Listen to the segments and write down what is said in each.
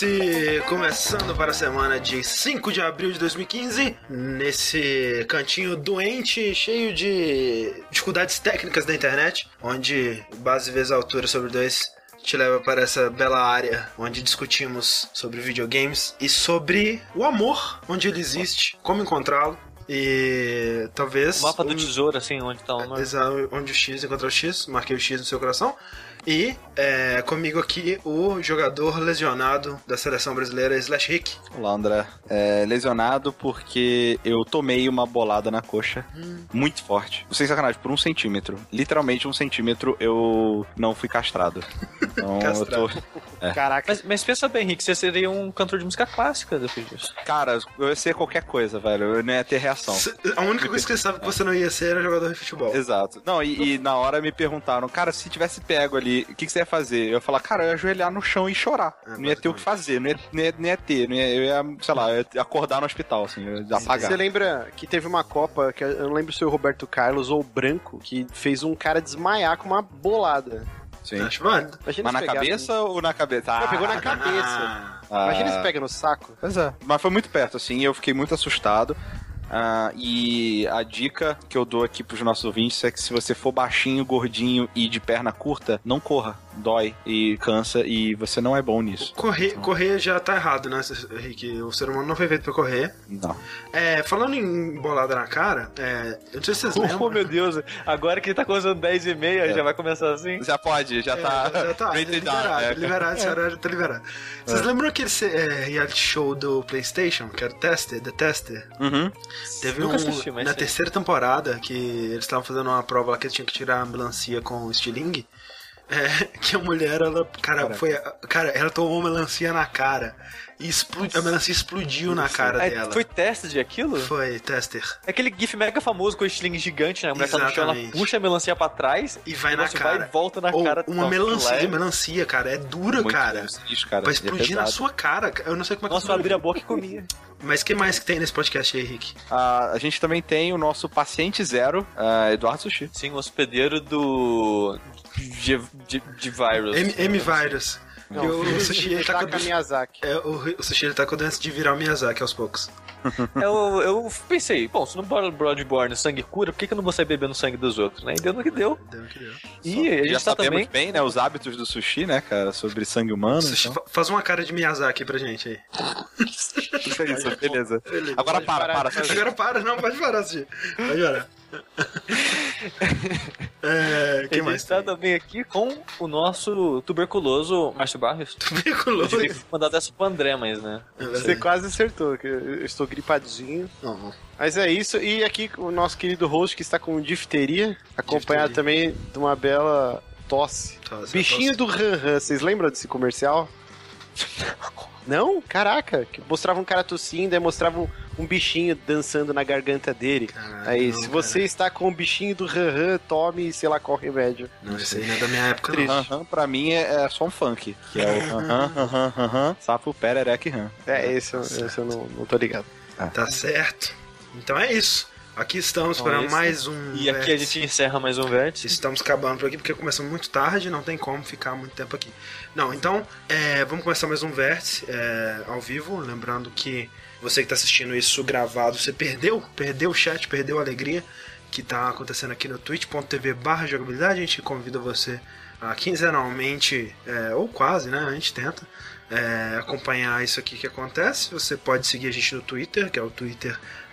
Vértice começando para a semana de 5 de abril de 2015, nesse cantinho doente, cheio de dificuldades técnicas da internet, onde base vezes altura sobre dois te leva para essa bela área onde discutimos sobre videogames e sobre o amor, onde ele existe, como encontrá-lo. E talvez. O mapa do um- tesouro, assim, onde tá o. Exato, onde o X encontra o X, marquei o X no seu coração. E é, comigo aqui o jogador lesionado da seleção brasileira, Slash Rick. Olá, André. É, lesionado porque eu tomei uma bolada na coxa muito forte. Sem sacanagem, por um centímetro. Literalmente um centímetro eu não fui castrado. Então eu tô. Caraca. Mas, mas pensa bem, Rick, você seria um cantor de música clássica depois disso. Cara, eu ia ser qualquer coisa, velho. Eu não ia ter reação. A única coisa que você sabe que você não ia ser era jogador de futebol. Exato. Não, e, e na hora me perguntaram, cara, se tivesse pego ali, o que, que você ia fazer? Eu ia falar, cara, eu ia ajoelhar no chão e chorar. É, não ia ter o que fazer, não ia, não ia, não ia ter. Não ia, eu ia, sei lá, eu ia acordar no hospital, assim, eu ia apagar. Você lembra que teve uma Copa, que eu não lembro se foi o Roberto Carlos ou o Branco, que fez um cara desmaiar com uma bolada. Sim. Acho válido. Imagina Mas na cabeça ou na cabeça? Não, pegou na Ah, cabeça. Ah, ah. Imagina se pega no saco. Pois é. Mas foi muito perto, assim, eu fiquei muito assustado. Ah, e a dica que eu dou aqui pros nossos ouvintes é que se você for baixinho, gordinho e de perna curta, não corra. Dói e cansa e você não é bom nisso. correr, correr já tá errado, né, Rick? O ser humano não foi feito pra correr. Não. É, falando em bolada na cara, é, eu não sei se vocês lembram. Oh, meu Deus, agora que ele tá começando 10 e meia, É. já vai começar assim? Já pode, já É, tá. já tá, R, liberado, é. liberado, esse horário tá liberado. Vocês lembram aquele é, reality show do Playstation, que era o Tester, The Tester? Uhum. Teve Nunca um, assisti, mas na sei. terceira temporada, que eles estavam fazendo uma prova lá que eles tinham que tirar a melancia com o estilingue. É, que a mulher, ela, cara, Cara. foi. Cara, ela tomou melancia na cara. E explodiu, a melancia explodiu na cara É, dela. foi teste de aquilo? Foi, tester. É aquele gif mega famoso com o estilingue gigante, né? A mulher tá no chão, ela puxa a melancia pra trás E vai na cara. vai e volta na Ou cara. uma Nossa, melancia, leve. melancia, cara, é dura, Muito cara. Isso, cara. Vai é explodir na pesado. sua cara. Eu não sei como é que Nossa, eu abri a boca e comia. Mas que mais que tem nesse podcast aí, Rick? Ah, a gente também tem o nosso paciente zero, ah, Eduardo Sushi. Sim, o hospedeiro do. De, de, de virus. M, M Virus. Não, E o Sushi ele tá com a Miyazaki. É, o, o Sushi ele tá com a doença de virar o Miyazaki aos poucos. Eu, eu pensei, bom, se no Bloodborne sangue cura, por que, que eu não vou sair bebendo sangue dos outros, né? E deu no que deu. Deu que deu. E a gente Já tá sabemos também. bem, né, os hábitos do sushi, né, cara, sobre sangue humano. Sushi, então. fa- Faz uma cara de Miyazaki pra gente aí. Isso beleza. Beleza. Agora para, parar para. fazer. Agora para, não, pode parar, Sushi. Pode parar. É, gente mais tá tem? também aqui com o nosso tuberculoso Márcio Barros. Eu Tuberculoso. devia mandar dessa pro André, mas né. É Você quase acertou, que eu estou gripadinho. Não, Mas é isso, e aqui o nosso querido host que está com difteria, acompanhado também de uma bela tosse. tosse, Bichinho tosse. do Han Han, vocês lembram desse comercial? Não? Caraca, que mostrava um cara tossindo, aí mostrava um, um bichinho dançando na garganta dele. Caralho, Aí, não, se você cara. está com o bichinho do Han Han, tome, sei lá qual remédio. Não, isso aí não é da minha época, Triste. não. Aham, pra mim é, é só um funk, que é o aham, aham, aham, sapo, pererec, ram. É, esse, eu- esse eu não, não tô ligado. Tá certo. Então é isso. Aqui estamos Então para isso. mais um. E aqui a vértice. gente encerra mais um vértice. Estamos acabando por aqui porque começamos muito tarde, não tem como ficar muito tempo aqui. Não, então é, vamos começar mais um vértice é, ao vivo. Lembrando que você que está assistindo isso gravado, você perdeu, perdeu o chat, perdeu a alegria que está acontecendo aqui no twitch.tv barra jogabilidade. A gente convida você a quinzenalmente, é, ou quase, né? A gente tenta. é, acompanhar isso aqui que acontece. Você pode seguir a gente no Twitter, que é o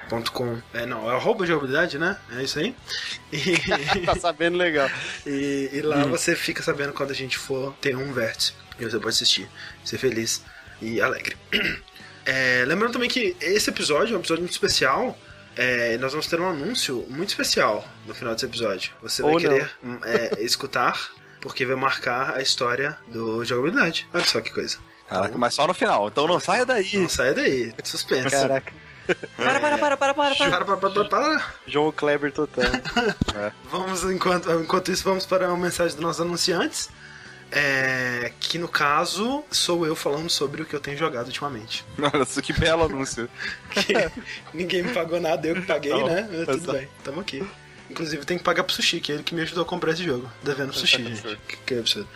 twitter.com. É, não, é arroba jogabilidade, né? É isso aí. E, tá sabendo legal. e, e lá você fica sabendo quando a gente for ter um vértice. E você pode assistir, ser feliz e alegre. É, lembrando também que esse episódio é um episódio muito especial. É, nós vamos ter um anúncio muito especial no final desse episódio. Você vai Ou não. querer hum, é, escutar, porque vai marcar a história do jogabilidade. Olha só que coisa. Caraca, mas só no final, então não saia daí. Não saia daí, suspense. Caraca. Para, para, para, para, para, para. Para, para, para, para, para. João Kleber total. Vamos, enquanto, enquanto isso, vamos para uma mensagem dos nossos anunciantes. É, que no caso sou eu falando sobre o que eu tenho jogado ultimamente. Olha só que belo anúncio. Que ninguém me pagou nada, eu que paguei, Não, né? Mas Tudo exato. bem, tamo aqui. Inclusive tem que pagar pro Sushi, que é ele que me ajudou a comprar esse jogo. Devendo pro Sushi, gente. Que, absurdo.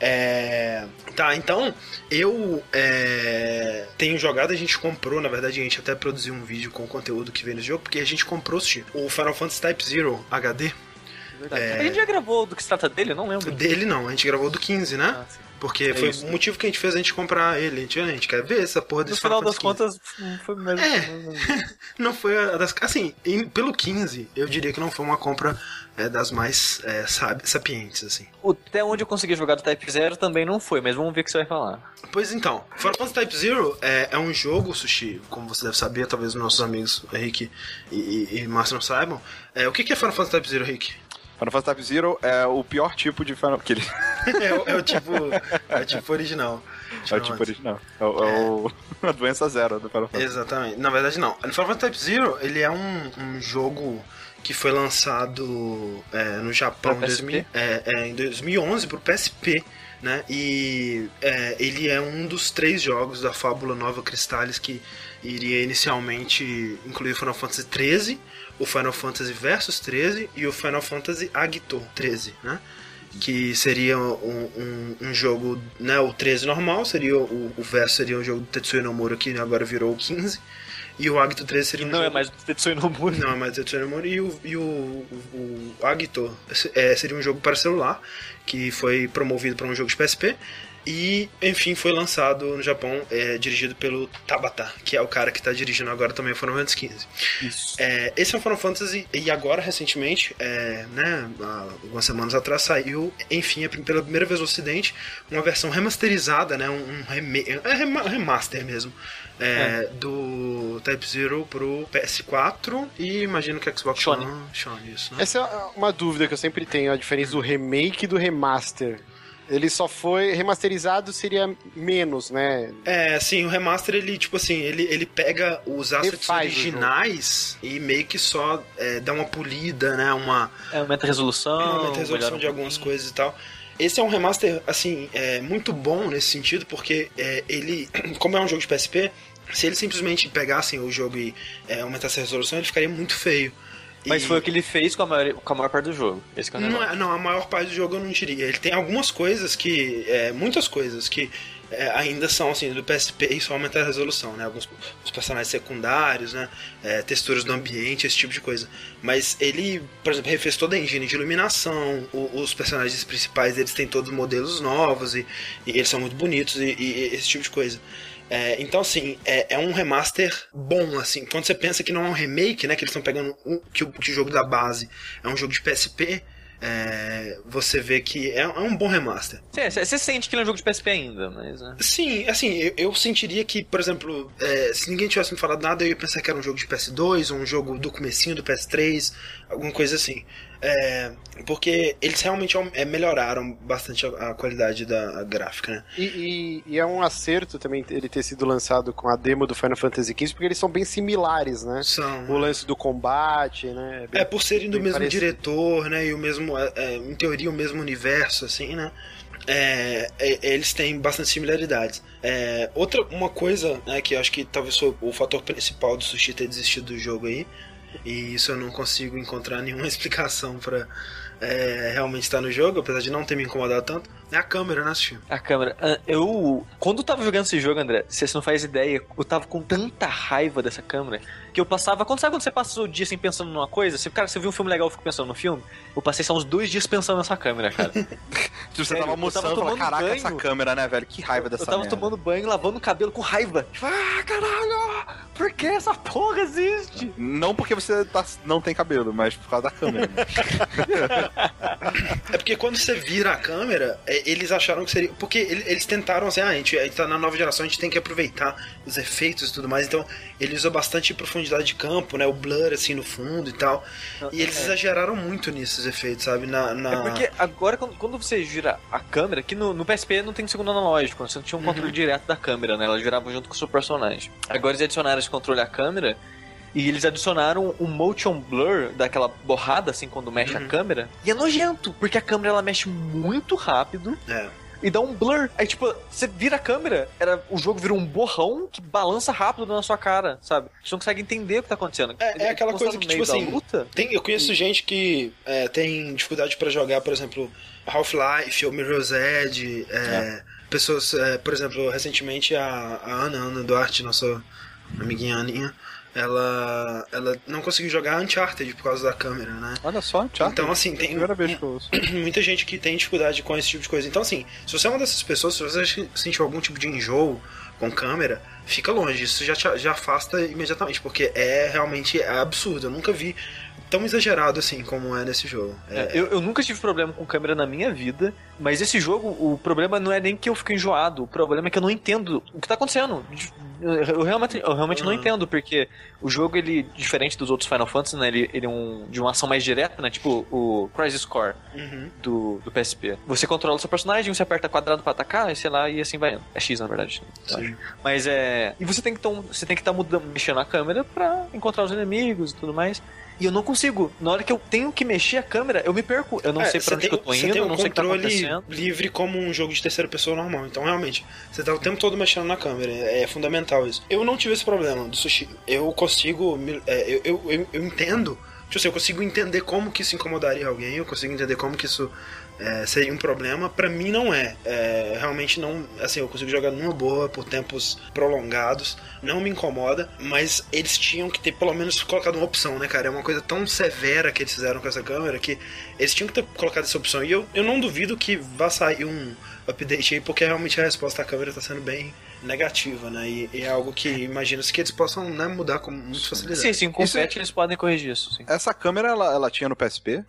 É... Tá, então, eu é... tenho jogado, a gente comprou, na verdade, a gente até produziu um vídeo com o conteúdo que vem no jogo, porque a gente comprou Sushi, o Final Fantasy Type Zero HD. A gente já gravou do que se trata dele, eu não lembro. Dele não, a gente gravou do 15, né? Ah, sim. Porque foi isso. o motivo que a gente fez a gente comprar ele. A gente, a gente quer ver essa porra No desse final Final das Fantasy contas, não foi mesmo. É. Não foi a das. Assim, em- pelo 15, eu diria que não foi uma compra é, das mais é, sapientes, assim. O- Até onde eu consegui jogar do Type Zero também não foi, mas vamos ver o que você vai falar. Pois então, Final Fantasy Type Zero é, é um jogo, Sushi, como você deve saber, talvez os nossos amigos Henrique e, e, e Márcio não saibam. É, o que que é Final Fantasy Type Zero, Henrique? Final Fantasy Type Zero é o pior tipo de Final... Que ele... é, o- é o tipo. É o tipo original. É o tipo original. É, o- é o... a doença zero do Final Fantasy. Exatamente. Na verdade, não. O Final Fantasy Type Zero, ele é um, um jogo que foi lançado é, no Japão em, PSP? 2000 é, é, em 2011 pro PSP, né? E é, ele é um dos três jogos da Fábula Nova Cristales que iria inicialmente incluir o Final Fantasy 13, o Final Fantasy Versus 13 e o Final Fantasy Agito 13, né? que seria um, um, um jogo, né, o 13 normal, seria o, o verso seria um jogo do Tetsuya Nomura que agora virou o 15, e o Agito 13 seria um Não é jogo... mais do Tetsuya Nomura. Não, é mais do Tetsuya Nomura, e o, e o, o, o Agito é, seria um jogo para celular, que foi promovido para um jogo de PSP, e, enfim, foi lançado no Japão, é, dirigido pelo Tabata, que é o cara que está dirigindo agora também o Final Fantasy XV. Isso. É, esse é o Final Fantasy, e agora, recentemente, é, né, algumas semanas atrás, saiu, enfim, pela primeira vez no Ocidente, uma versão remasterizada, né, um, é rema- remaster mesmo, é, do Type Zero pro PS4 e imagino que Xbox. One, Sony, isso, né? Essa é uma dúvida que eu sempre tenho, a diferença do remake e do remaster. Ele só foi remasterizado seria menos, né? É, sim, o remaster, ele, tipo assim, ele, ele pega os assets originais e meio que só é, dá uma polida, né, uma... É, aumenta a resolução. aumenta a resolução um de algumas pouquinho. coisas e tal. Esse é um remaster, assim, é, muito bom nesse sentido, porque é, ele, como é um jogo de PSP, se eles simplesmente pegassem o jogo e é, aumentassem a resolução, ele ficaria muito feio. Mas E- foi o que ele fez com a maior, com a maior parte do jogo. Esse é não, é- não, a maior parte do jogo eu não diria. Ele tem algumas coisas que. é, muitas coisas que é, ainda são assim do PSP e só aumentar a resolução, né? Alguns os personagens secundários, né? É, texturas do ambiente, esse tipo de coisa. Mas ele, por exemplo, refez toda a engine de iluminação. o- os personagens principais eles têm todos modelos novos e, e eles são muito bonitos e, e esse tipo de coisa. É, então, assim, é, é um remaster bom, assim. Quando você pensa que não é um remake, né? Que eles estão pegando um, que, o, que jogo da base é um jogo de PSP, é, você vê que é, é um bom remaster. Você, você sente que ele é um jogo de PSP ainda, mas. né? Sim, assim, eu, eu sentiria que, por exemplo, é, se ninguém tivesse me falado nada, eu ia pensar que era um jogo de PS2, ou um jogo do comecinho do PS3, alguma coisa assim. É, porque eles realmente é, melhoraram bastante a, qualidade da gráfica, né? E, e- e é um acerto também ele ter sido lançado com a demo do Final Fantasy XV, porque eles são bem similares, né? São. O lance do combate, né? Bem- É, por serem do mesmo parecido. diretor, né? E o mesmo, é, é, em teoria, o mesmo universo, assim, né? É, é, eles têm bastante similaridades. É, outra, uma coisa, né, que eu acho que talvez foi o fator principal do Sushi ter desistido do jogo aí, e isso eu não consigo encontrar nenhuma explicação pra é, realmente estar no jogo, apesar de não ter me incomodado tanto, é a câmera, né, Sushi? A câmera. Ah, Eu. Quando eu tava jogando esse jogo, André, você não faz ideia, eu tava com tanta raiva dessa câmera que eu passava. Quando sabe quando você passa o dia assim pensando numa coisa? Você, cara, você viu um filme legal e fica pensando no filme? Eu passei só uns dois dias pensando nessa câmera, cara. Tipo, você Sério, tava eu almoçando tava tomando caraca, banho." essa câmera, né, velho? Que raiva dessa eu tava merda. tomando banho, lavando o cabelo com raiva. Tipo, ah, caralho! Por que essa porra existe? Não porque você tá- não tem cabelo, mas por causa da câmera. né? É porque quando você vira a câmera, é, eles acharam que seria. Porque ele- eles tentaram assim, ah, a gente, a gente tá na nova geração, a gente tem que aproveitar os efeitos e tudo mais. Então, ele usou bastante profundidade de campo, né? O blur assim no fundo e tal. E eles É. exageraram muito nesses efeitos, sabe? Na, na... É porque agora, quando, quando você gira a câmera, que no, no PSP não tem segundo analógico, você não tinha um controle direto da câmera, né? Ela girava junto com o seu personagem. Agora eles adicionaram esse controle à câmera e eles adicionaram um motion blur daquela borrada, assim, quando mexe a câmera. E é nojento, porque a câmera ela mexe muito rápido. É. e dá um blur. Aí, tipo, você vira a câmera, era, o jogo vira um borrão que balança rápido na sua cara, sabe? Você não consegue entender o que tá acontecendo. É, Ele é aquela mostrando coisa que, tipo assim, luta. Tem, eu conheço gente que é, tem dificuldade pra jogar, por exemplo, Half-Life ou Mirror's Edge. é, Pessoas, é, por exemplo, recentemente a, a Ana, Ana Duarte, nossa amiguinha Aninha, ela, ela não conseguiu jogar Uncharted por causa da câmera, né? Olha só, tchau. Então, assim, tem muita gente que tem dificuldade com esse tipo de coisa. Então, assim, se você é uma dessas pessoas, se você sentiu algum tipo de enjoo com câmera, fica longe. Isso já, te- já afasta imediatamente, porque é realmente é absurdo. Eu nunca vi tão exagerado assim como é nesse jogo. É, É, eu, eu nunca tive problema com câmera na minha vida, mas esse jogo, o problema não é nem que eu fico enjoado, o problema é que eu não entendo o que tá acontecendo. Eu, realmente, eu realmente não Uhum. entendo, porque o jogo, ele, diferente dos outros Final Fantasy, né, ele, ele é um, de uma ação mais direta, né, tipo o Crisis Core Uhum. do, do PSP. Você controla o seu personagem, você aperta quadrado pra atacar, e sei lá, e assim vai. indo. É X, na verdade. acho. Mas é... E você tem que estar mudando, mexendo a câmera pra encontrar os inimigos e tudo mais. E eu não consigo. Na hora que eu tenho que mexer a câmera, eu me perco. Eu não É, sei pra onde tem- que eu tô indo, tem um não sei o que tá controle acontecendo. livre como um jogo de terceira pessoa normal. Então, realmente, você tá o tempo todo mexendo na câmera. É fundamental isso. Eu não tive esse problema do sushi. Eu consigo. é, eu, eu, eu, eu entendo. Tipo assim, eu consigo entender como que isso incomodaria alguém. Eu consigo entender como que isso é, seria um problema. Pra mim, não é. É, Realmente não. Assim, eu consigo jogar numa boa por tempos prolongados. Não me incomoda. Mas eles tinham que ter pelo menos colocado uma opção, né, cara? É uma coisa tão severa que eles fizeram com essa câmera que eles tinham que ter colocado essa opção. E eu, eu não duvido que vá sair um update aí, porque realmente a resposta da câmera tá sendo bem negativa, né? E, e é algo que imagina-se que eles possam né, mudar com muita facilidade. Sim, sim, com Isso é- patch eles podem corrigir isso, sim. Essa câmera, ela, ela tinha no PSP?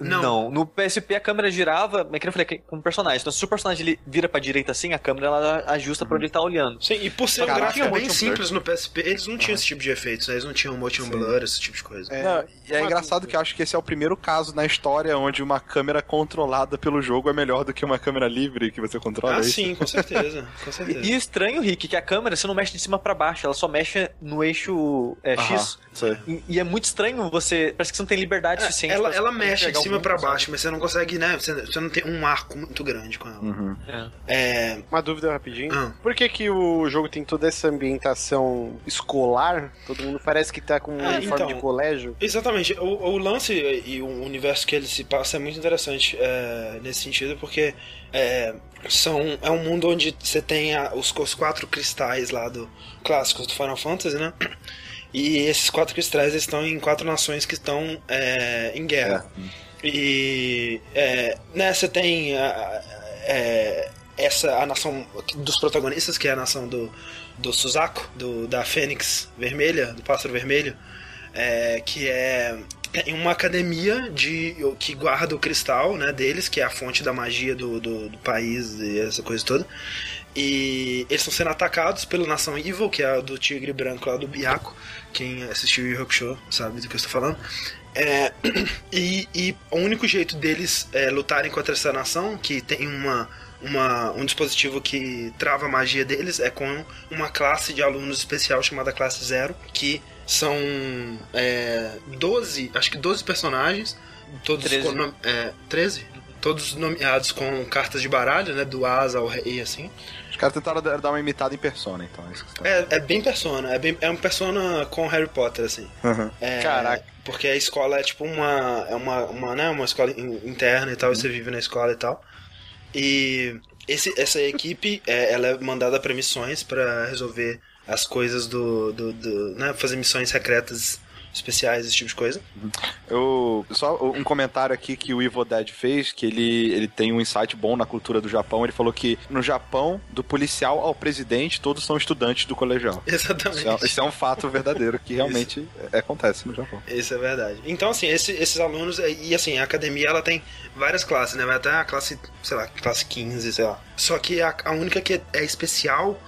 Não. No PSP a câmera girava, mas que eu falei, que- com o personagem. Então se o personagem ele vira pra direita assim, a câmera ela ajusta pra onde ele tá olhando. Sim, e por ser um Caraca, gráfico tinha bem simples no PSP, eles não tinham esse tipo de efeitos, né? Eles não tinham motion blur, esse tipo de coisa. É, Não, e é engraçado dúvida. que eu acho que esse é o primeiro caso na história onde uma câmera controlada pelo jogo é melhor do que uma câmera livre que você controla. Ah, é isso? sim, com certeza. Com E, certeza. e o estranho, Rick, que a câmera você não mexe de cima pra baixo, ela só mexe no eixo é, X. E, e é muito estranho você. Parece que você não tem liberdade É, suficiente. ela pra- ela mexe de o cima sabe? baixo, mas você não consegue, né? Você, você não tem um arco muito grande com ela. Uhum. É. É. Uma dúvida rapidinho. Ah. Por que, que o jogo tem toda essa ambientação escolar? Todo mundo parece que tá com um Ah, uniforme então. de colégio. Exatamente. O, o lance e o universo que ele se passa é muito interessante é, nesse sentido, porque é, são, é um mundo onde você tem a- os, os quatro cristais lá do clássicos do Final Fantasy, né? E esses quatro cristais estão em quatro nações que estão é, em guerra. E é, né, você tem a- a- é, essa a nação dos protagonistas, que é a nação do, do Suzaku, do, da Fênix Vermelha, do Pássaro Vermelho, é, que é tem uma academia de que guarda o cristal né, deles, que é a fonte da magia do, do, do país e essa coisa toda. E eles estão sendo atacados pela nação Evil, que é a do tigre branco lá do Byaku. Quem assistiu o Yu Hakusho sabe do que eu estou falando. É, e, e o único jeito deles é, lutarem contra essa nação, que tem uma, uma, um dispositivo que trava a magia deles, é com uma classe de alunos especial chamada Classe Zero, que são é, 12, acho que 12 personagens, todos 13. com é, 13? Todos nomeados com cartas de baralho, né? Do Asa ao rei, assim. Caras tentaram dar uma imitada em persona, então. É isso que você tá- É, é bem persona, é, bem, é um persona com Harry Potter, assim. Uhum. É, Caraca. Porque a escola é tipo uma. É uma, uma, né, uma escola in- interna e tal, e você vive na escola e tal. E esse, essa equipe, é, ela é mandada pra missões pra resolver as coisas do. do, do né, fazer missões secretas especiais, esse tipo de coisa. Eu, só um comentário aqui que o Evil Dead fez, que ele, ele tem um insight bom na cultura do Japão. Ele falou que no Japão, do policial ao presidente, todos são estudantes do colegial. Exatamente. Isso é, isso é um fato verdadeiro que realmente é- acontece no Japão. Isso é verdade. Então, assim, esse- esses alunos, é, e assim, a academia ela tem várias classes, né? Vai até a classe, sei lá, classe 15, sei lá. Só que a, a única que é especial,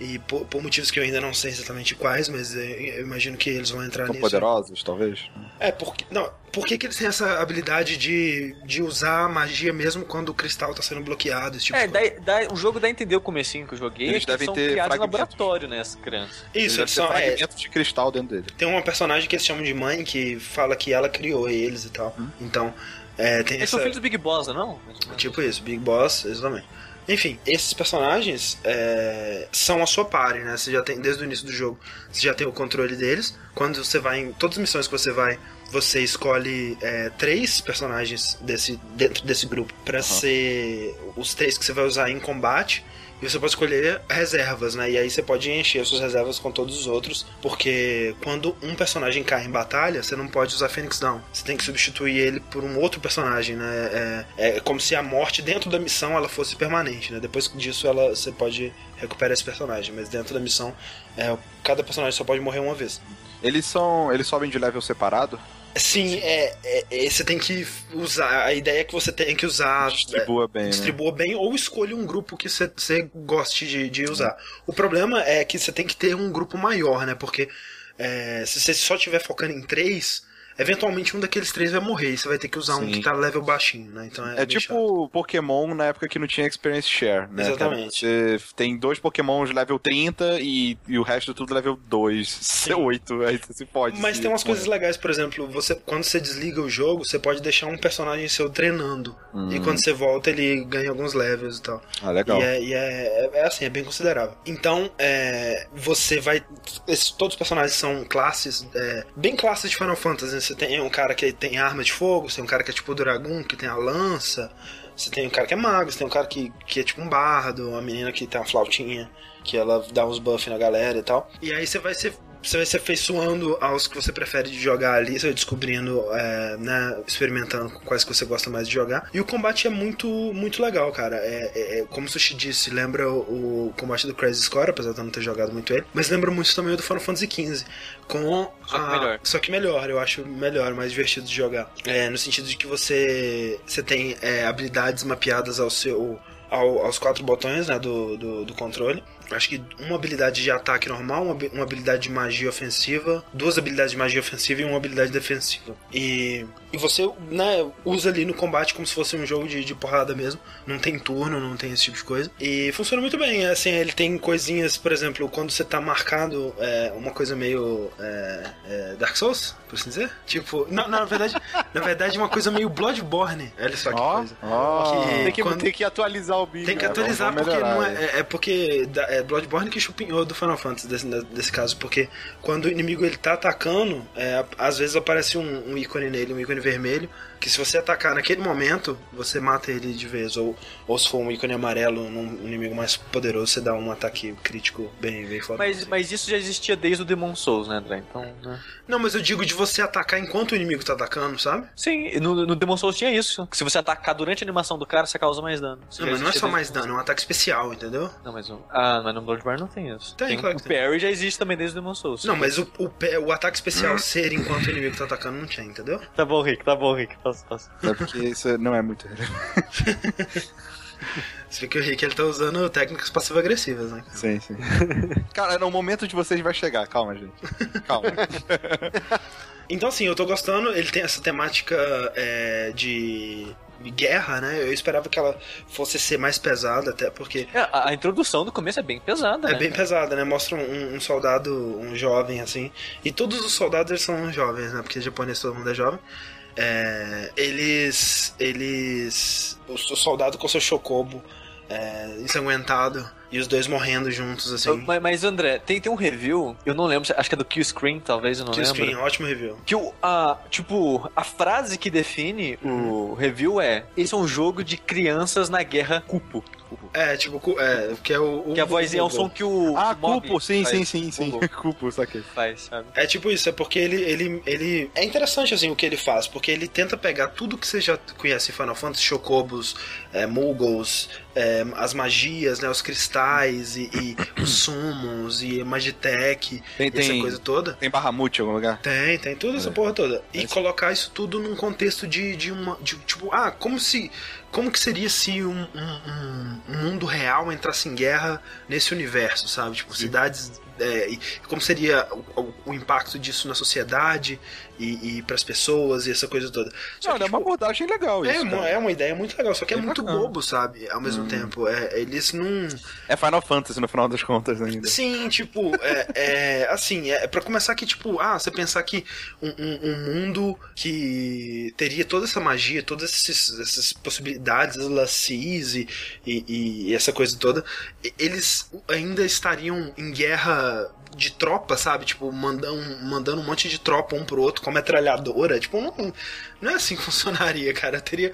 e por, por motivos que eu ainda não sei exatamente quais, mas é, eu imagino que eles vão entrar São nisso. poderosos, talvez. É, porque. Não, por que, que eles têm essa habilidade de, de usar a magia mesmo quando o cristal tá sendo bloqueado? Esse tipo É, de coisa? dá, dá- o jogo dá a entender o comecinho que eu joguei. Eles que devem são ter criados em laboratório, né, essas crianças. Isso, Deve eles ter são. É, fragmentos de cristal dentro dele. tem uma personagem que eles chamam de mãe que fala que ela criou eles e tal. Então, É, tem é o essa... filho do Big Boss, não? Tipo isso, Big Boss, exatamente. Enfim, esses personagens é, são a sua party, né? Você já tem, desde o início do jogo, você já tem o controle deles. Quando você vai em todas as missões que você vai, você escolhe é, três personagens desse, dentro desse grupo pra ser os três que você vai usar em combate. E você pode escolher reservas, né? E aí você pode encher as suas reservas com todos os outros. Porque quando um personagem cai em batalha, você não pode usar Phoenix Down. Você tem que substituir ele por um outro personagem, né? É, é como se a morte dentro da missão ela fosse permanente, né? Depois disso ela, você pode recuperar esse personagem. Mas dentro da missão, é, cada personagem só pode morrer uma vez. Eles são. Eles sobem de level separado? Sim, é, é, é, você tem que usar. A ideia é que você tem que usar. Distribua bem. né? distribua bem ou escolha um grupo que você, você goste de, de usar. O problema é que você tem que ter um grupo maior, né? Porque é, se você só estiver focando em três, eventualmente um daqueles três vai morrer e você vai ter que usar um Sim. que tá level baixinho, né? Então é, É bem chato. tipo Pokémon na época que não tinha Experience Share, né? Exatamente. Você tem dois Pokémons level 30 e, e o resto tudo level 2, 8, aí você se pode. Mas se- tem umas coisas legais, por exemplo, você quando você desliga o jogo, você pode deixar um personagem seu treinando. Hum. E quando você volta, ele ganha alguns levels e tal. Ah, legal. E, é, e é, é assim, é bem considerável. Então, é, você vai. esses- todos os personagens são classes, é, bem classes de Final Fantasy. Você tem um cara que tem arma de fogo, você tem um cara que é tipo o Dragon, que tem a lança. Você tem um cara que é mago, você tem um cara que, que é tipo um bardo, uma menina que tem uma flautinha, que ela dá uns buffs na galera e tal. E aí você vai ser. Você vai se afeiçoando aos que você prefere de jogar ali, você vai descobrindo, é, né, experimentando quais que você gosta mais de jogar. E o combate é muito, muito legal, cara. É, é- é- como o Sushi disse, lembra o, o combate do Crazy Score, apesar de eu não ter jogado muito ele. Mas lembra muito também o do Final Fantasy XV. Com Só que a- melhor. Só que melhor, eu acho melhor, mais divertido de jogar. É, no sentido de que você, você tem é, habilidades mapeadas ao seu, ao- aos quatro botões né, do, do, do controle. Acho que uma habilidade de ataque normal, uma, habi- uma habilidade de magia ofensiva, duas habilidades de magia ofensiva e uma habilidade defensiva. E, e você né, usa ali no combate como se fosse um jogo de, de porrada mesmo. Não tem turno, não tem esse tipo de coisa. E funciona muito bem. Assim, ele tem coisinhas, por exemplo, quando você tá marcado é, uma coisa meio é, é, Dark Souls, por assim dizer. Tipo, na, na verdade, na verdade, uma coisa meio Bloodborne. Olha só que Ó, coisa. ó. Que- Tem que, quando- tem que atualizar o bicho. Tem que É, atualizar porque não é, é- é porque da- é Bloodborne que chupinhou do Final Fantasy desse, desse caso, porque quando o inimigo ele tá atacando, é, às vezes aparece um, um ícone nele, um ícone vermelho, que se você atacar naquele momento, você mata ele de vez, ou, ou se for um ícone amarelo num inimigo mais poderoso, você dá um ataque crítico bem, bem forte. Mas, mas isso já existia desde o Demon Souls, né, André? Então, né? Não, mas eu digo de você atacar enquanto o inimigo tá atacando, sabe? Sim, no, no Demon Souls tinha isso. Que se você atacar durante a animação do cara, você causa mais dano. Isso Não, mas não é só mais dano, é um ataque especial, entendeu? Não, mas o... Ah, mas no Bloodborne não tem isso. Tem, claro o tem. parry já existe também desde o Demon Souls. Não, mas o, o, o ataque especial ser enquanto o inimigo tá atacando não tinha, entendeu? Tá bom, Rick, tá bom, Rick. Posso. É porque isso não é muito relevante. Você vê que o Rick ele tá usando técnicas passivo-agressivas, né? Sim, sim. Cara, no momento de vocês vai chegar. Calma, gente. Calma. Então, assim, eu tô gostando. Ele tem essa temática é, de guerra, né? Eu esperava que ela fosse ser mais pesada, até porque É, a, a introdução do começo é bem pesada, é né? bem pesada, né? Mostra um, um soldado, um jovem, assim. E todos os soldados eles são jovens, né? Porque japonês todo mundo é jovem. É, eles. Eles. O, o soldado com seu chocobo é, ensanguentado e os dois morrendo juntos, assim. Mas, mas, André, tem, tem um review, eu não lembro, acho que é do Kill Screen, talvez, eu não Kill lembro. Screen, ótimo review. Que o, a, tipo, a frase que define o review é: Esse é um jogo de crianças na guerra cupo. É, tipo, cu- é, que é o. o Que a vozinha é o som que o. Ah, cupo, sim, faz. sim, sim, sim. Cupo, saquei. Faz, sabe? É tipo isso, é porque ele, ele, ele. É interessante assim o que ele faz, porque ele tenta pegar tudo que você já conhece em Final Fantasy, Chocobos, é, Muggles, é, as magias, né, os cristais e, e os summons e Magitech, Tem, e essa tem, coisa toda. tem Bahamut em algum lugar? Tem, tem toda essa É. porra toda. E É. colocar isso tudo num contexto de, de uma. De, tipo, ah, como se. Como que seria se um, um- um- um mundo real entrasse em guerra nesse universo, sabe? Tipo, cidades é, e como seria o, o- o impacto disso na sociedade e, e para as pessoas e essa coisa toda. Só Não, que, é uma tipo, abordagem legal é, isso. uma, cara. é uma ideia muito legal, só que é, Bem muito bacana. bobo, sabe? Ao mesmo tempo. É, eles não. É Final Fantasy no final das contas ainda. Sim, tipo, é, é, assim, é para começar que, tipo, ah, você pensar que um, um- um mundo que teria toda essa magia, todas esses- essas possibilidades, as lacis e, e, e essa coisa toda, eles ainda estariam em guerra de tropa, sabe? Tipo, mandando, mandando um monte de tropa um pro outro com metralhadora. Tipo, não, não é assim que funcionaria, cara. Teria,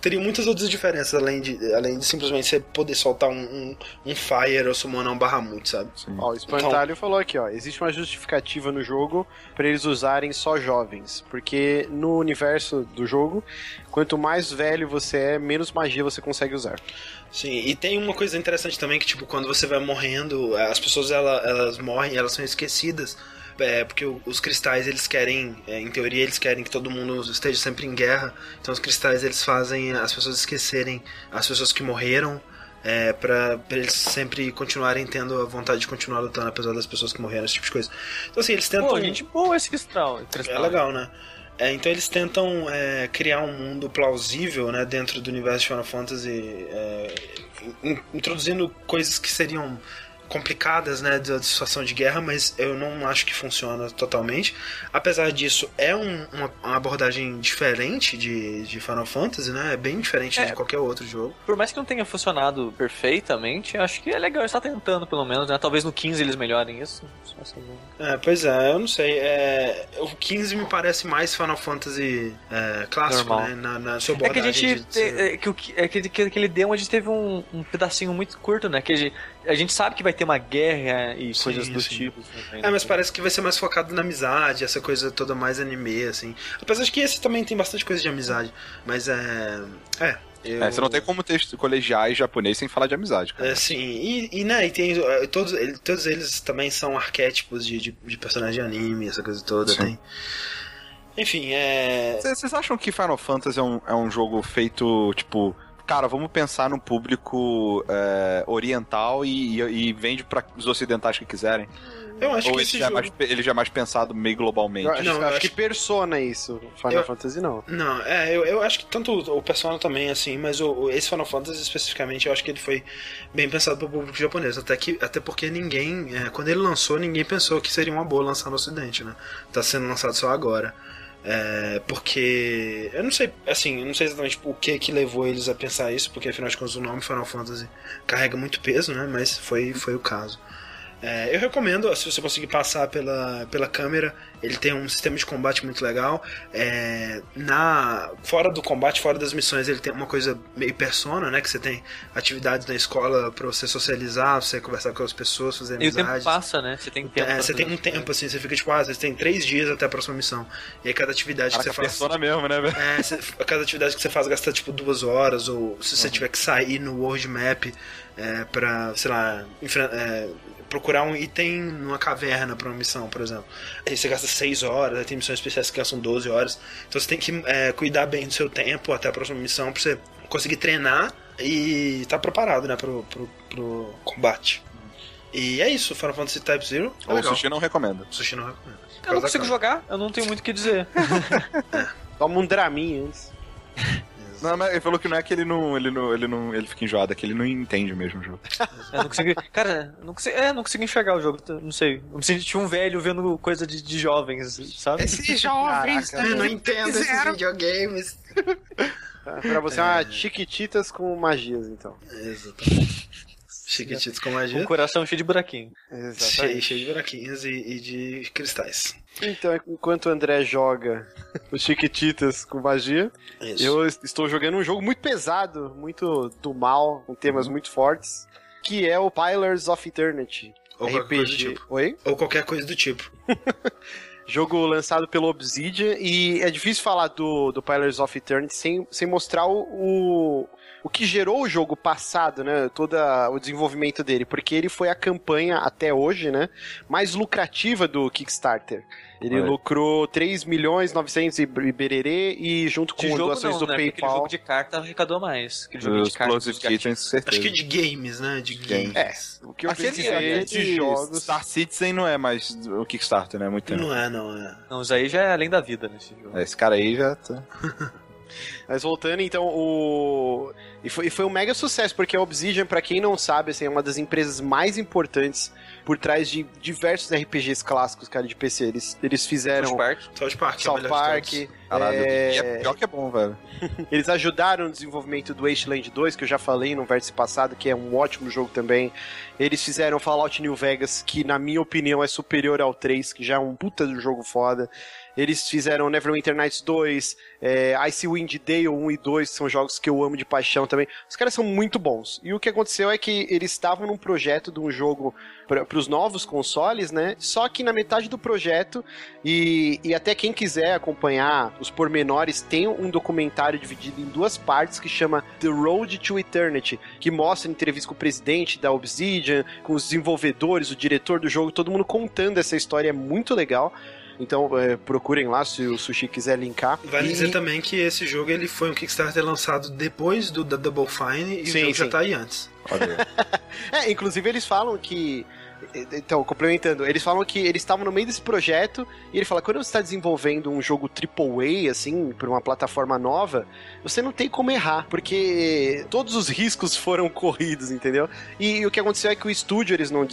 teria muitas outras diferenças além de, além de simplesmente você poder soltar um, um, um Fire ou summonar um Bahamut, sabe? Ó, o Espantalho falou aqui, ó. Existe uma justificativa no jogo pra eles usarem só jovens. Porque no universo do jogo, quanto mais velho você é, menos magia você consegue usar. Sim, e tem uma coisa interessante também que, tipo, quando você vai morrendo, as pessoas ela- elas morrem, elas são esquecidas. É, porque os cristais eles querem, é, em teoria, eles querem que todo mundo esteja sempre em guerra. Então os cristais eles fazem as pessoas esquecerem as pessoas que morreram. É, pra, pra eles sempre continuarem tendo a vontade de continuar lutando, apesar das pessoas que morreram, esse tipo de coisa. Então, assim, eles tentam. Pô, gente boa esse cristal. É cristal. legal, né? É, então eles tentam é, criar um mundo plausível né, dentro do universo de Final Fantasy, é, in- introduzindo coisas que seriam complicadas né, da situação de guerra, mas eu não acho que funciona totalmente. Apesar disso, é um- uma, uma abordagem diferente de, de Final Fantasy, né? É bem diferente É. de qualquer outro jogo. Por mais que não tenha funcionado perfeitamente, acho que é legal estar tentando, pelo menos, né? Talvez no 15 eles melhorem isso. Sabendo. É, pois é, eu não sei. É, o 15 me parece mais Final Fantasy é, clássico, Normal. né? Na, na sua É que a abordagem gente. de é que, é que, que aquele demo a gente teve um, um pedacinho muito curto, né? Que a gente, a gente sabe que vai ter uma guerra e Sim, coisas do sim. tipo. né? É, mas parece que vai ser mais focado na amizade, essa coisa toda mais anime, assim. Apesar de que esse também tem bastante coisa de amizade. Mas é. É. Eu... É, você não tem como ter colegiais japonês sem falar de amizade, cara. É, sim, e, e, né, e tem. é, Todos, todos eles também são arquétipos de, de, de personagem de anime, essa coisa toda. Sim. Tem. Enfim, é. Vocês vocês acham que Final Fantasy é um, é um jogo feito, tipo, cara, vamos pensar num público é, oriental e, e, e vende para os ocidentais que quiserem? Eu acho Ou que ele esse já, jogo. é mais, ele já é mais pensado meio globalmente? Eu acho, Não, eu acho acho que Persona é isso. Final Eu- Fantasy não. Não, é, eu, eu acho que tanto o Persona também, assim, mas o, o- esse Final Fantasy especificamente, eu acho que ele foi bem pensado pro público japonês. Até, que, até porque ninguém, é, quando ele lançou, ninguém pensou que seria uma boa lançar no ocidente, né? Tá sendo lançado só agora. É, porque. Eu não sei, assim, eu não sei exatamente o que que levou eles a pensar isso, porque afinal de contas o nome Final Fantasy carrega muito peso, né? Mas foi, foi o caso. É, eu recomendo, se você conseguir passar pela, pela câmera, ele tem um sistema de combate muito legal. É, na Fora do combate, fora das missões, ele tem uma coisa meio persona, né? Que você tem atividades na escola pra você socializar, você conversar com as pessoas, fazer E o tempo amizades. passa, né? Você tem tempo. É, você tem um isso. tempo, assim, você fica tipo, ah, você tem três dias até a próxima missão. E aí cada atividade Caraca, que você faz. persona mesmo, né, velho? É, cê- cada atividade que você faz gasta tipo duas horas, ou se você Uhum. tiver que sair no World Map é, pra, sei lá, enfren- é, procurar um item numa caverna pra uma missão, por exemplo. Aí você gasta seis horas, aí tem missões especiais que gastam 12 horas. Então você tem que é, cuidar bem do seu tempo até a próxima missão pra você conseguir treinar e estar preparado, né, pro, pro, pro combate. E é isso, Final Fantasy Type Zero. É Ou o. Sushi não recomenda. Sushi não recomendo. Eu não consigo jogar, eu não tenho muito o que dizer. Toma um Dramin antes. Não, mas ele falou que não é que ele não, ele não, ele não, ele fica enjoado, é que ele não entende mesmo o jogo. Eu não consigo. Cara, não consigo, é, não consigo enxergar o jogo. Não sei. Eu me senti um velho vendo coisa de, de jovens, sabe? Esses jovens, Caraca. eu não entendo esses videogames. Pra você é uma Chiquititas com magias, então. Exatamente. Chiquititos com Um magia. coração cheio de buraquinho. Cheio, Exatamente. cheio de buraquinhos e, e de cristais. Então, enquanto o André joga os Chiquititas com magia, Isso. eu estou jogando um jogo muito pesado, muito do mal, com temas muito fortes, que é o Pillars of Eternity. Ou qualquer coisa do RPG. tipo. Oi? Ou qualquer coisa do tipo. Jogo lançado pelo Obsidian e é difícil falar do, do Pillars of Eternity sem, sem mostrar o, o, o que gerou o jogo passado, né? Todo o desenvolvimento dele, porque ele foi a campanha até hoje, né? Mais lucrativa do Kickstarter. Ele lucrou 3 milhões 900 e bererê e junto com De jogo doações não, do né? Porque Aquele PayPal. jogo de carta arrecadou mais. Aquele jogo de carta. Acho que de games, né? De games. É, o que eu Aquele, pesquisei aquele de jogos. Star Citizen não é mais o Kickstarter, né? Muito tempo. Não é, não é. Não, isso aí já é além da vida nesse jogo. Esse cara aí já tá. Mas voltando, então, o. E foi, e foi um mega sucesso, porque a Obsidian, pra quem não sabe, assim, é uma das empresas mais importantes por trás de diversos RPGs clássicos, cara, de PC. Eles, eles fizeram South Park. South Park, é o South melhor Park. Caralho, é, e é pior que é bom, velho. Eles ajudaram no desenvolvimento do Wasteland 2, que eu já falei no vértice passado, que é um ótimo jogo também. Eles fizeram Fallout New Vegas, que na minha opinião é superior ao 3, que já é um puta do jogo foda. Eles fizeram Neverwinter Nights 2, é, Icewind Dale 1 e 2, que são jogos que eu amo de paixão também. Os caras são muito bons. E o que aconteceu é que eles estavam num projeto de um jogo para os novos consoles, né? Só que na metade do projeto, e, e até quem quiser acompanhar os pormenores, tem um documentário dividido em duas partes que chama The Road to Eternity, que mostra entrevista com o presidente da Obsidian, com os desenvolvedores, o diretor do jogo, todo mundo contando essa história, é muito legal. Então é, procurem lá se o Sushi quiser linkar. Vale E- dizer também que esse jogo ele foi um Kickstarter lançado depois do da Double Fine e Sim, o jogo já sim. tá aí antes. É, inclusive eles falam que. Então, complementando, eles falam que eles estavam no meio desse projeto e ele fala: quando você está desenvolvendo um jogo AAA, assim, para uma plataforma nova, você não tem como errar, porque todos os riscos foram corridos, entendeu? E, o que aconteceu é que o estúdio eles não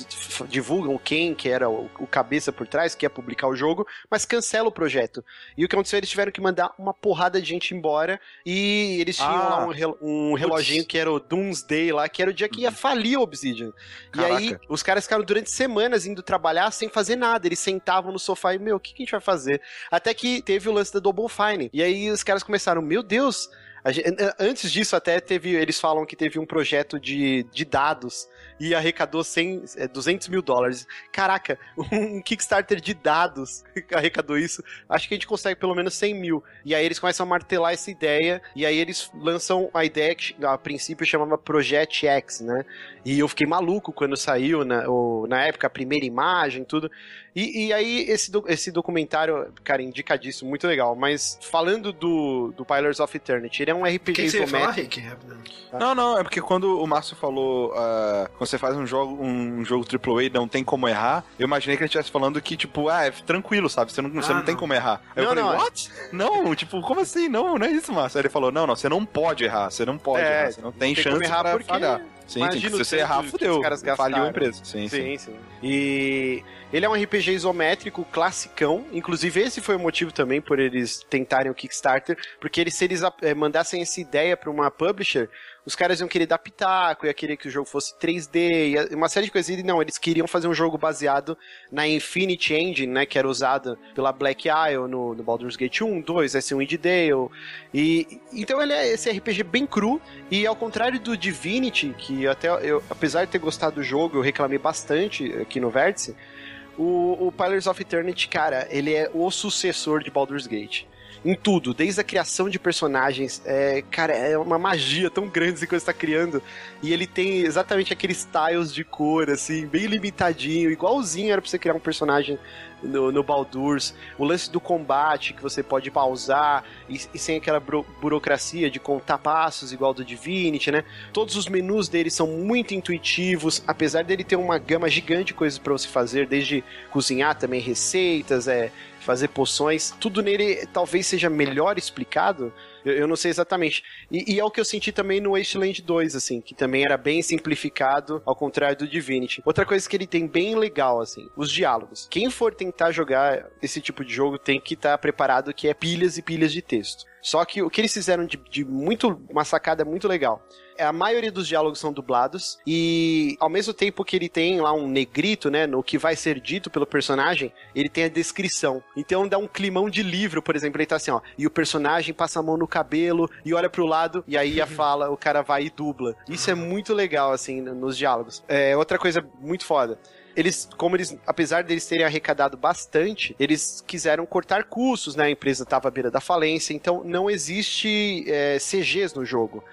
divulgam quem que era o, o cabeça por trás, que ia publicar o jogo, mas cancela o projeto. E o que aconteceu? Eles tiveram que mandar uma porrada de gente embora e eles tinham Ah. lá um, rel- um reloginho que era o Doomsday lá, que era o dia que ia falir a Obsidian. E aí, Caraca. os caras ficaram durante semanas indo trabalhar sem fazer nada. Eles sentavam no sofá e, meu, o que, que a gente vai fazer? Até que teve o lance da Double Fine. E aí os caras começaram, meu Deus. A gen- an- Antes disso, até teve. Eles falam que teve um projeto de, de dados e arrecadou 100, é, 200 mil dólares. Caraca, um Kickstarter de dados arrecadou isso. Acho que a gente consegue pelo menos 100 mil. E aí eles começam a martelar essa ideia. E aí eles lançam a ideia que a princípio chamava Project X, né? E eu fiquei maluco quando saiu, na, na época, a primeira imagem, tudo. E, e aí, esse, do- esse documentário, cara, indicadíssimo, muito legal. Mas falando do, do Pillars of Eternity, ele é um RPG que, que você ia falar, isométrico. Rick? Rapidão. Não, não, é porque quando o Márcio falou ah, quando você faz um jogo, um jogo AAA não tem como errar, eu imaginei que ele estivesse falando que, tipo, ah, é tranquilo, sabe? Você não, você Ah, não, tem não. como errar. Aí Não, eu falei, não, é- what? Não, tipo, como assim? Não, não é isso, Márcio. Aí ele falou, não, não, você não pode errar, você não pode É, errar, você não tem, tem como chance errar pra porque falhar. Sim, imagina se você errar, fudeu. os caras a empresa. Sim, sim. Sim, sim. E ele é um RPG isométrico, classicão. Inclusive, esse foi o motivo também por eles tentarem o Kickstarter. Porque eles, se eles eh, mandassem essa ideia pra uma publisher, os caras iam querer dar pitaco, ia querer que o jogo fosse 3D, ia- uma série de coisas. E não, eles queriam fazer um jogo baseado na Infinity Engine, né? Que era usada pela Black Isle no, no Baldur's Gate 1, 2, Icewind Dale. E, então ele é esse RPG bem cru. E ao contrário do Divinity, que até eu, apesar de ter gostado do jogo, eu reclamei bastante aqui no Vértice. O, o Pillars of Eternity, cara, ele é o sucessor de Baldur's Gate. Em tudo, desde a criação de personagens. É, cara, é uma magia tão grande que você está criando. E ele tem exatamente aqueles tiles de cor, assim, bem limitadinho, igualzinho era pra você criar um personagem no, no Baldur's. O lance do combate, que você pode pausar, e, e sem aquela buro- burocracia de contar passos, igual do Divinity, né? Todos os menus dele são muito intuitivos, apesar dele ter uma gama gigante de coisas para você fazer, desde cozinhar também receitas, é, fazer poções, tudo nele talvez seja melhor explicado. Eu, eu não sei exatamente. E, e é o que eu senti também no Wasteland 2, assim, que também era bem simplificado, ao contrário do Divinity. Outra coisa que ele tem bem legal, assim, os diálogos. Quem for tentar jogar esse tipo de jogo tem que estar preparado que é pilhas e pilhas de texto. Só que o que eles fizeram de, de muito, uma sacada muito legal. É, A maioria dos diálogos são dublados e ao mesmo tempo que ele tem lá um negrito, né, no que vai ser dito pelo personagem, ele tem a descrição. Então dá um climão de livro, por exemplo, ele tá assim, ó, e o personagem passa a mão no cabelo e olha pro lado e aí a fala, o cara vai e dubla. Isso é muito legal assim nos diálogos. É outra coisa muito foda eles, como eles, apesar deles terem arrecadado bastante, eles quiseram cortar custos, né? A empresa estava à beira da falência, então não existe é, CGs no jogo.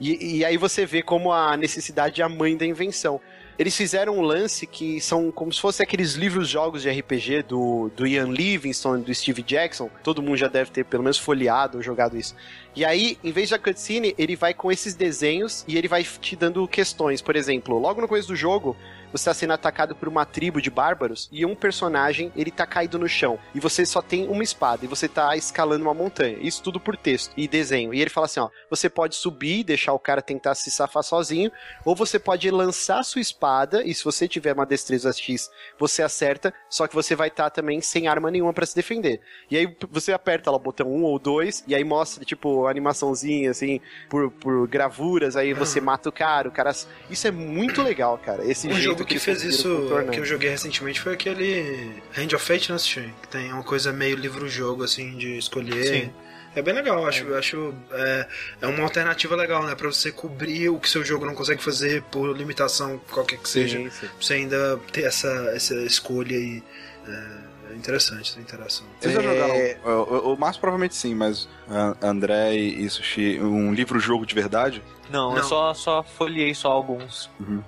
E, e aí você vê como a necessidade é a mãe da invenção. Eles fizeram um lance que são como se fosse aqueles livros-jogos de RPG do, do Ian Livingstone, do Steve Jackson. Todo mundo já deve ter pelo menos folheado ou jogado isso. E aí, em vez da cutscene, ele vai com esses desenhos e ele vai te dando questões. Por exemplo, logo no começo do jogo, você está sendo atacado por uma tribo de bárbaros e um personagem, ele tá caído no chão. E você só tem uma espada e você tá escalando uma montanha. Isso tudo por texto e desenho. E ele fala assim, ó, você pode subir e deixar o cara tentar se safar sozinho, ou você pode lançar sua espada e se você tiver uma destreza X, você acerta, só que você vai estar tá também sem arma nenhuma para se defender. E aí você aperta lá o botão 1 ou 2 e aí mostra, tipo, animaçãozinha, assim, por, por gravuras, aí você mata o cara, o cara... Isso é muito legal, cara. Esse Um jogo que, eles fez isso, que eu joguei recentemente, foi aquele Hand of Fate, né? Que tem uma coisa meio livro-jogo, assim, de escolher. Sim. É bem legal, acho, acho é, é uma alternativa legal, né? Pra você cobrir o que seu jogo não consegue fazer por limitação, qualquer que seja. Sim, sim. Pra você ainda ter essa, essa escolha aí. É, é interessante essa interação. Vocês já É. jogaram? O, o, o Márcio provavelmente sim, mas ah, André e Sushi, um livro-jogo de verdade? Não, eu Não. só, só folhei só alguns. Uhum.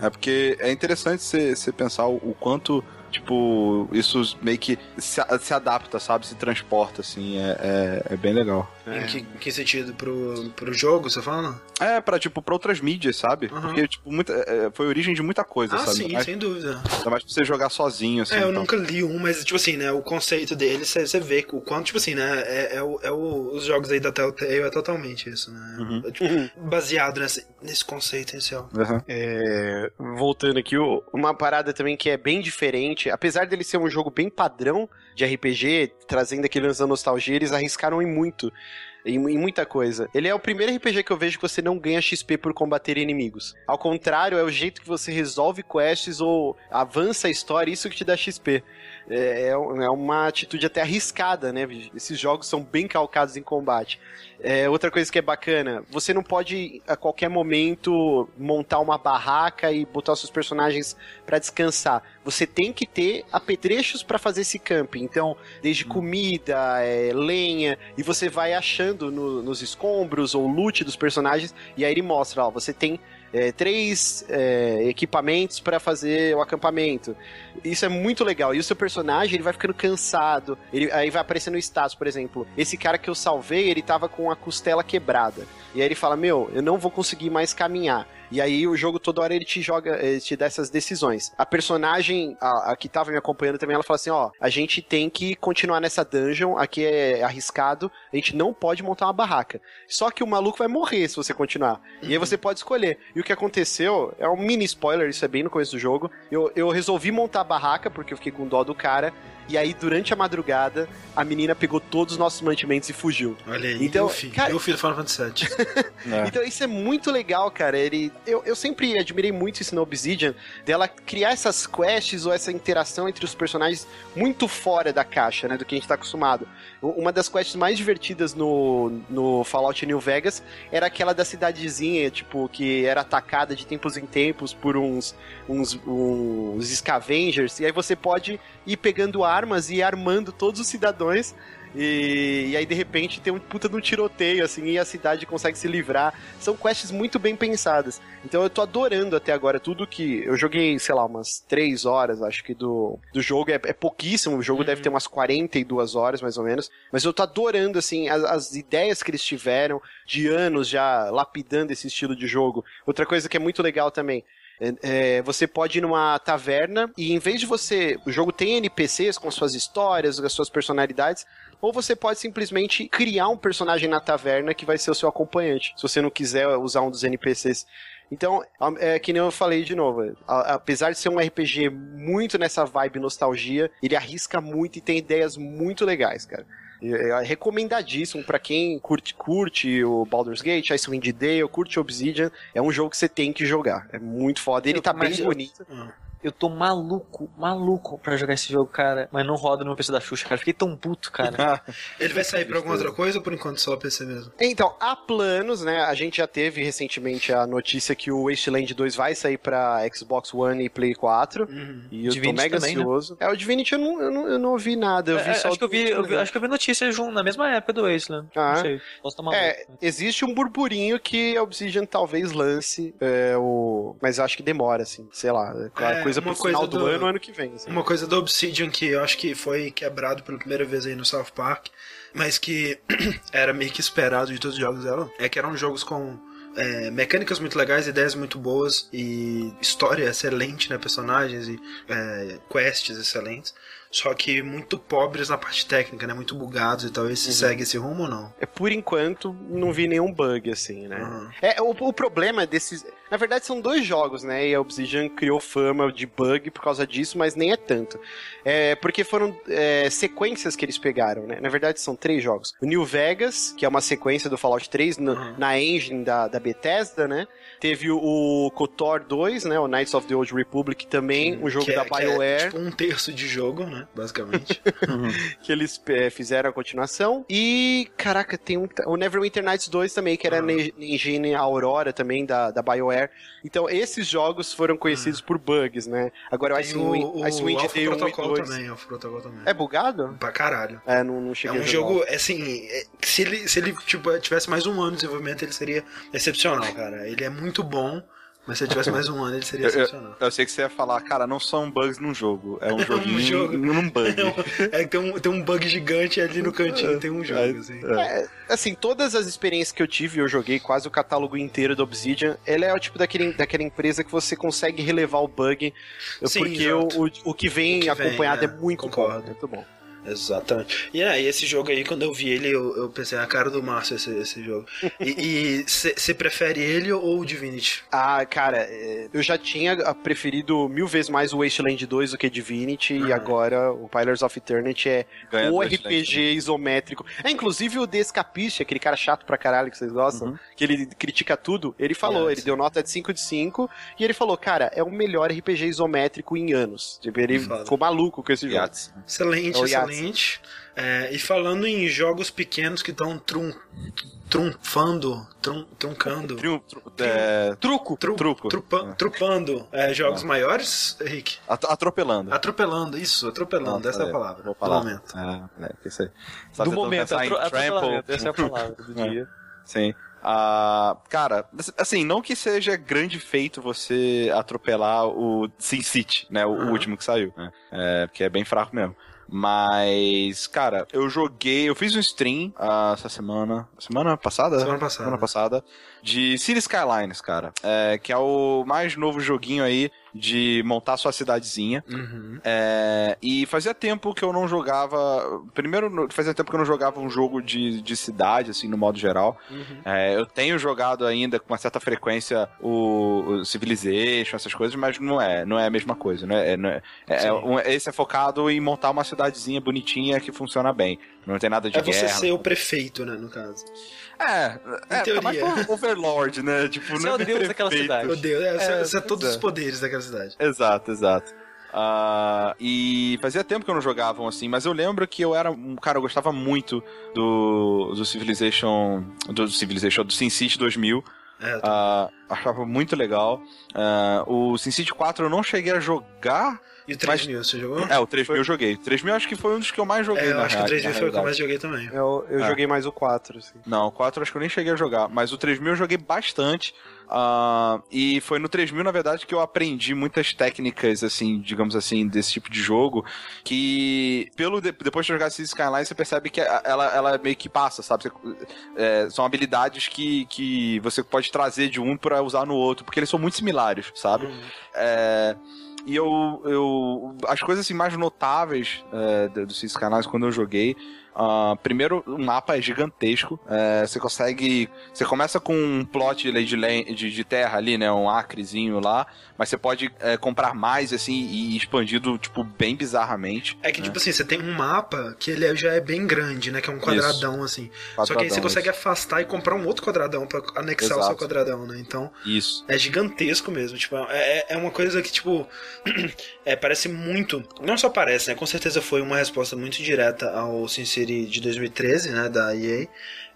É porque é interessante você pensar o, o quanto, tipo, isso meio que se, se adapta, sabe? Se transporta, assim, é, é, é bem legal. Em que, em que sentido? Pro, pro jogo, você fala? É, pra, tipo, pra outras mídias, sabe? Uhum. Porque, tipo, muita, é, foi a origem de muita coisa, Ah, sabe? sim, Ainda sem dúvida. ainda mais pra você jogar sozinho, assim. É, eu então. nunca li um, mas, tipo assim, né, o conceito dele, você vê o quanto, tipo assim, né, é, é, o, é o- os jogos aí da Telltale é totalmente isso, né? Uhum. É, tipo, baseado nesse, nesse conceito inicial. Uhum. É, voltando aqui, o- uma parada também que é bem diferente, apesar dele ser um jogo bem padrão de RPG, trazendo aquele lance da nostalgia, eles arriscaram em muito. Em, em muita coisa. Ele é o primeiro RPG que eu vejo que você não ganha XP por combater inimigos. Ao contrário, é o jeito que você resolve quests ou avança a história, isso que te dá XP. É, é um- é uma atitude até arriscada, né? Esses jogos são bem calcados em combate. É, outra coisa que é bacana, você não pode a qualquer momento montar uma barraca e botar seus personagens pra descansar. Você tem que ter apetrechos pra fazer esse camping. Então, desde comida, é, lenha, e você vai achando no- nos escombros ou loot dos personagens, e aí ele mostra, ó, você tem é, três é, equipamentos pra fazer o acampamento. Isso é muito legal. E o seu personagem, ele vai ficando cansado. Ele, aí vai aparecendo status, por exemplo. Esse cara que eu salvei, ele tava com a costela quebrada. E aí ele fala, meu, eu não vou conseguir mais caminhar. E aí o jogo toda hora ele te joga, ele te dá essas decisões. A personagem, a, a que tava me acompanhando também, ela fala assim, ó, a gente tem que continuar nessa dungeon, aqui é arriscado, a gente não pode montar uma barraca. Só que o maluco vai morrer se você continuar. E aí você pode escolher. E o que aconteceu, é um mini spoiler, isso é bem no começo do jogo, eu, eu resolvi montar a barraca, porque eu fiquei com dó do cara, e aí durante a madrugada, a menina pegou todos os nossos mantimentos e fugiu. Olha aí, Então, eu filho, cara- eu do Final Fantasy VII. É. Então isso é muito legal, cara. Ele, eu, eu sempre admirei muito isso no Obsidian, dela criar essas quests ou essa interação entre os personagens muito fora da caixa, né, do que a gente tá acostumado. Uma das quests mais divertidas no, no Fallout New Vegas era aquela da cidadezinha, tipo, que era atacada de tempos em tempos por uns, uns, uns scavengers, e aí você pode ir pegando armas e ir armando todos os cidadãos e, e aí, de repente, tem um puta de um tiroteio, assim, e a cidade consegue se livrar. São quests muito bem pensadas. Então eu tô adorando até agora tudo que. Eu joguei, sei lá, umas 3 horas, acho que, do, do jogo. É, é pouquíssimo, o jogo deve ter umas 42 horas, mais ou menos. Mas eu tô adorando, assim, as, as ideias que eles tiveram de anos já lapidando esse estilo de jogo. Outra coisa que é muito legal também. É, é, você pode ir numa taverna e em vez de você. O jogo tem NPCs com suas histórias, as suas personalidades, ou você pode simplesmente criar um personagem na taverna que vai ser o seu acompanhante, se você não quiser usar um dos NPCs. Então, é que nem eu falei de novo, apesar de ser um RPG muito nessa vibe nostalgia, ele arrisca muito e tem ideias muito legais, cara. E É recomendadíssimo pra quem curte, curte o Baldur's Gate, Icewind Dale, curte Obsidian, é um jogo que você tem que jogar. É muito foda. Ele Eu- tá bem mas eu- bonito. Eu tô maluco, maluco pra jogar esse jogo, cara. Mas não roda no meu PC da Xuxa, cara. Fiquei tão puto, cara. Ele vai sair pra alguma outra coisa ou por enquanto só PC mesmo? Então, há planos, né? A gente já teve recentemente a notícia que o Wasteland 2 vai sair pra Xbox One e Play 4. Uhum. E eu Divinity tô mega também, né? ansioso. É, o Divinity eu não, eu não, eu não ouvi nada. Eu vi É, só acho, que eu vi, eu vi- acho que eu vi notícias jun- na mesma época do Wasteland. Ah. Não sei. Posso estar maluco. É, existe um burburinho que a Obsidian talvez lance é, o. Mas eu acho que demora, assim, sei lá. É, coisa uma pro coisa final do... do- ano, ano que vem. assim. Uma coisa da Obsidian que eu acho que foi quebrado pela primeira vez aí no South Park, mas que era meio que esperado de todos os jogos dela, é que eram jogos com é, mecânicas muito legais, ideias muito boas e história excelente, né? Personagens e é, quests excelentes. Só que muito pobres na parte técnica, né? Muito bugados e tal. Esse segue esse rumo ou não? É, por enquanto, não vi nenhum bug, assim, né? Uhum. É, o, o problema desses. Na verdade, são dois jogos, né? E a Obsidian criou fama de bug por causa disso, mas nem é tanto. É, porque foram é, sequências que eles pegaram, né? Na verdade, são três jogos. O New Vegas, que é uma sequência do Fallout 3 no- Uhum. na engine da, da Bethesda, né? Teve o, o KOTOR 2, né? O Knights of the Old Republic também, um jogo é- da que é, BioWare. tipo um terço de jogo, né? Basicamente. que eles é, fizeram a continuação. E, caraca, tem um, o Neverwinter Nights 2 também, que era Ah. na engine Aurora também, da, da BioWare. Então, esses jogos foram conhecidos por bugs, né? Agora, o Ah. Tem Icewind, Icewind Alpha Dale 1 e Protocol 2. também, Alpha Protocol também. É bugado? Pra caralho. É, não, não É cheguei um a jogar. jogo, assim, é- se ele, se ele tipo, tivesse mais um ano de desenvolvimento, ele seria excepcional, cara. Ele é muito bom, mas se ele tivesse mais um ano, ele seria Eu, eu, excepcional. eu sei que você ia falar, cara, não são bugs num jogo, é um joguinho jogo. num bug. É que tem um, tem um bug gigante ali no cantinho, tem um jogo, assim. É, assim, todas as experiências que eu tive, eu joguei quase o catálogo inteiro do Obsidian. Ele é o tipo daquele, daquela empresa que você consegue relevar o bug, Sim, porque o, o, o que vem O que vem, acompanhado é, é, muito concordo. bom. Muito bom. Exatamente. E aí, esse jogo aí, quando eu vi ele, eu, eu pensei, a cara do Márcio esse, esse jogo. E você prefere ele ou o Divinity? Ah, cara, é, eu já tinha ah, preferido mil vezes mais o Wasteland 2 do que Divinity, e Ah. agora o Pillars of Eternity é Ganha o Wasteland RPG isométrico. É, inclusive o The Escapist, aquele cara chato pra caralho que vocês gostam, Uhum. que ele critica tudo, ele falou, É, ele sim. deu nota de 5 de 5, e ele falou, cara, é o melhor RPG isométrico em anos. Tipo, ele Foda. ficou maluco com esse jogo. Excelente, É o É, e falando em jogos pequenos que estão trunfando, trum, truncando, tru- é, Truco! tru, truco. trupa- trupando é, jogos Ah. maiores, Rick? at- atropelando. Atropelando, isso, atropelando, essa é a palavra. Vou Do momento. É, é, isso aí. Do momento, atro atropelamento, essa é a palavra do dia. Sim. Ah, cara, assim, não que seja grande feito você atropelar o Sin City, né? O, o Aham. último que saiu, né? É, porque é bem fraco mesmo. Mas, cara, eu joguei, eu fiz um stream ah, essa semana, semana passada? Semana passada. Semana passada, de City Skylines, cara. É, que é o mais novo joguinho aí de montar sua cidadezinha. Uhum. É, e fazia tempo que eu não jogava. Primeiro, fazia tempo que eu não jogava um jogo de, de cidade, assim, no modo geral. É, eu tenho jogado ainda com uma certa frequência o, o Civilization, essas coisas, mas não é, não é a mesma coisa, né? É, não é- é- Sim. um- esse é focado em montar uma cidadezinha bonitinha que funciona bem. Não tem nada de É você guerra. ser o prefeito, né, no caso. É, é teoria. tá mais pro Overlord, né? Tipo, Você não é o deus daquela cidade. Meu Deus, é, você- É, você é todos os é. poderes daquela cidade. Exato, exato. Ah, e fazia tempo que eu não jogava assim, mas eu lembro que eu era um cara, eu gostava muito do, do Civilization, do Civilization, do SimCity 2000. É, Ah, achava muito legal. Ah, o SimCity 4 eu não cheguei a jogar. E o 3000, você jogou? É, o 3000 eu joguei. 3000 acho que foi um dos que eu mais joguei. É, eu na acho que o rea- 3000 na foi o que eu mais joguei também. Eu, eu É. joguei mais o 4, assim. Não, o 4 acho que eu nem cheguei a jogar, mas o 3000 eu joguei bastante. ah, e foi no 3000, na verdade, que eu aprendi muitas técnicas, assim, digamos assim, desse tipo de jogo. Que, pelo de- depois de jogar Cities Skyline, você percebe que ela, ela meio que passa, sabe? Você- é, são habilidades que, que você pode trazer de um pra usar no outro, porque eles são muito similares, sabe? Uhum. É, e eu, eu. As coisas assim, mais notáveis é, do do Skylines quando eu joguei. Ah, primeiro, o mapa é gigantesco. é, você consegue. Você começa com um plot de, de, de terra ali, né? Um acrezinho lá. Mas você pode é, comprar mais, assim, e expandido, tipo, bem bizarramente. É que, tipo assim, você tem um mapa que ele é- já é bem grande, né? Que é um quadradão, assim. Só que aí você Quadradão, consegue afastar e comprar um outro quadradão pra anexar o Exato. seu quadradão, né? Então, Isso. é gigantesco mesmo. Tipo, é, é uma coisa que, tipo, é, parece muito. Não só parece, né? Com certeza foi uma resposta muito direta ao Sin De 2013, né? Da EA.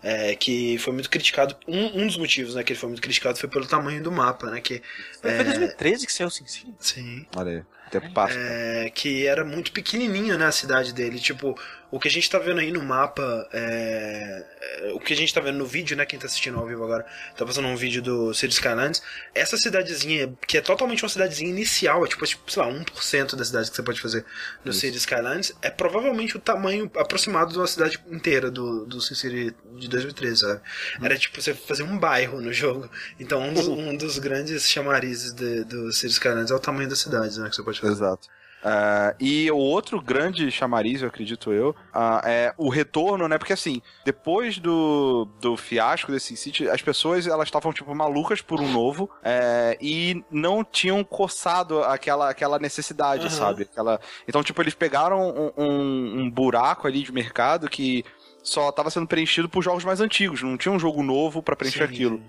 É, que foi muito criticado. Um, um dos motivos, né, que ele foi muito criticado foi pelo tamanho do mapa, né? Que, Foi é, foi 2013 que saiu o Sin City? sim. Olha aí, o tempo passa. É, que era muito pequenininho, né, a cidade dele. Tipo, o que a gente tá vendo aí no mapa, é, é, o que a gente tá vendo no vídeo, né, quem tá assistindo ao vivo agora, tá passando um vídeo do City Skylines, essa cidadezinha, que é totalmente uma cidadezinha inicial, é tipo, tipo sei lá, 1% da cidade que você pode fazer no Isso. City Skylines, é provavelmente o tamanho aproximado de uma cidade inteira do, do Sin City de 2013, sabe? Era tipo você fazer um bairro no jogo. Então, um dos, um dos grandes chamarizes de- do City Skylines é o tamanho da cidade, né, que você pode fazer. Exato. Ah, e o outro grande chamariz, eu acredito eu, ah, é o retorno, né? Porque assim, depois do, do fiasco desse City, as pessoas elas estavam tipo malucas por um novo é, e não tinham coçado aquela, aquela necessidade, Aham. sabe? Aquela... Então, tipo, eles pegaram um, um- um buraco ali de mercado que só estava sendo preenchido por jogos mais antigos, não tinha um jogo novo para preencher Sim. aquilo.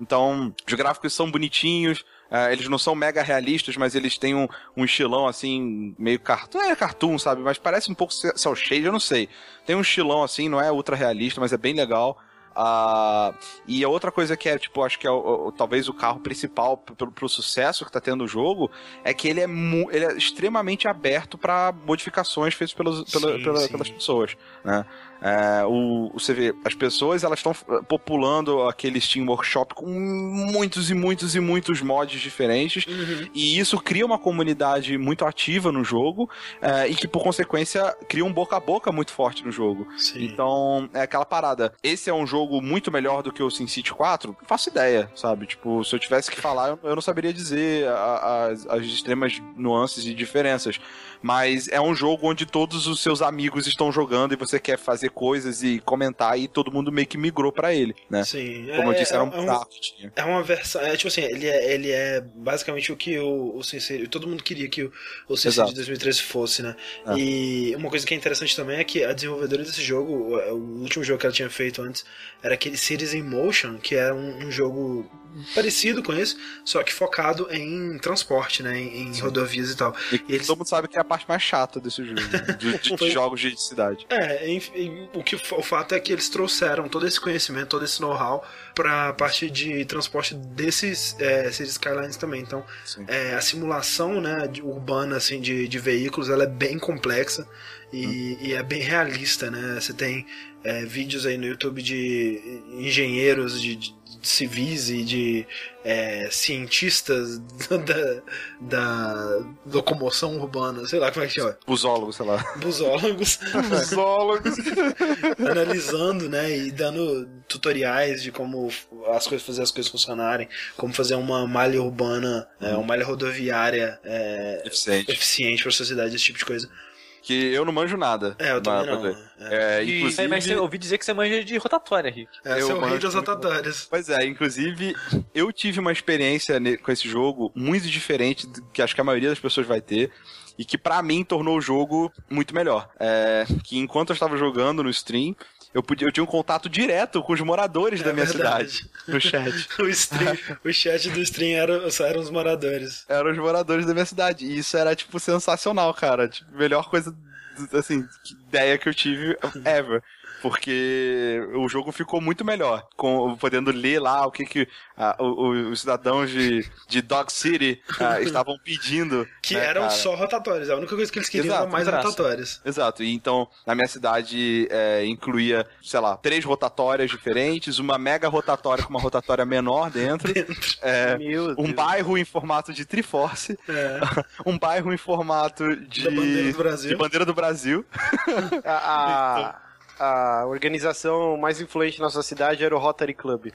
Então, os gráficos são bonitinhos, é, eles não são mega realistas, mas eles têm um, um estilão assim, meio cartoon. É cartoon, sabe? Mas parece um pouco cel shade, eu não sei. Tem um estilão assim, não é ultra realista, mas é bem legal. Ah, e a outra coisa que é, tipo, acho que é o- o- talvez o carro principal pro, pro sucesso que tá tendo o jogo é que ele é, ele é extremamente aberto para modificações feitas pelos, pela- Sim, pela- sim. pelas pessoas, né? É, o, você vê, as pessoas elas estão populando aquele Steam Workshop com muitos e muitos e muitos mods diferentes Uhum. e isso cria uma comunidade muito ativa no jogo é, e que por consequência cria um boca a boca muito forte no jogo. Sim. Então, é aquela parada. Esse é um jogo muito melhor do que o SimCity 4? Não faço ideia, sabe? Tipo, se eu tivesse que falar, eu, eu não saberia dizer a- a- as, as extremas nuances e diferenças. Mas é um jogo onde todos os seus amigos estão jogando e você quer fazer coisas e comentar e todo mundo meio que migrou pra ele, né? Sim. Como eu É- disse, era é- um é buraco que tinha. É uma versão. É tipo assim, ele é, ele é basicamente o que o, o Sincero. Todo mundo queria que o, o de 2013 fosse, né? É. E uma coisa que é interessante também é que a desenvolvedora desse jogo, o, o último jogo que ela tinha feito antes, era aquele Cities in Motion, que era um, um jogo parecido com esse, só que focado em transporte, né? Em, rodovias e tal. E eles- todo mundo sabe que é a parte mais chata desse jogo, né? de, de- de jogos de cidade. É, enfim, o que o fato é que eles trouxeram todo esse conhecimento, todo esse know-how para a parte de transporte desses é, Cities Skylines também. Então, é, a simulação né, de- urbana assim, de, de veículos ela é bem complexa e, e é bem realista. Né? Você tem é, vídeos aí no YouTube de engenheiros, de, de civis e de é, cientistas da, da locomoção urbana, sei lá como é que chama, Busólogo, sei lá. busólogos, Zoólogos. analisando, né, e dando tutoriais de como as coisas fazer as coisas funcionarem, como fazer uma malha urbana, é, uma malha rodoviária é, Eficiente. eficiente para a sociedade, esse tipo de coisa. Que eu não manjo nada. É, eu também não. É, É, inclusive... Mas eu ouvi dizer que você manja de rotatória, Rick. é eu seu rei manjo das muito. rotatórias. Pois é, inclusive, eu tive uma experiência com esse jogo muito diferente do que acho que a maioria das pessoas vai ter. E que pra mim tornou o jogo muito melhor. É, que enquanto eu estava jogando no stream, eu, podia, eu tinha um contato direto com os moradores É da minha verdade. cidade. No chat. O, stream, o chat do stream era, só eram os moradores. Eram os moradores da minha cidade. E isso era, tipo, sensacional, cara. Tipo, melhor coisa, assim, ideia que eu tive ever. Porque o jogo ficou muito melhor, com, podendo ler lá o que, que ah, o- os cidadãos de, de Dog City ah, estavam pedindo. Que né, eram cara? só rotatórios. A única coisa que eles queriam Exato, era mais graça. rotatórios. Exato, e então na minha cidade é, incluía, sei lá, três rotatórias diferentes, uma mega rotatória com uma rotatória menor dentro, é, Meu um Deus. bairro em formato de Triforce, É, um bairro em formato de da bandeira do Brasil. de bandeira do Brasil. A, a, a organização mais influente na nossa cidade era o Rotary Club.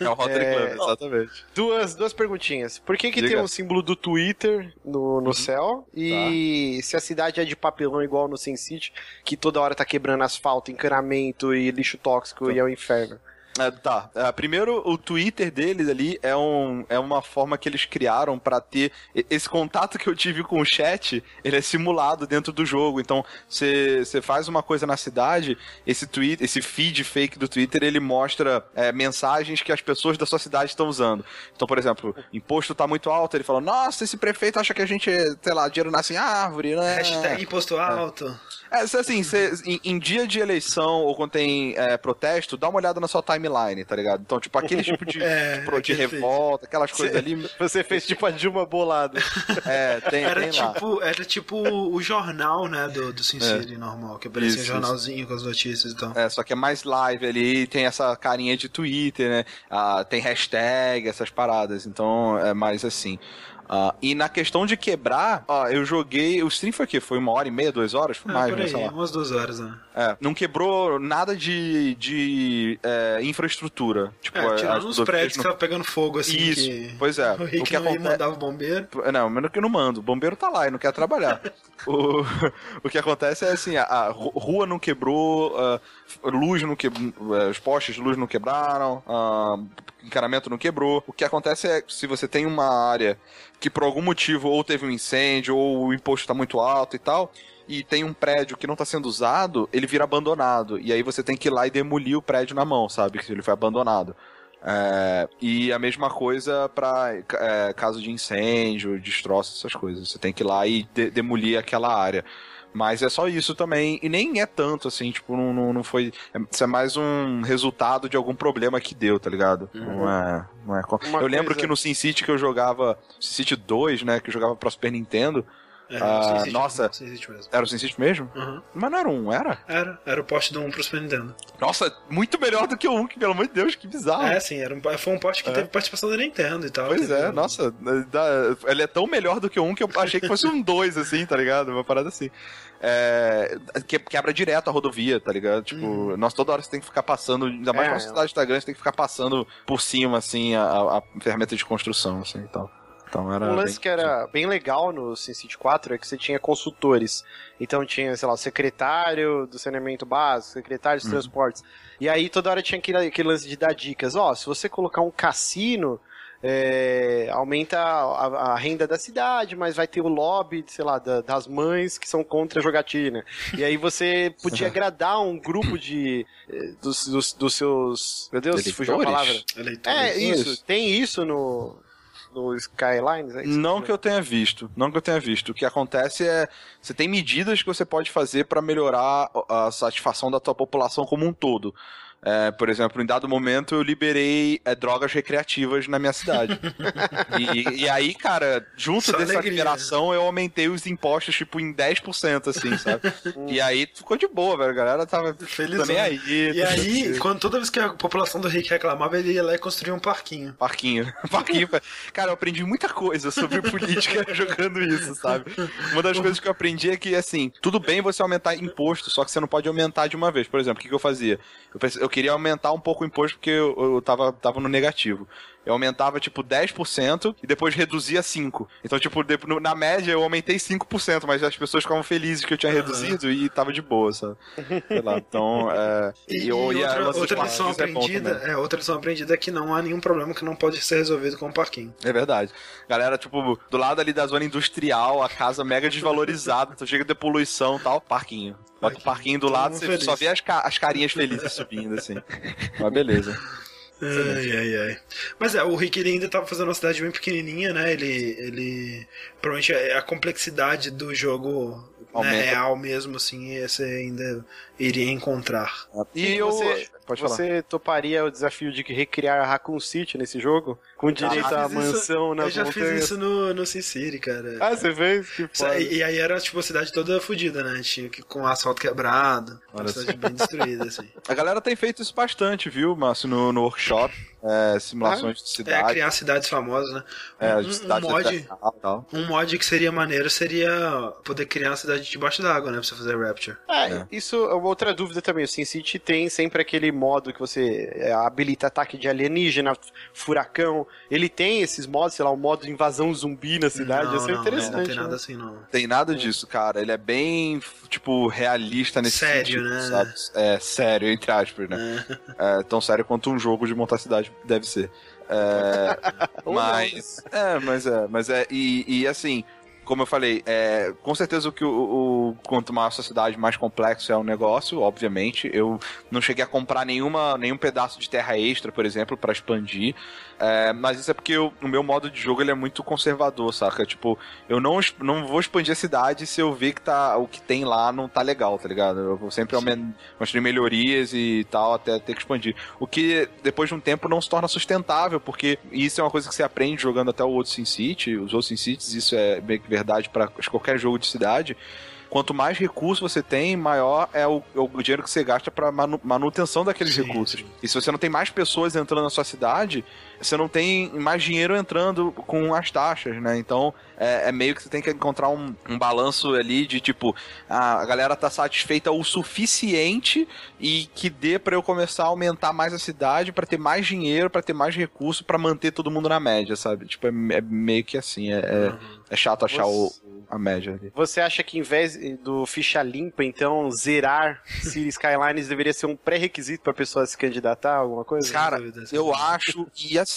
É o Rotary É, Club, exatamente. Duas, duas perguntinhas. Por que, que Diga. tem um símbolo do Twitter no, no céu? E se a cidade é de papelão igual no SimCity, que toda hora tá quebrando asfalto, encanamento e lixo tóxico e é o inferno? É, tá. É, primeiro, o Twitter deles ali é, um, é uma forma que eles criaram pra ter. Esse contato que eu tive com o chat, ele é simulado dentro do jogo. Então, você você faz uma coisa na cidade, esse tweet, esse feed fake do Twitter, ele mostra é, mensagens que as pessoas da sua cidade estão usando. Então, por exemplo, imposto tá muito alto, ele fala, nossa, esse prefeito acha que a gente, sei lá, dinheiro nasce em árvore, né? Hashtag imposto alto. É, cê, assim, cê, em, em dia de eleição ou quando tem é, protesto, dá uma olhada na sua timeline, tá ligado? Então, tipo, aquele tipo de, É, de, revolta, aquelas coisas ali. Você fez tipo a Dilma bolada. É, tem, Era tem lá. tipo, era tipo o jornal, né, do, do Sin City normal, que aparecia um Isso, jornalzinho com as notícias e tal. É, só que é mais live ali, tem essa carinha de Twitter, né? Ah, tem hashtag, essas paradas. Então, é mais assim. Ah, e na questão de quebrar, ó, eu joguei. O stream foi o quê? Foi uma hora e meia, duas horas? Foi Ah, mais, por né? aí, Sei lá. umas duas horas, né? É, não quebrou nada de, de é, infraestrutura. Tipo, É, tirando rodovias prédios que não- estavam pegando fogo, assim, Isso, que... pois é. O Rick o que não acontece... mandava o bombeiro. Não, mas que eu não mando. O bombeiro tá lá e não quer trabalhar. o, o que acontece é assim, a, a ru- rua não quebrou, a luz não quebrou, os postes de luz não quebraram, a encanamento não quebrou. O que acontece é que se você tem uma área que por algum motivo ou teve um incêndio ou o imposto tá muito alto e tal, e tem um prédio que não tá sendo usado, ele vira abandonado. E aí você tem que ir lá e demolir o prédio na mão, sabe? Que ele foi abandonado. É, e a mesma coisa para caso de incêndio, destroço, essas coisas. Você tem que ir lá e de- demolir aquela área. Mas é só isso também, e nem é tanto assim, tipo, não, não, não foi. é- Isso é mais um resultado de algum problema que deu, tá ligado? Não é. Não é Uma eu lembro coisa- que no SimCity que eu jogava. SimCity 2, né? Que eu jogava pra Super Nintendo. É, Ah, City nossa. mesmo, Sin City mesmo. Era o SimCity mesmo? Uhum. Mas não era um, era? Era, era o poste do 1 pro Super Nintendo. Nossa, muito melhor do que o 1, que pelo amor de Deus, que bizarro. É, sim, era um, foi um poste que É. teve participação da Nintendo e tal. Pois é, nossa, dá- ele é tão melhor do que o um que eu achei que fosse um dois, assim, tá ligado? Uma parada assim. É, que- quebra direto a rodovia, tá ligado? Tipo, nossa, toda hora você tem que ficar passando, ainda mais É, numa cidade tá grande, você tem que ficar passando por cima, assim, a, a- a ferramenta de construção, assim, e tal. Então era Um lance bem- que era bem legal no SimCity 4 é que você tinha consultores. Então tinha, sei lá, o secretário do saneamento básico, secretário Uhum. dos transportes. E aí toda hora tinha aquele, aquele lance de dar dicas. Ó, se você colocar um cassino, é, aumenta a, a renda da cidade, mas vai ter o lobby, sei lá, da- das mães que são contra a jogatina. E aí você podia agradar um grupo de. eh, dos, dos, dos seus. Meu Deus, fugiu a Eleitores? palavra. Eleitores. É. Isso. Tem isso no, no Skylines? É? Não que eu tenha visto, não que eu tenha visto. O que acontece é, você tem medidas que você pode fazer pra melhorar a satisfação da tua população como um todo. É, por exemplo, em dado momento eu liberei é, drogas recreativas na minha cidade. e, e aí, cara, junto Só dessa alegria. liberação, eu aumentei os impostos, tipo, em 10%, assim, sabe? e aí ficou de boa, velho. A galera tava Feliz tô nem aí. E aí, quando toda vez que a população do Rick reclamava, ele ia lá e construía um parquinho. Parquinho. Parquinho. Cara, eu aprendi muita coisa sobre política jogando isso, sabe? Uma das coisas que eu aprendi é que, assim, tudo bem você aumentar imposto, só que você não pode aumentar de uma vez. Por exemplo, o que, que eu fazia? Eu, pense- eu queria aumentar um pouco o imposto porque eu, eu tava, tava no negativo. Eu aumentava, tipo, 10% e depois reduzia 5%. Então, tipo, de- na média eu aumentei 5%, mas as pessoas ficavam felizes que eu tinha reduzido e tava de boa, sabe? Sei lá, então, é... E, eu- e a- outra, outra lição é aprendida, também. é, outra lição aprendida é que não há nenhum problema que não pode ser resolvido com um parquinho. É verdade. Galera, tipo, do lado ali da zona industrial, a casa mega desvalorizada, então chega a ter poluição e tal, parquinho. Bota o parquinho do lado, você feliz. só vê as, ca- as carinhas felizes subindo, assim. Mas beleza. Ai, ai, ai. Mas é, o Rick ele ainda tava fazendo uma cidade bem pequenininha, né? Ele, ele provavelmente é a complexidade do jogo né, real mesmo, assim, você ainda iria encontrar. E eu. você, Pode falar. você toparia o desafio de recriar a Raccoon City nesse jogo? Com direito à fiz isso- mansão Eu já fiz montanhas? isso no, no Sin City, cara. Ah, você fez? Que Isso foda. aí- e aí era tipo a cidade toda fodida, né? Tinha que com o asfalto quebrado, uma cidade bem destruída, assim. A galera tem feito isso bastante, viu, Márcio, no, no workshop. É, simulações de É, cidade. criar cidades famosas, né? É, Um- de um cidade mod- tal. Um mod que seria maneiro seria poder criar uma cidade debaixo d'água, né? Pra você fazer Rapture. É, É. isso é uma outra dúvida também. O SimCity tem sempre aquele modo que você é, habilita ataque de alienígena, furacão. Ele tem esses modos, sei lá, o modo de invasão zumbi na cidade. Isso é interessante. Não tem nada né? assim, não. Tem nada disso, cara. Ele é bem, tipo, realista nesse Sério, sentido, né? sabe? É, sério, entre aspas, né? É, tão sério quanto um jogo de montar cidade deve ser. É, mas, é, mas é, mas é, e, e assim, como eu falei, é, com certeza o que o, o- quanto maior a sua cidade, mais complexo é o negócio, obviamente. Eu não cheguei a comprar nenhuma, nenhum pedaço de terra extra, por exemplo, pra expandir. É, mas isso é porque eu- o meu modo de jogo ele é muito conservador, saca? Tipo, eu não, não vou expandir a cidade se eu ver que tá, o que tem lá não tá legal, tá ligado? Eu vou sempre construir melhorias e tal até ter que expandir. O que depois de um tempo não se torna sustentável, porque isso é uma coisa que você aprende jogando até o outro SimCity, os outros SimCities, isso é meio que verdade para qualquer jogo de cidade. Quanto mais recursos você tem, maior é o, é o dinheiro que você gasta para manutenção daqueles Sim, recursos. sim. E se você não tem mais pessoas entrando na sua cidade, você não tem mais dinheiro entrando com as taxas, né? Então é, é meio que você tem que encontrar um, um balanço ali de tipo, a galera tá satisfeita o suficiente e que dê para eu começar a aumentar mais a cidade para ter mais dinheiro, para ter mais recurso, para manter todo mundo na média, sabe? Tipo, é, é meio que assim, é, é, é chato achar o, a média ali. Você acha que em vez do ficha limpa, então, zerar City Skylines deveria ser um pré-requisito pra pessoa se candidatar, alguma coisa? Cara, Eu acho, e assim,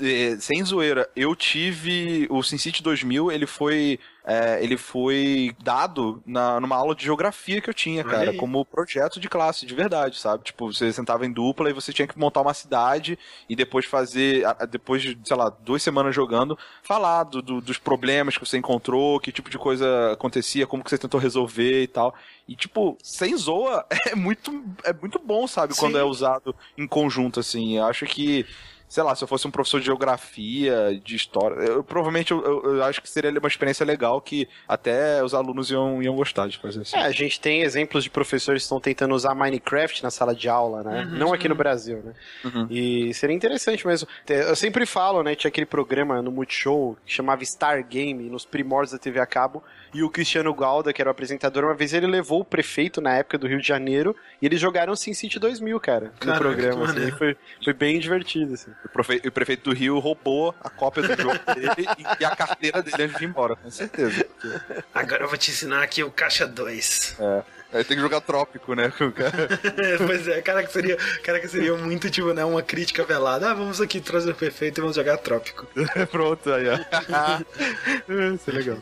é, sem zoeira, eu tive. O SimCity 2000, ele foi. é, ele foi dado na, numa aula de geografia que eu tinha, cara, como projeto de classe, de verdade, sabe? Tipo, você sentava em dupla e você tinha que montar uma cidade e depois fazer, depois de, sei lá, duas semanas jogando, falar do- do- dos problemas que você encontrou, que tipo de coisa acontecia, como que você tentou resolver e tal. E, tipo, sem zoa, é muito, é muito bom, sabe? Quando Sim. é usado em conjunto, assim. Eu acho que, sei lá, se eu fosse um professor de geografia, de história, eu, provavelmente eu, eu- eu acho que seria uma experiência legal que até os alunos iam, iam gostar de fazer assim. É, a gente tem exemplos de professores que estão tentando usar Minecraft na sala de aula, né? Uhum, Não aqui no. Brasil, né? Uhum. E seria interessante mesmo. Eu sempre falo, né? Tinha aquele programa no Multishow que chamava Star Game, nos primórdios da TV a cabo. E o Cristiano Galda, que era o apresentador, uma vez ele levou o prefeito na época do Rio de Janeiro e eles jogaram SimCity 2000, cara, no Caraca, programa. que assim, foi, foi bem divertido, assim. O, profe- o prefeito do Rio roubou a cópia do jogo dele e a carteira dele antes de ir embora, com certeza. Porque, Agora eu vou te ensinar aqui o Caixa 2. é, aí tem que jogar trópico, né? com o cara. pois é, cara que seria, cara que seria muito tipo, né, uma crítica velada. Ah, vamos aqui trazer o perfeito e vamos jogar trópico. Pronto, aí, ó. Isso é legal.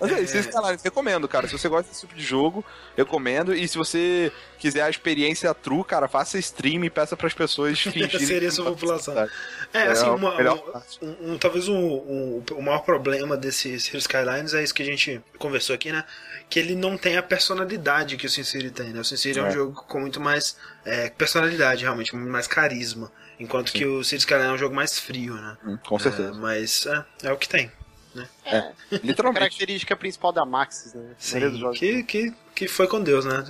Mas é isso, cara, recomendo, cara. Se você gosta desse tipo de jogo, recomendo. E se você quiser a experiência true, cara, faça stream e peça pras pessoas fingirem. Seria não tá população. É, É, assim, a uma- melhor um- um- um- talvez o, o, o maior problema desse Cities Skylines é isso que a gente conversou aqui, né? Que ele não tem a personalidade que o SimCity tem, né? O SimCity é, um É. jogo com muito mais é, personalidade, realmente, muito mais carisma. Enquanto que o Cities Skylines é um jogo mais frio, né? Hum, com certeza. É, mas é, é o que tem. A Literalmente. característica principal da Maxis, né? A Sim, que, que, que foi com Deus, né?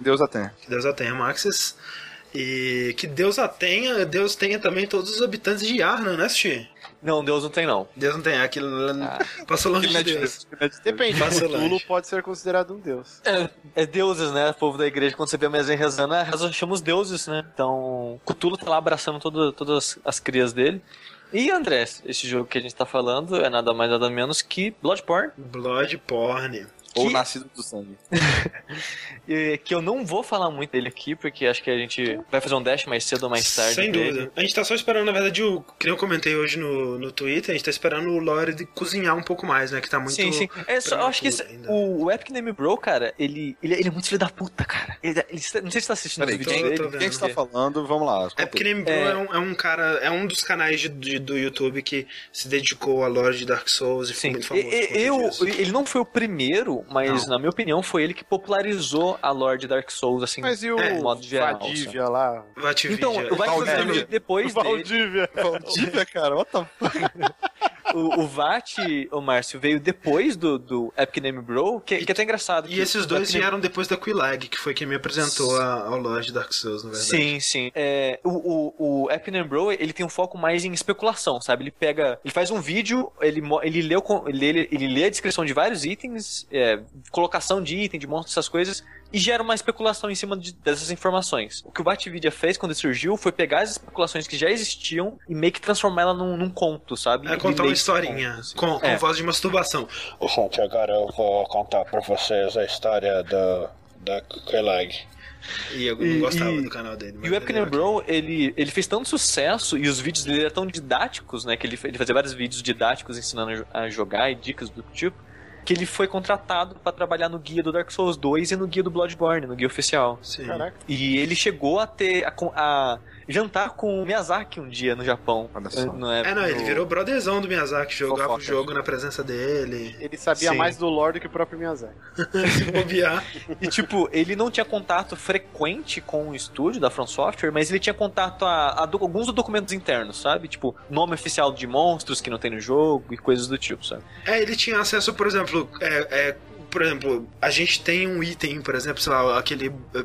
Deus a tenha. Que Deus a tenha, Maxis. E que Deus a tenha, Deus tenha também todos os habitantes de Arna, né, Sushi? Não, Deus não tem, não. Deus não tem, aquilo lá Ah. passou longe Aquilo de é de Deus. Deus. Depende, Cthulhu longe. pode ser considerado um deus. É, é deuses, né? O povo da igreja, quando você vê a mesa rezando, é, reza- chama os deuses, né? Então, Cthulhu tá lá abraçando todo- todas as crias dele. E, André, esse jogo que a gente tá falando é nada mais nada menos que Bloodborne. Blood porn. Ou Que- nascido do sangue. E que eu não vou falar muito dele aqui, porque acho que a gente vai fazer um dash mais cedo ou mais tarde. Sem dele. dúvida. A gente tá só esperando, na verdade, o que eu comentei hoje no, no Twitter, a gente tá esperando o Lore de cozinhar um pouco mais, né? Que tá muito. Sim, sim. É só, eu acho que esse- o, o Epic Name Bro, cara, ele, ele, ele é muito filho da puta, cara. Ele, ele- não sei se você tá assistindo Peraí, os vídeos quem, tô dele. quem que você tá falando? Vamos lá. Porque Name Bro É. é... um, é um cara, é um dos canais de, de- do YouTube que se dedicou à lore de Dark Souls e ficou Sim, muito famoso. E- eu, disso. ele não foi o primeiro, mas Não. na minha opinião foi ele que popularizou a lore de Dark Souls, assim, Mas e o de modo geral. assim. Vadívia lá? Vatividia. Então, vai Valdívia. fazer depois dele. Valdívia. Valdívia, cara, what the fuck? o, o VAT, o Márcio, veio depois do, do Epic Name Bro, que, que é até engraçado. E esses dois Epic Name- vieram depois da Quilag, que foi quem me apresentou a- ao Lorde Dark Souls, na verdade. Sim, sim. É, o, o, o Epic Name Bro, ele tem um foco mais em especulação, sabe? Ele pega, ele faz um vídeo, ele, ele, lê, o ele, lê- ele lê a descrição de vários itens, é, colocação de item, de monstros, essas coisas, e gera uma especulação em cima de- dessas informações. O que o Batvidia fez quando ele surgiu foi pegar as especulações que já existiam e meio que transformar ela num, num conto, sabe? É contar uma historinha, conto, assim. com, com É. voz de masturbação. Gente, agora eu vou contar pra vocês a história do, da Quelag. E eu não E- gostava e- do canal dele. mas E o era ok. Bro, ele, ele fez tanto sucesso e os vídeos dele eram tão didáticos, né? Que ele, ele fazia vários vídeos didáticos ensinando a jogar e dicas do tipo. Que ele foi contratado pra trabalhar no guia do Dark Souls 2 e no guia do Bloodborne, no guia oficial. Sim. Caraca. E ele chegou a ter. a, con- a jantar com o Miyazaki um dia no Japão. Olha só. No É, não, ele no- virou brotherzão do Miyazaki, jogava o Fofoca. jogo na presença dele, Ele sabia Sim. mais do lore do que o próprio Miyazaki. se bobear. E tipo, ele não tinha contato frequente com o estúdio da From Software, mas ele tinha contato a, a do- alguns documentos internos, sabe? Tipo, nome oficial de monstros que não tem no jogo e coisas do tipo, sabe? É, ele tinha acesso, por exemplo, é, é, por exemplo, a gente tem um item, por exemplo, sei lá, aquele é,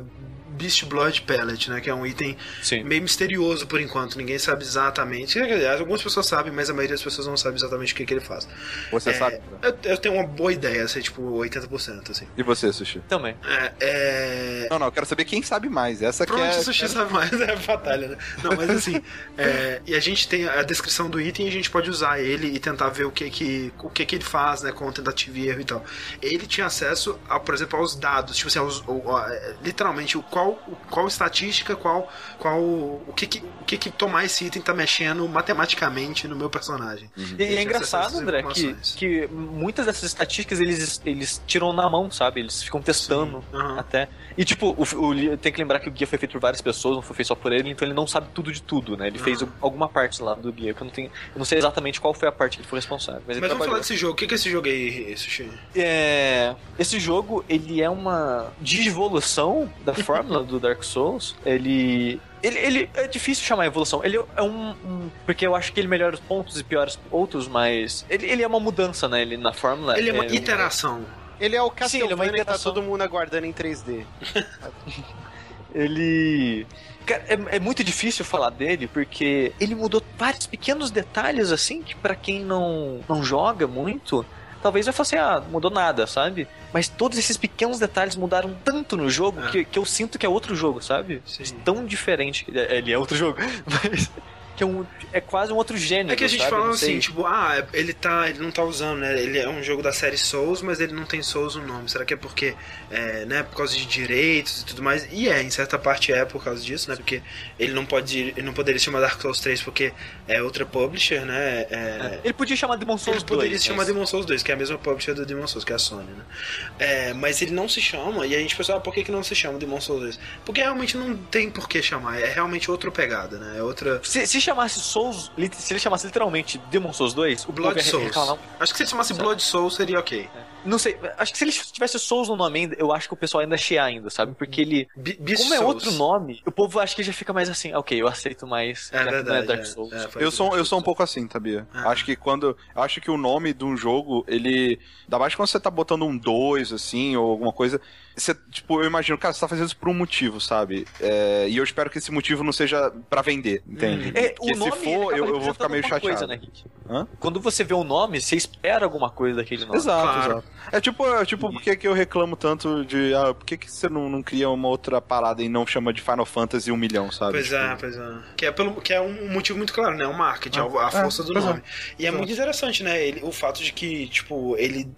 Beast Blood Pellet, né, que é um item Sim. meio misterioso por enquanto, ninguém sabe exatamente. Aliás, algumas pessoas sabem, mas a maioria das pessoas não sabe exatamente o que, que ele faz. Você É, sabe? Eu, eu tenho uma boa ideia, sei, tipo, 80%, assim. E você, Sushi? Também. É, é, Não, não, eu quero saber quem sabe mais. Essa que é. o sushi sabe mais, é a batalha, né? Não, mas assim, é, e a gente tem a descrição do item e a gente pode usar ele e tentar ver o que que, o que, que ele faz, né, com tentativa e erro e tal. Ele tinha acesso, a, por exemplo, aos dados, tipo assim, aos, o- a- é, literalmente, o qual, o- qual estatística, qual, qual o que que, o que que tomar esse item tá mexendo matematicamente no meu personagem. E Ele é engraçado, André, que, que muitas dessas estatísticas eles, eles tiram na mão, sabe? Eles ficam testando Aham. até. E tipo, o, o, tem que lembrar que o guia foi feito por várias pessoas, não foi feito só por ele, então ele não sabe tudo de tudo, né? Ele fez Aham. alguma parte lá do guia, que eu não tenho. Eu não sei exatamente qual foi a parte que ele foi responsável. Mas, ele Mas vamos falar desse jogo. O que que é esse jogo aí, Sushi? É, esse jogo, ele é uma digievolução da fórmula do Dark Souls. Ele, ele, ele é difícil chamar evolução. Ele é um, um- porque eu acho que ele melhora os pontos e piora os outros, mas ele, ele é uma mudança, né? Ele na fórmula. Ele é uma um- iteração. Ele é o Sim, ele é uma Castlevania que tá todo mundo aguardando em 3D. Ele. Cara, é, é muito difícil falar dele porque ele mudou vários pequenos detalhes assim que pra quem não, não joga muito, talvez falar assim, ah, mudou nada, sabe? Mas todos esses pequenos detalhes mudaram tanto no jogo É. que, que eu sinto que é outro jogo, sabe? Sim. Tão diferente. Ele é- Ele é outro jogo, mas que é, um, é quase um outro gênero. É que a gente sabe? fala assim, tipo, ah, ele tá. Ele não tá usando, né? Ele é um jogo da série Souls, mas ele não tem Souls no nome. Será que é porque, é, né, por causa de direitos e tudo mais? E é, em certa parte é por causa disso, né? Porque ele não pode. Ele não poderia se chamar Dark Souls 3 porque é outra publisher, né? É, Ele podia chamar Demon Souls ele poderia 2. se chamar Demon Souls 2, que é a mesma publisher do Demon Souls, que é a Sony, né? É, mas ele não se chama, e a gente pensou, ah, por que, que não se chama Demon Souls 2? Porque realmente não tem por que chamar, é realmente outra pegada, né? É outra. Se, se chamasse Souls, se ele chamasse literalmente Demon Souls 2, o Blood Souls. reclamar Acho que se ele chamasse Sabe? Blood Souls seria ok. Não sei, acho que se ele tivesse Souls no nome ainda, eu acho que o pessoal ainda ia chiar ainda, sabe? Porque ele. Beast Como é Souls. outro nome, o povo acha que já fica mais assim, ok, eu aceito mais. É já que verdade. não é Dark é, Souls. é, Eu sou, eu sou um pouco assim, sabia? Ah. Acho que quando. Acho que o nome de um jogo, ele. Ainda mais quando você tá botando um 2, assim, ou alguma coisa. Você, tipo, eu imagino, cara, você tá fazendo isso por um motivo, sabe? É, e eu espero que esse motivo não seja pra vender, entende? É, Porque o nome se for, eu, eu vou ficar meio chateado. Coisa, né? Quando você vê o nome, você espera alguma coisa daquele nome. Exato, Claro. exato. É tipo, é tipo por que que eu reclamo tanto de. Ah, por que, que você não, não cria uma outra parada e não chama de Final Fantasy um milhão, sabe? Pois Tipo, é, pois é. Que é, pelo, que é um motivo muito claro, né? O marketing, a, a é, força do é. nome. E é muito interessante, né? Ele, o fato de que, tipo, ele.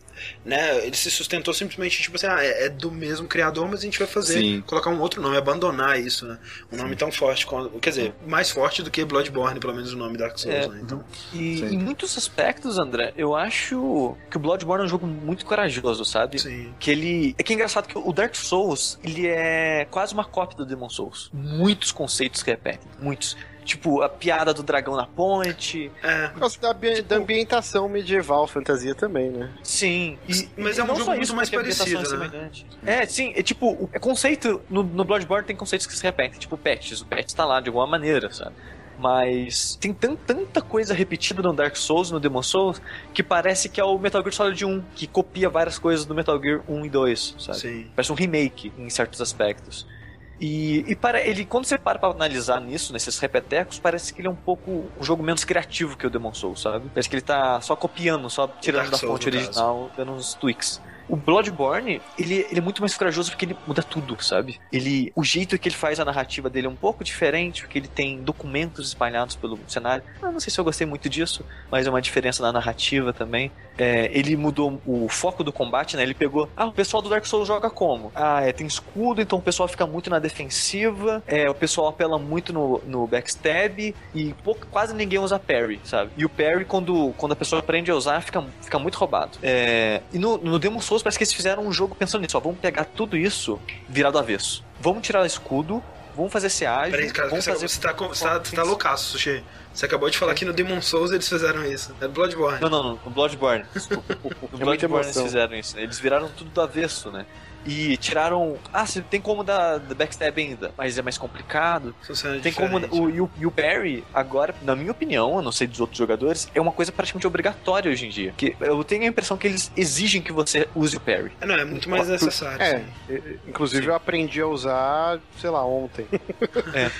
Né, ele se sustentou simplesmente, tipo assim, ah, é, é do mesmo criador, mas a gente vai fazer, Sim. colocar um outro nome, abandonar isso, né? Um nome tão forte, quanto- quer dizer, mais forte do que Bloodborne, pelo menos o nome Dark Souls, É. né? Então, E Sim. em muitos aspectos, André, eu acho que o Bloodborne é um jogo muito corajoso, sabe? sim. Que ele. É que é engraçado que o Dark Souls, ele é quase uma cópia do Demon Souls. Muitos conceitos repetem. Muitos. Tipo, a piada do dragão na ponte. É. Por causa da, ambi- da ambientação medieval, fantasia também, né? Sim. E, Mas e é um jogo muito mais parecido, é né? É, sim. É tipo, o é conceito. No, no Bloodborne tem conceitos que se repetem. Tipo, pets. O pet tá lá de alguma maneira, sabe? Mas tem tan- tanta coisa repetida no Dark Souls, no Demon Souls, que parece que é o Metal Gear Solid 1, que copia várias coisas do Metal Gear 1 e 2, sabe? Sim. Parece um remake em certos aspectos. E, e para ele, quando você para pra analisar nisso, nesses repetecos, parece que ele é um pouco um jogo menos criativo que o Demon Souls, sabe? Parece que ele tá só copiando, só tirando da fonte no caso. original, dando uns tweaks. O Bloodborne, ele, ele é muito mais corajoso porque ele muda tudo, sabe? Ele, o jeito que ele faz a narrativa dele é um pouco diferente, porque ele tem documentos espalhados pelo cenário. Eu não sei se eu gostei muito disso, mas é uma diferença na narrativa também. É, ele mudou o foco do combate, né? Ele pegou, ah, o pessoal do Dark Souls joga como? Ah, é, tem escudo, então o pessoal fica muito na defensiva, é, o pessoal apela muito no, no backstab e pouco, quase ninguém usa parry, sabe? E o parry, quando, quando a pessoa aprende a usar, fica, fica muito roubado. É, e no, no Demon Souls parece que eles fizeram um jogo pensando nisso, ó, vamos pegar tudo isso virado avesso. Vamos tirar escudo, vamos fazer ágil, Peraí, cara, vamos você, fazer... você tá, com- você tá, você tá loucaço, Sushi. Você acabou de falar que no Demon Souls eles fizeram isso. É Bloodborne. Não, não, não, no Bloodborne. Desculpa. No É Bloodborne eles fizeram isso, né? Eles viraram tudo do avesso, né? E tiraram. Ah, você tem como dar backstab ainda, mas é mais complicado. Funciona Tem como. O, e, o, e o parry, agora, na minha opinião, eu não sei dos outros jogadores, é uma coisa praticamente obrigatória hoje em dia. Que eu tenho a impressão que eles exigem que você use o parry. É, não, é muito mais necessário. É, sim. inclusive eu aprendi a usar, sei lá, ontem.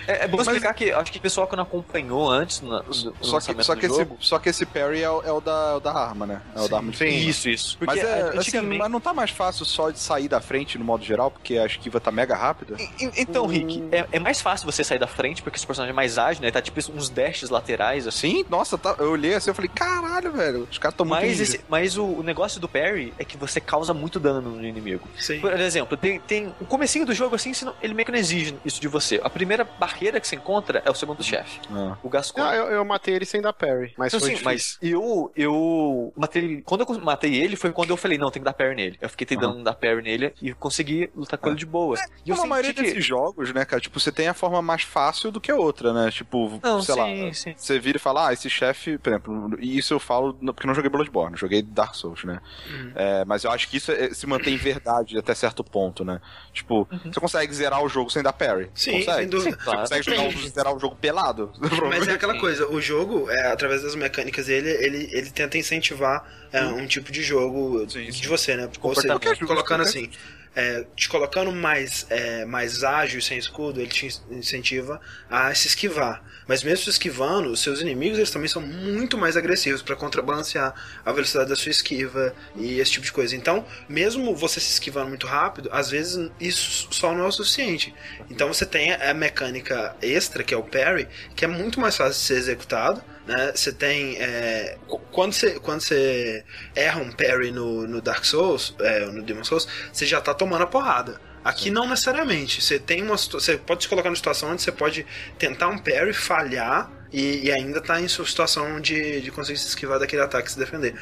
É, é bom Mas- explicar que acho que o pessoal que não acompanhou antes no, no Só que, só, do que esse, jogo. só que esse parry é o, é o da, é o da arma, né? É o Sim. da arma de Sim. Isso, isso. Porque Mas, é, assim, antigamente. mas não tá mais fácil só de sair da frente no modo geral, porque a esquiva tá mega rápida? E- Então, Rick, é, é mais fácil você sair da frente porque esse personagem é mais ágil, né? Tá tipo uns dashes laterais, assim. Sim, nossa, tá- eu olhei assim e falei, caralho, velho, os caras tão muito Mas, ninja. esse- mas o, o negócio do parry é que você causa muito dano no inimigo. Sim. Por exemplo, tem, tem o comecinho do jogo assim, senão- ele meio que não exige isso de você. A primeira barreira que você encontra é o segundo chefe, Ah. o Gascon. Ah, eu, eu matei ele sem dar parry, mas Então, foi sim, difícil. mas eu, eu matei ele. Quando eu matei ele, foi quando eu falei, não, tem que dar parry nele. Eu fiquei tentando dar parry nele e consegui lutar com ele de boa. E eu Como a maioria que... desses jogos, né, cara? Tipo, você tem a forma mais fácil do que a outra, né? Tipo, Não, sei sim, lá. sim. Você vira e fala, ah, esse chefe, por exemplo, e isso eu falo porque não joguei Bloodborne, joguei Dark Souls, né? Uhum. É, mas eu acho que isso é- se mantém verdade até certo ponto, né? Tipo, Uhum. você consegue zerar o jogo sem dar parry? Sim, consegue? sem dúvida. Sim, claro. Consegue jogar o- zerar o jogo pelado? Mas é aquela coisa, o jogo, é, através das mecânicas dele, ele, ele tenta incentivar é, um tipo de jogo Sim, de você, né? Ou seja, colocando assim, é, te colocando mais, é, mais ágil sem escudo, ele te incentiva a se esquivar. Mas mesmo se esquivando, os seus inimigos eles também são muito mais agressivos para contrabalancear a velocidade da sua esquiva e esse tipo de coisa. Então, mesmo você se esquivando muito rápido, às vezes isso só não é o suficiente. Então você tem a mecânica extra, que é o parry, que é muito mais fácil de ser executado. Né? Você tem. é, qu- quando, você, quando você erra um parry no, no Dark Souls, é, no Demon Souls, você já tá tomando a porrada. Aqui não necessariamente. Você tem uma Você pode se colocar numa situação onde você pode tentar um parry, falhar e, e ainda tá em sua situação de, de conseguir se esquivar daquele ataque e se defender.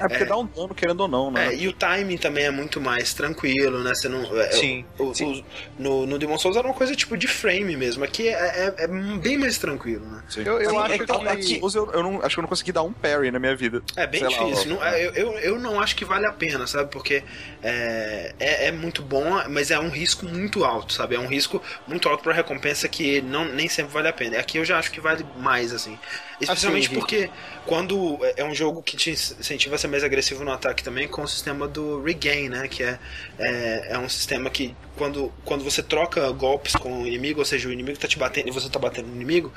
É porque É. dá um dano, querendo ou não, né? É, e o timing também é muito mais tranquilo, né? Você não. é, Sim, o- o- sim. o- no, no Demon Souls era uma coisa tipo de frame mesmo. Aqui é, é- é bem mais tranquilo, né? Sim. Eu, eu Sim, acho é que- que... Aqui, eu, eu não, acho que eu não consegui dar um parry na minha vida. É bem Sei lá, difícil. ó, não- é, eu, eu, eu não acho que vale a pena, sabe? Porque é, é, é muito bom, mas é um risco muito alto, sabe? É um risco muito alto pra recompensa que não, nem sempre vale a pena. Aqui eu já acho que vale mais, assim. Especialmente Assim, porque quando é um jogo que te incentiva a ser mais agressivo no ataque também, com o sistema do regain, né? Que é, é, é um sistema que quando, quando você troca golpes com o inimigo, ou seja, o inimigo tá te batendo e você tá batendo no inimigo,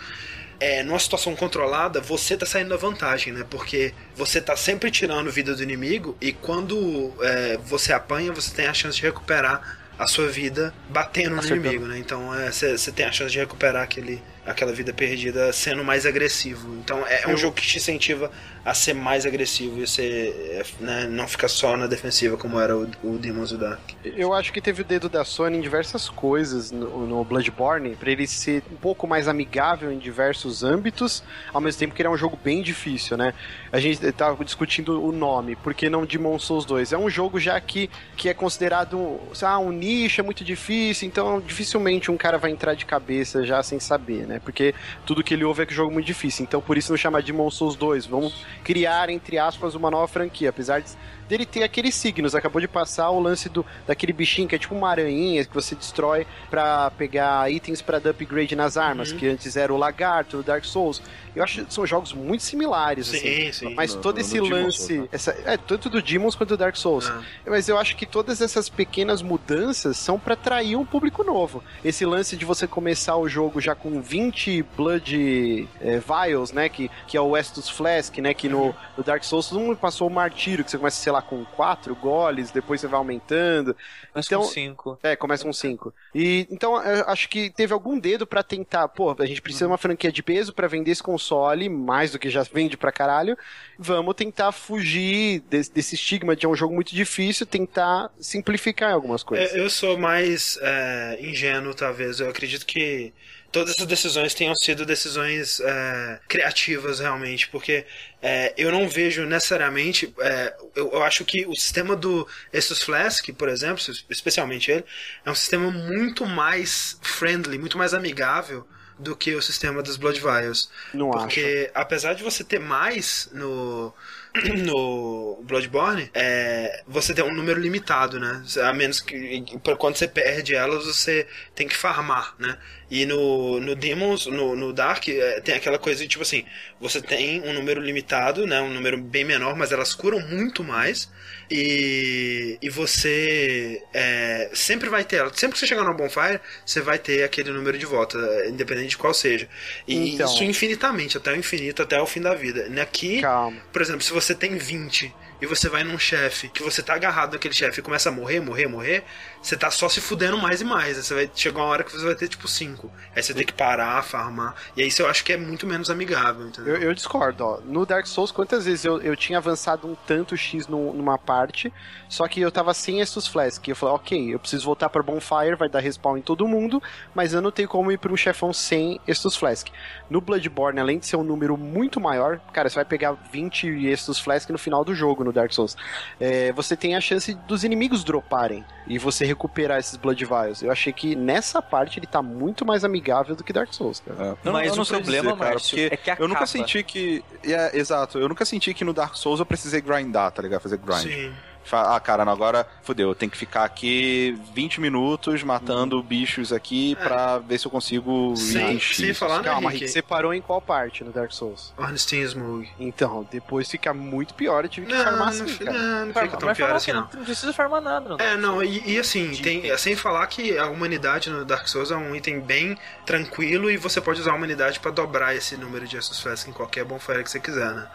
é, numa situação controlada, você tá saindo da vantagem, né? Porque você tá sempre tirando vida do inimigo e quando é, você apanha, você tem a chance de recuperar a sua vida batendo no Acertando. inimigo, né? Então é, você você tem a chance de recuperar aquele, aquela vida perdida sendo mais agressivo. Então é, é um jogo que te incentiva a ser mais agressivo e ser, né, não ficar só na defensiva como era o, o Demon's Dark. Eu acho que teve o dedo da Sony em diversas coisas no, no Bloodborne, pra ele ser um pouco mais amigável em diversos âmbitos, ao mesmo tempo que ele é um jogo bem difícil, né? A gente tava discutindo o nome, por que não Demon Souls 2? É um jogo já que, que é considerado lá, um nicho, é muito difícil, então dificilmente um cara vai entrar de cabeça já sem saber, né? Porque tudo que ele ouve é que o jogo é muito difícil. Então por isso não chamar de Demon Souls 2. Vamos criar, entre aspas, uma nova franquia. Apesar de dele ter aqueles signos. Acabou de passar o lance do, daquele bichinho que é tipo uma aranha que você destrói para pegar itens para dar upgrade nas armas, Uhum. que antes era o lagarto do Dark Souls. Eu acho que são jogos muito similares, Sim, assim. sim. Mas No- todo no- esse no Demon's lance, né? essa, é, tanto do Demons quanto do Dark Souls. Ah. Mas eu acho que todas essas pequenas mudanças são para atrair um público novo. Esse lance de você começar o jogo já com 20 Blood eh, Vials, né? Que, que é o Estus Flask, né? Que no, no Dark Souls todo mundo passou o Martírio, que você começa, sei lá, com 4 goles, depois você vai aumentando. Mas Então- com 5. É, começa com 5. E então eu acho que teve algum dedo pra tentar, pô, a gente precisa de uma franquia de peso pra vender esse console, mais do que já vende pra caralho. Vamos tentar fugir desse, desse estigma de é um jogo muito difícil, tentar simplificar algumas coisas. É, eu sou mais é, ingênuo, talvez. Eu acredito que todas essas decisões tenham sido decisões é, criativas, realmente, porque é, eu não vejo necessariamente. é, eu, eu acho que o sistema do Estus Flask, por exemplo, especialmente ele, é um sistema muito mais friendly, muito mais amigável do que o sistema dos Blood Vials. Não acho. Porque apesar de você ter mais no no Bloodborne, é, você tem um número limitado, né? A menos que quando você perde elas, você tem que farmar, né? E no, no Demons, no, no Dark, é, tem aquela coisa de tipo assim: você tem um número limitado, né? Um número bem menor, mas elas curam muito mais. E, e você é, sempre vai ter ela. Sempre que você chegar no Bonfire, você vai ter aquele número de volta, independente de qual seja. E Então. isso infinitamente, até o infinito, até o fim da vida. Aqui, Calma. por exemplo, se você tem 20 e você vai num chefe, que você tá agarrado naquele chefe e começa a morrer, morrer, morrer, você tá só se fudendo mais e mais. Aí Você vai chegar uma hora que você vai ter tipo 5. Aí você tem que parar, farmar. E aí isso eu acho que é muito menos amigável, entendeu? Eu, eu discordo, ó. No Dark Souls, quantas vezes eu, eu tinha avançado um tanto X num- numa parte, só que eu tava sem Estus Flask. Eu falei, ok, eu preciso voltar pra Bonfire, vai dar respawn em todo mundo, mas eu não tenho como ir pra um chefão sem Estus Flask. No Bloodborne, além de ser um número muito maior, cara, você vai pegar 20 Estus Flask no final do jogo, no Dark Souls. É, você tem a chance dos inimigos droparem e você recuperar esses Blood Vials. Eu achei que nessa parte ele tá muito mais amigável do que Dark Souls, cara. É. Eu Mas o problema, cara, Márcio, porque é que eu nunca acaba. senti que. É, exato, eu nunca senti que no Dark Souls eu precisei grindar, tá ligado? Fazer grind. Sim. Ah, cara, não, agora fodeu, eu tenho que ficar aqui 20 minutos matando bichos aqui pra ver se eu consigo X. sem falar, né, Calma, Rick? Você parou em qual parte no Dark Souls? Ornstein Smog. Então, depois fica muito pior, eu tive que Não, farmar não, assim, cara. não, não fica tão pior falar assim, não. não, não precisa farmar nada, não. É, não, e, e assim, tem, sem falar que a humanidade no Dark Souls é um item bem tranquilo e você pode usar a humanidade pra dobrar esse número de Estus Flask em qualquer bonfire que você quiser, né?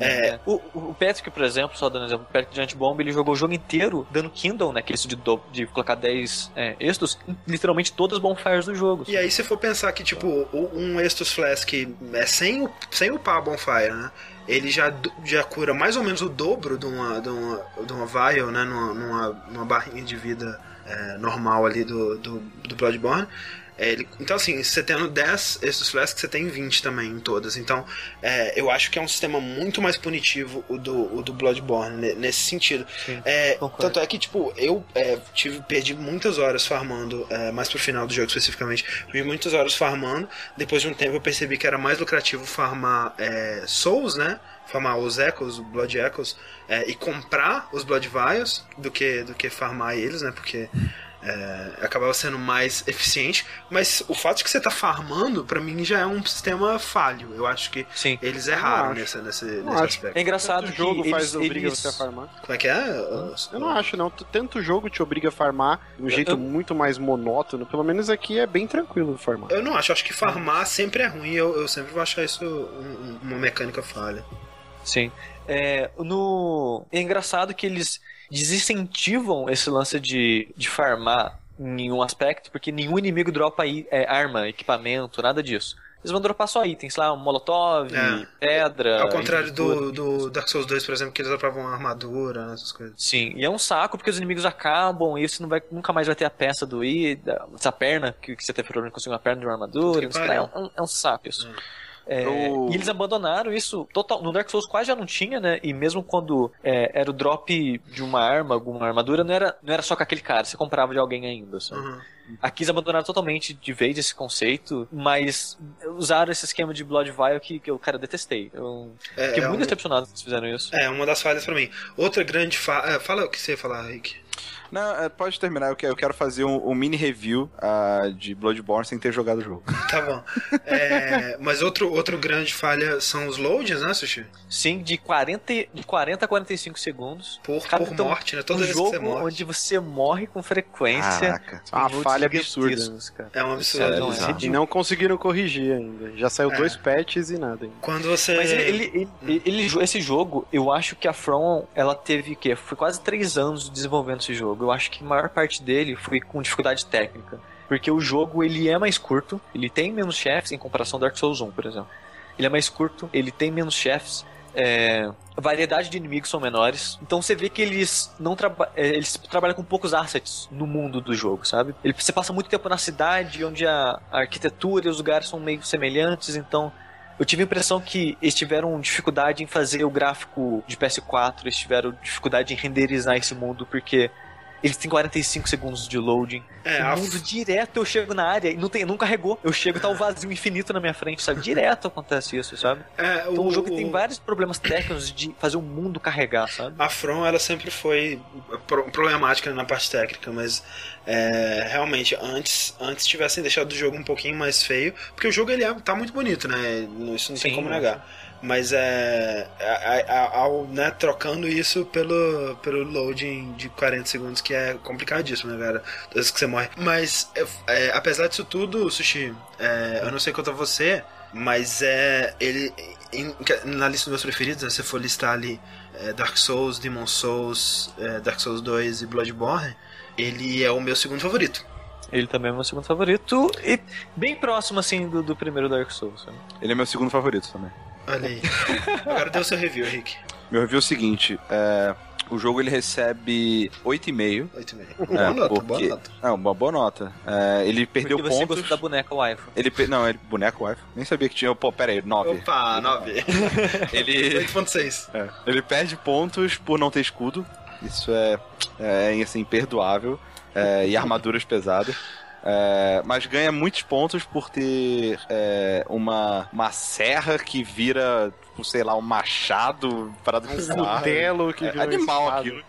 É, É. O, o Patrick, por exemplo, só dando exemplo, o Patrick de Antibomb, ele jogou o jogo inteiro dando Kindle, né? Que é isso de, do- de colocar 10 é, em literalmente todas as bonfires do jogo. E aí, se for pensar que, tipo, um Estus Flask é sem, sem upar a Bonfire, né? Ele já, já cura mais ou menos o dobro de uma, de uma, de uma vial, né? Numa, numa, numa barrinha de vida é, normal ali do, do, do Bloodborne. É, ele- então, assim, você tendo 10 Estus Flask, você tem 20 também em todas. Então, é, eu acho que é um sistema muito mais punitivo o do, o do Bloodborne, ne- nesse sentido. É, concordo. tanto é que, tipo, eu é, tive, perdi muitas horas farmando, é, mais pro final do jogo especificamente, perdi muitas horas farmando. Depois de um tempo eu percebi que era mais lucrativo farmar é, Souls, né? Farmar os Echoes, o Blood Echoes, é, e comprar os Blood Vials do que, do que farmar eles, né? Porque é, acabava sendo mais eficiente. Mas o fato de que você tá farmando, pra mim, já é um sistema falho. Eu acho que Sim. eles erraram acho. nesse, nesse, Não nesse acho. aspecto. É engraçado Tanto que jogo faz eles, obriga eles... você a farmar. Como é que é? Eu não acho, não. Tanto jogo te obriga a farmar de um jeito eu- muito mais monótono. Pelo menos aqui é bem tranquilo farmar. Eu não acho, acho que farmar sempre é ruim, eu, eu sempre vou achar isso um- uma mecânica falha. Sim. É, no... é engraçado que eles desincentivam esse lance de, de farmar em um aspecto, porque nenhum inimigo dropa é, arma, equipamento, nada disso. Eles vão dropar só itens lá, um molotov, É. pedra. Ao contrário infraestrutura. do, do Dark Souls 2, por exemplo, que eles dropavam armadura, né, essas coisas. Sim, e é um saco porque os inimigos acabam e você não vai, nunca mais vai ter a peça do I, essa perna, que, que você teve problema de conseguir uma perna de uma armadura. Sei É, um, é um saco isso. Hum. É, E eles abandonaram isso total. No Dark Souls quase já não tinha, né? E mesmo quando é, era o drop de uma arma, alguma armadura, não era, não era só com aquele cara, você comprava de alguém ainda. Sabe? Uhum. Aqui eles abandonaram totalmente de vez esse conceito, mas usaram esse esquema de Blood Vial que, que eu, cara, detestei. Eu É, fiquei é muito um- decepcionado que eles fizeram isso. É, uma das falhas pra mim. Outra grande falha. Fala o que você ia falar, Rick. Não, é, pode terminar. Eu quero, eu quero fazer um, um mini review ah, de Bloodborne sem ter jogado o jogo. Tá bom. É, mas outro, outro grande falha são os loads, né, Sushi? Sim, de 40, e- de 40 a 45 segundos. Por, por então, morte, né? Toda um vez jogo que você morre. onde você morre com frequência. Caraca. Uma falha absurda. É um absurdo. É, não, é. E não conseguiram corrigir ainda. Já saiu É. dois patches e nada ainda. Quando você. Mas ele, ele, ele- ele- esse jogo, eu acho que a From, ela teve que foi quase três anos desenvolvendo esse jogo. Eu acho que a maior parte dele foi com dificuldade técnica, porque o jogo ele é mais curto, ele tem menos chefes em comparação ao Dark Souls 1, por exemplo. Ele é mais curto, ele tem menos chefes. é, a variedade de inimigos são menores, então você vê que eles não traba é, eles trabalham com poucos assets no mundo do jogo, sabe? Ele, você passa muito tempo na cidade, onde a, a arquitetura e os lugares são meio semelhantes, então eu tive a impressão que eles tiveram dificuldade em fazer o gráfico de PS4, eles tiveram dificuldade em renderizar esse mundo, porque eles têm 45 segundos de loading. É, o a- mundo direto eu chego na área e não, tem, não carregou. Eu chego e tá o vazio infinito na minha frente, sabe? Direto acontece isso, sabe? é, Então o, jogo tem vários problemas técnicos de fazer o mundo carregar, sabe? A From, ela sempre foi pro- problemática na parte técnica, mas é, realmente antes antes tivessem deixado o jogo um pouquinho mais feio, porque o jogo ele é, tá muito bonito, né? Isso não tem Sim, como né? negar. Mas é. a- a- Ao, né, trocando isso pelo, pelo loading de 40 segundos, que é complicadíssimo, né, cara? Todas que você morre. Mas, é, é, apesar disso tudo, Sushi, é, eu não sei quanto a você, mas é. Ele. em- na lista dos meus preferidos, né, se você for listar ali é, Dark Souls, Demon Souls, é, Dark Souls 2 e Bloodborne, ele é o meu segundo favorito. Ele também é meu segundo favorito e bem próximo, assim, do, do primeiro Dark Souls, sabe? Ele é meu segundo favorito também. Olha aí. Agora dê o seu review, Rick. Meu review é o seguinte: é, o jogo ele recebe 8,5. 8,5. Boa É, nota, porque- boa nota. É, uma boa nota. É, ele perdeu Porque você pontos. gostou da boneca waifu. Ele pe... Não, ele. Boneco wife. Nem sabia que tinha. Pô, pera aí, 9. Opa, 9. Ele. 8.6. É, ele perde pontos por não ter escudo. Isso é, é assim, imperdoável. É, e armaduras pesadas. É, mas ganha muitos pontos por ter é, uma, uma serra que vira, tipo, sei lá, um machado parado Um bizarra. cutelo que É animal espada. aquilo.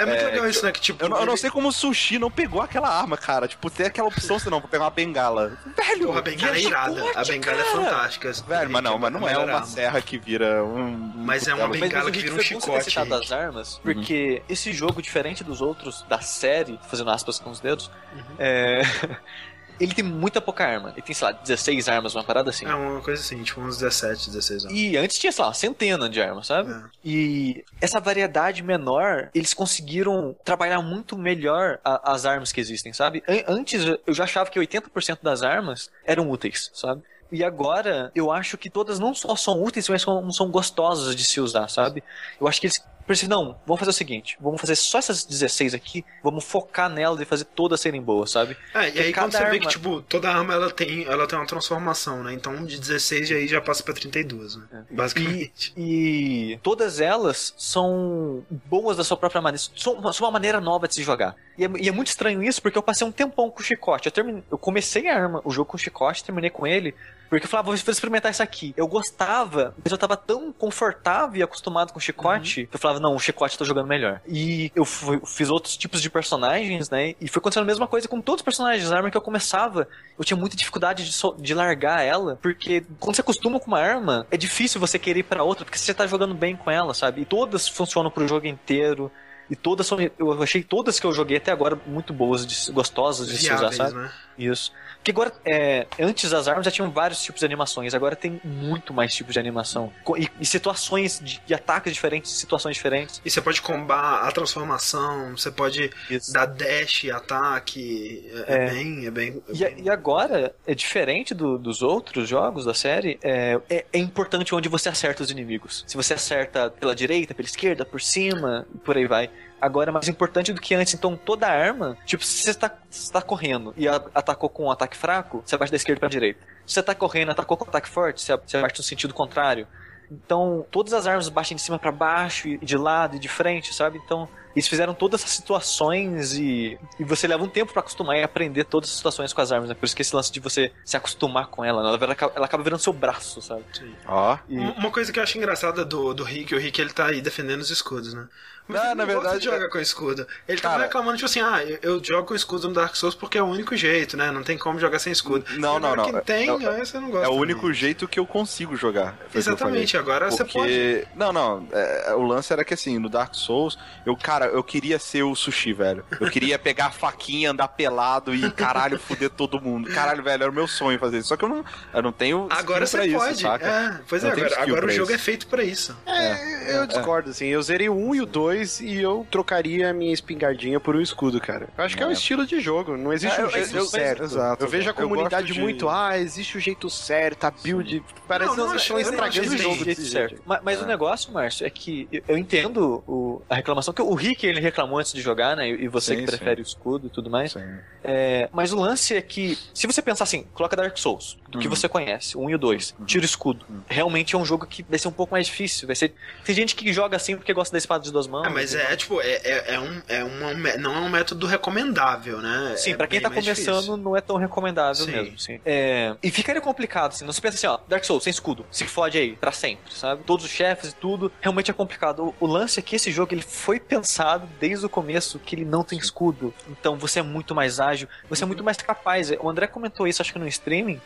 É muito É, legal isso, né? Que tipo. Eu, não- eu não sei como o sushi não pegou aquela arma, cara. Tipo, tem aquela opção, senão, pra pegar uma bengala. Velho, Porra, a bengala é irada. A chicote, bengala é cara. fantástica. Velho, mas não, mas não é uma arma. serra que vira um. Mas é uma bengala Mas que vira um chicote, citado Rick. as armas, porque esse jogo, diferente dos outros da série, fazendo aspas com os dedos, é, ele tem muita pouca arma. Ele tem, sei lá, 16 armas, uma parada assim. É uma coisa assim, tipo uns 17, 16 anos. E antes tinha, sei lá, uma centena de armas, sabe? É. E essa variedade menor, eles conseguiram trabalhar muito melhor a- as armas que existem, sabe? An- Antes eu já achava que 80% das armas eram úteis, sabe? E agora eu acho que todas não só são úteis, mas são, são gostosas de se usar, sabe? Eu acho que eles perceberam, não, vamos fazer o seguinte, vamos fazer só essas 16 aqui, vamos focar nelas e fazer todas serem boas, sabe? É, e aí quando você vê arma- que, tipo, toda arma ela tem, ela tem uma transformação, né? Então de 16 aí já passa pra 32, né? É. Basicamente. E todas elas são boas da sua própria maneira. São uma, são uma maneira nova de se jogar. E é, e é muito estranho isso, porque eu passei um tempão com o chicote. Eu, termine- eu comecei a arma, o jogo com o chicote, terminei com ele. Porque eu falava, vou vou experimentar isso aqui. Eu gostava, mas eu tava tão confortável e acostumado com o chicote, que eu falava, não, o chicote tá jogando melhor. E eu fui- fiz outros tipos de personagens, né? E foi acontecendo a mesma coisa com todos os personagens. A arma que eu começava, eu tinha muita dificuldade de, sol- de largar ela, porque quando você acostuma com uma arma, é difícil você querer ir pra outra, porque você tá jogando bem com ela, sabe? E todas funcionam pro jogo inteiro. E todas são. Eu achei todas que eu joguei até agora muito boas, de- gostosas de se usar, Viáveis, sabe? né? Isso. Porque agora, é, antes as armas já tinham vários tipos de animações, agora tem muito mais tipos de animação. E, e situações de, de ataques diferentes, situações diferentes. E você pode combar a transformação, você pode Isso. dar dash, ataque. É, é É. bem. É bem é E, bem- e agora, é diferente do- dos outros jogos da série, é, é, é importante onde você acerta os inimigos. Se você acerta pela direita, pela esquerda, por cima, e por aí vai. Agora é mais importante do que antes. Então, toda arma, tipo, se você tá, se tá correndo e a- atacou com um ataque fraco, você bate da esquerda pra direita. Se você tá correndo atacou com um ataque forte, você, você bate no sentido contrário. Então, todas as armas batem de cima pra baixo, e de lado e de frente, sabe? Então, Eles fizeram todas essas situações e, e você leva um tempo pra acostumar e aprender todas as situações com as armas, né? Por isso que esse lance de você se acostumar com ela, né? ela, ela acaba virando seu braço, sabe? Ó. E- Uma coisa que eu acho engraçada do, do Rick, o Rick ele tá aí defendendo os escudos, né? Mas Não, ele na gosta verdade, de jogar com escudo. Ele tava Cara- reclamando, tipo assim, ah, eu, eu jogo com escudo no Dark Souls porque é o único jeito, né? Não tem como jogar sem escudo. Não, não, não. que tem, É- aí você não gosta. É o também. único jeito que eu consigo jogar. Exatamente, agora você pode. Porque. Não, não. é, o lance era que assim, no Dark Souls, eu, cara, eu queria ser o sushi, velho. Eu queria pegar a faquinha, andar pelado e, caralho, fuder todo mundo. Caralho, velho, era o meu sonho fazer isso. Só que eu não, eu não tenho. Agora você pra pode. Isso, saca? é, pois é, agora, agora o jogo isso. é feito pra isso. É, eu discordo, assim. Eu zerei o 1 e o 2 e eu trocaria a minha espingardinha por um escudo, cara. Eu acho que é um É. estilo de jogo, não existe É, um eu- jeito eu- certo. exato, eu vejo a comunidade de- muito, ah, existe o jeito certo, a build. Parece Não, não que estão estragando o jogo desse jeito certo. Mas, mas o negócio, Márcio, é que eu- entendo o- a reclamação, que o Rick ele reclamou antes de jogar, né? E você Sim, que sim. prefere o escudo e tudo mais. Sim. É, mas o lance é que, se você pensar assim, coloca Dark Souls, do que Uhum. você conhece, o 1 e o 2, tira o escudo. Realmente é um jogo que vai ser um pouco mais difícil. Vai ser... Tem gente que joga assim porque gosta da espada de duas mãos. Ah, mas é, tipo, é, é, é um, é uma, não é um método recomendável, né? Sim, é pra quem tá começando difícil. não é tão recomendável Sim. mesmo, sim. É, e ficaria complicado, assim, não se pensa assim, ó, Dark Souls sem escudo, se fode aí, pra sempre, sabe? Todos os chefes e tudo, realmente é complicado. O, o lance é que esse jogo, ele foi pensado desde o começo que ele não tem escudo, então você é muito mais ágil, você é muito mais capaz. O André comentou isso, acho que no streaming,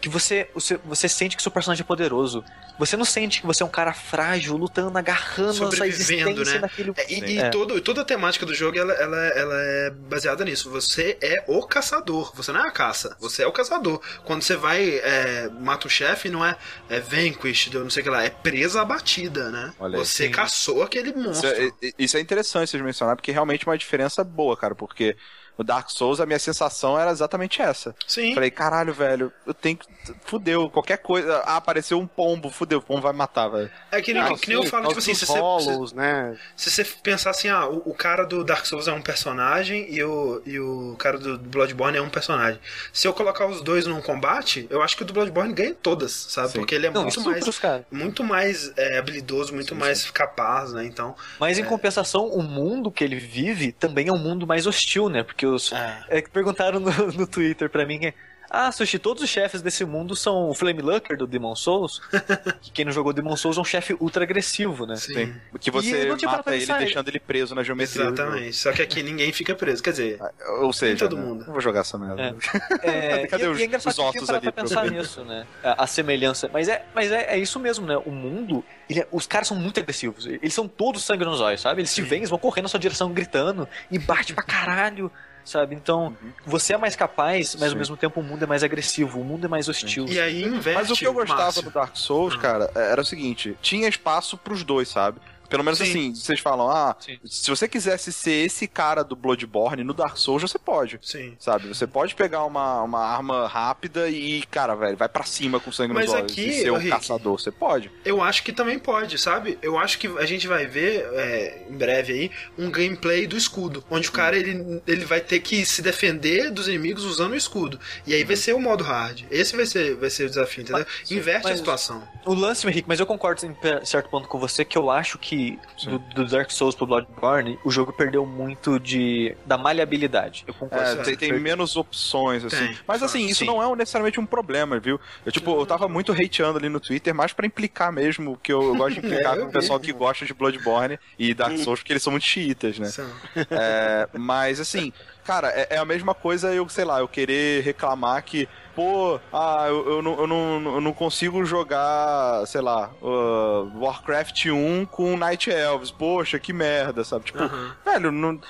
que você, você, você sente que seu personagem é poderoso. Você não sente que você é um cara frágil, lutando, agarrando a sua existência né? naquele... É, e e É. todo, toda a temática do jogo ela, ela, ela é baseada nisso. Você é o caçador, você não é a caça, você é o caçador. Quando você vai, é, mata o chefe, não é, é vanquished, ou não sei o que lá, é presa abatida, né? Olha você Sim. caçou aquele Isso monstro. é, é- isso é interessante vocês mencionarem, porque realmente é uma diferença boa, cara. Porque no Dark Souls a minha sensação era exatamente essa. Sim. Falei, caralho, velho, eu tenho que. Fudeu, qualquer coisa. Ah, apareceu um pombo, fudeu, o pombo vai matar, velho. É que, nem- Não, que nem eu sim, falo, tipo assim, se você, se, né? se você pensar assim, ah, o, o cara do Dark Souls é um personagem e o, e o cara do Bloodborne é um personagem. Se eu colocar os dois num combate, eu acho que o do Bloodborne ganha todas, sabe? Sim. Porque ele é Não, muito mais muito mais é, habilidoso, muito mais capaz, né? Então, Mas em compensação, o mundo que ele vive também é um mundo mais hostil, né? Porque os. É. É que perguntaram no, no Twitter pra mim. Ah, Sushi, todos os chefes desse mundo são o Flame Lucker do Demon Souls. que quem não jogou Demon Souls é um chefe ultra agressivo, né? sim. Que você mata pra ele pensar, deixando ele preso na geometria. do Exatamente. Só que aqui ninguém fica preso. Quer dizer, jogo. Ou seja, todo né? mundo. Não vou jogar essa merda. É, Cadê e, os- e é os ossos ali pra pensar nisso, né? A, a semelhança. Mas, é, mas é, é isso mesmo, né? O mundo, ele é- os caras são muito agressivos. Eles são todos sangue nos olhos, sabe? Eles te veem, eles vão correndo na sua direção gritando e bate pra caralho. Sabe? Então, você é mais capaz, mas ao Sim. mesmo tempo o mundo é mais agressivo, o mundo é mais hostil. e aí inverte. Mas o que eu gostava Márcio. do Dark Souls, cara, era o seguinte: tinha espaço pros dois, sabe? Pelo menos Sim. assim, vocês falam, ah, Sim. se você quisesse ser esse cara do Bloodborne no Dark Souls, você pode. Sim. Sabe? Você pode pegar uma, uma arma rápida e, cara, velho, vai pra cima com sangue Mas nos olhos aqui, e ser um Rick, caçador. Você pode. Eu acho que também pode, sabe? Eu acho que a gente vai ver é, em breve aí um gameplay do escudo, onde o cara ele, ele vai ter que se defender dos inimigos usando o escudo. E aí vai ser o modo hard. Esse vai ser, vai ser o desafio, entendeu? Inverte a mas- situação. O lance, Henrique, mas eu concordo em certo ponto com você que eu acho que do, do Dark Souls pro Bloodborne, o jogo perdeu muito de da maleabilidade. Eu concordo. É, certo. tem, tem menos opções, assim. Tem, Mas assim, isso sim. não é necessariamente um problema, viu? Eu, tipo, eu tava muito hateando ali no Twitter, mais pra implicar mesmo, que eu, eu gosto de implicar É, com o pessoal que gosta de Bloodborne e Dark Souls, porque eles são muito chiitas, né? São. É, mas assim, cara, é, é a mesma coisa eu, sei lá, eu querer reclamar que, pô, ah, eu, eu, não, eu, não, eu não consigo jogar, sei lá, uh, Warcraft 1 com Night Elves. Poxa, que merda, sabe? Tipo, Aham. velho, não.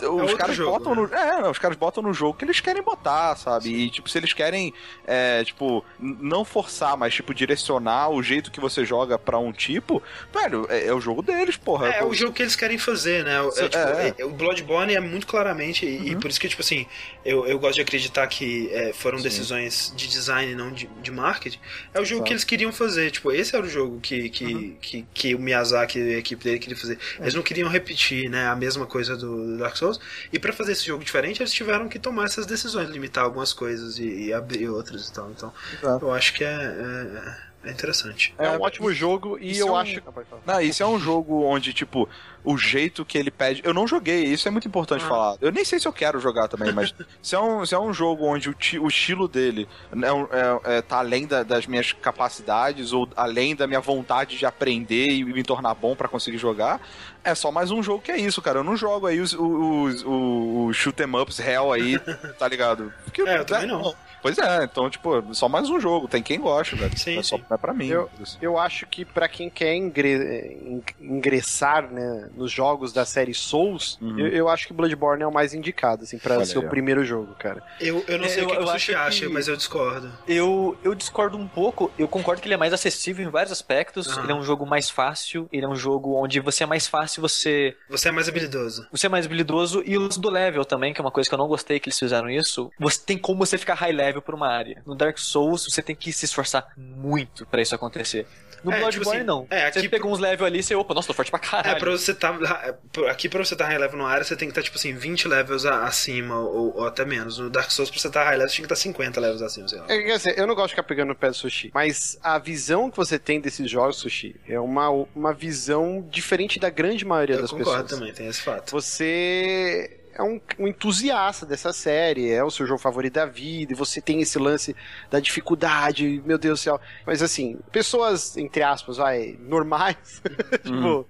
Os outro caras jogo, botam né? no. É, não, os caras botam no jogo que eles querem botar, sabe? E, tipo, se eles querem, é, tipo, não forçar, mas, tipo, direcionar o jeito que você joga pra um tipo, velho, é, é o jogo deles, porra. É, Pô, o jogo que eles querem fazer, né? O- é, tipo, é. é- o Bloodborne é muito claramente, e, e por isso que, tipo assim, eu, eu gosto de acreditar que é, foram decisões de design, não de, de marketing. É o jogo Tá. que eles queriam fazer. Tipo, esse era o jogo que, que, que, que o Miyazaki e a equipe dele queriam fazer. Eles não queriam repetir, né, a mesma coisa do Dark Souls. E pra fazer esse jogo diferente, eles tiveram que tomar essas decisões, limitar algumas coisas e, e abrir outras e tal. Então, Exato. eu acho que é, é- É interessante. É, É, um ótimo jogo e eu é um- acho. Ah. Não, isso é um jogo onde, tipo, o jeito que ele pede. Eu não joguei, isso é muito importante Ah. falar. Eu nem sei se eu quero jogar também, mas se é um, se é um jogo onde o, ti- o estilo dele é, é- é- tá além da- das minhas capacidades ou além da minha vontade de aprender e me tornar bom pra conseguir jogar, é só mais um jogo que é isso, cara. Eu não jogo aí os, os, os, os shoot 'em ups hell aí, tá ligado? Porque, É, eu também não. Pois é, então, tipo, só mais um jogo. Tem quem gosta, velho. Sim, é só sim. é pra mim. Eu- Eu acho que pra quem quer ingre- ing- ingressar né, nos jogos da série Souls, Uhum. eu, eu acho que Bloodborne é o mais indicado, assim, pra Olha ser aí, o ó. primeiro jogo, cara. Eu, eu não É, sei eu- o que, que eu o Sushi acho acha, que- mas eu discordo. Eu, eu discordo um pouco, eu concordo que ele é mais acessível em vários aspectos, Aham. ele é um jogo mais fácil, ele é um jogo onde você é mais fácil, você, Você é mais habilidoso. você é mais habilidoso, e o lance do level também, que é uma coisa que eu não gostei que eles fizeram isso, você tem como você ficar high level por uma área. No Dark Souls, você tem que se esforçar muito pra isso acontecer. No É, Bloodborne, tipo assim, não. é, você aqui pegou uns level ali e você, opa, nossa, tô forte pra É, caralho. pra você tá. é, pra- Aqui pra você estar tá high level no área, você tem que estar, tipo assim, 20 levels a- acima, ou, ou até menos. No Dark Souls, pra você estar high level, você tinha que estar 50 levels acima, sei lá. É, quer dizer, eu não gosto de ficar pegando no pé do sushi, mas a visão que você tem desses jogos, sushi, é uma, uma visão diferente da grande maioria Eu das concordo pessoas. também, tem esse fato. Você é um, um entusiasta dessa série, é o seu jogo favorito da vida, e você tem esse lance da dificuldade, meu Deus do céu. Mas assim, pessoas, entre aspas, vai, normais, tipo.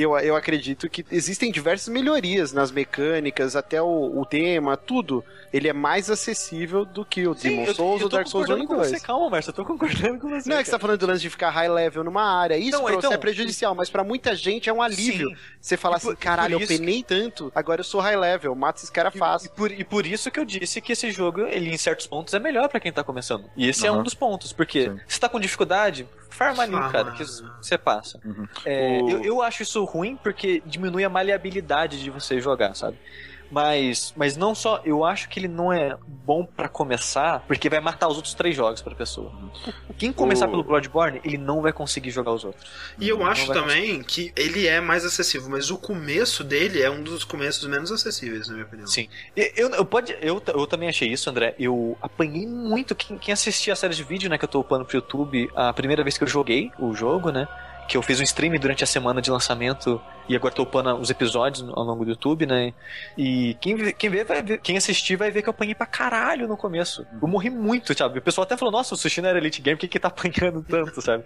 Eu, eu acredito que existem diversas melhorias nas mecânicas, até o, o tema, tudo. Ele é mais acessível do que o Sim, Demon eu- Souls ou Dark Souls 1 e concordando com 2. Você, calma, Márcio, eu tô concordando com você. Não é que você tá falando do lance de ficar high level numa área. Isso pra então- você é prejudicial, mas pra muita gente é um alívio. Sim. Você falar assim, caralho, eu isso que- penei tanto, agora eu sou high level, mato esses caras fácil. e por, e por isso que eu disse que esse jogo, ele em certos pontos é melhor pra quem tá começando. E esse é Aham. um dos pontos, porque Sim. se tá com dificuldade, farma ali, Farma. cara, que você passa. Uhum. É, O- eu, eu acho isso ruim porque diminui a maleabilidade de você jogar, sabe? Mas, mas não só, eu acho que ele não é bom pra começar, porque vai matar os outros três jogos pra pessoa. Quem começar O- pelo Bloodborne, ele não vai conseguir jogar os outros. E eu Não acho também que ele é mais acessível, mas o começo dele é um dos começos menos acessíveis, na minha opinião. Sim. Eu, eu, pode, eu, eu também achei isso, André. Eu apanhei muito. Quem, quem assistia a série de vídeo, né, que eu tô upando pro YouTube, a primeira vez que eu joguei o jogo, né? Que eu fiz um stream durante a semana de lançamento e agora tô upando os episódios ao longo do YouTube, né? E quem, quem, vê, vai ver, quem assistir vai ver que eu apanhei pra caralho no começo. Eu morri muito, sabe? O pessoal até falou, nossa, o Sushi não era Elite Game, por que, que tá apanhando tanto, sabe?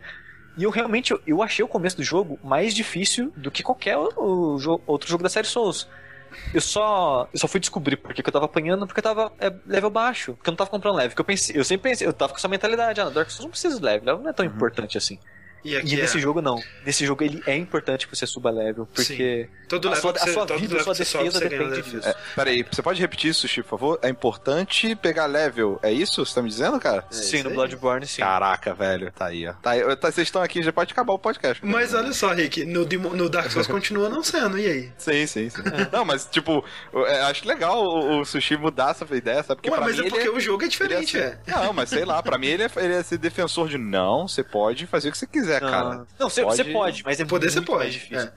E eu realmente, eu, achei o começo do jogo mais difícil do que qualquer outro jogo da série Souls. Eu só, eu só fui descobrir porque que eu tava apanhando, porque eu tava é, level baixo, porque eu não tava comprando level. Que eu pensei, eu sempre pensei, eu tava com essa mentalidade, ah, Dark Souls não precisa de level, level não é tão importante assim. E aqui E é, nesse jogo não. Nesse jogo ele é importante que você suba level, porque todo a sua, que a você, sua todo vida, a sua você sobe, defesa você ganha depende disso. É, peraí, você pode repetir isso, Chico, por favor? É importante pegar level, é isso? Você tá me dizendo, cara? É sim, no aí. Bloodborne sim. Caraca, velho, tá aí, ó. Tá aí, tá- vocês estão aqui, já pode acabar o podcast. Mas olha só, Rick, no, no Dark Souls continua não sendo, e aí? Sim, sim, sim. Não, mas, tipo, eu, é, acho legal o, o Sushi mudar essa ideia, sabe? Porque Ué, mas mim é porque ele o jogo é ele diferente, ia é. ser- Não, mas sei lá, pra mim ele é, ele é ser defensor de não, você pode fazer o que você quiser, Não, cara. não você, Pode- pode, mas é Poder você pode, mais difícil. é.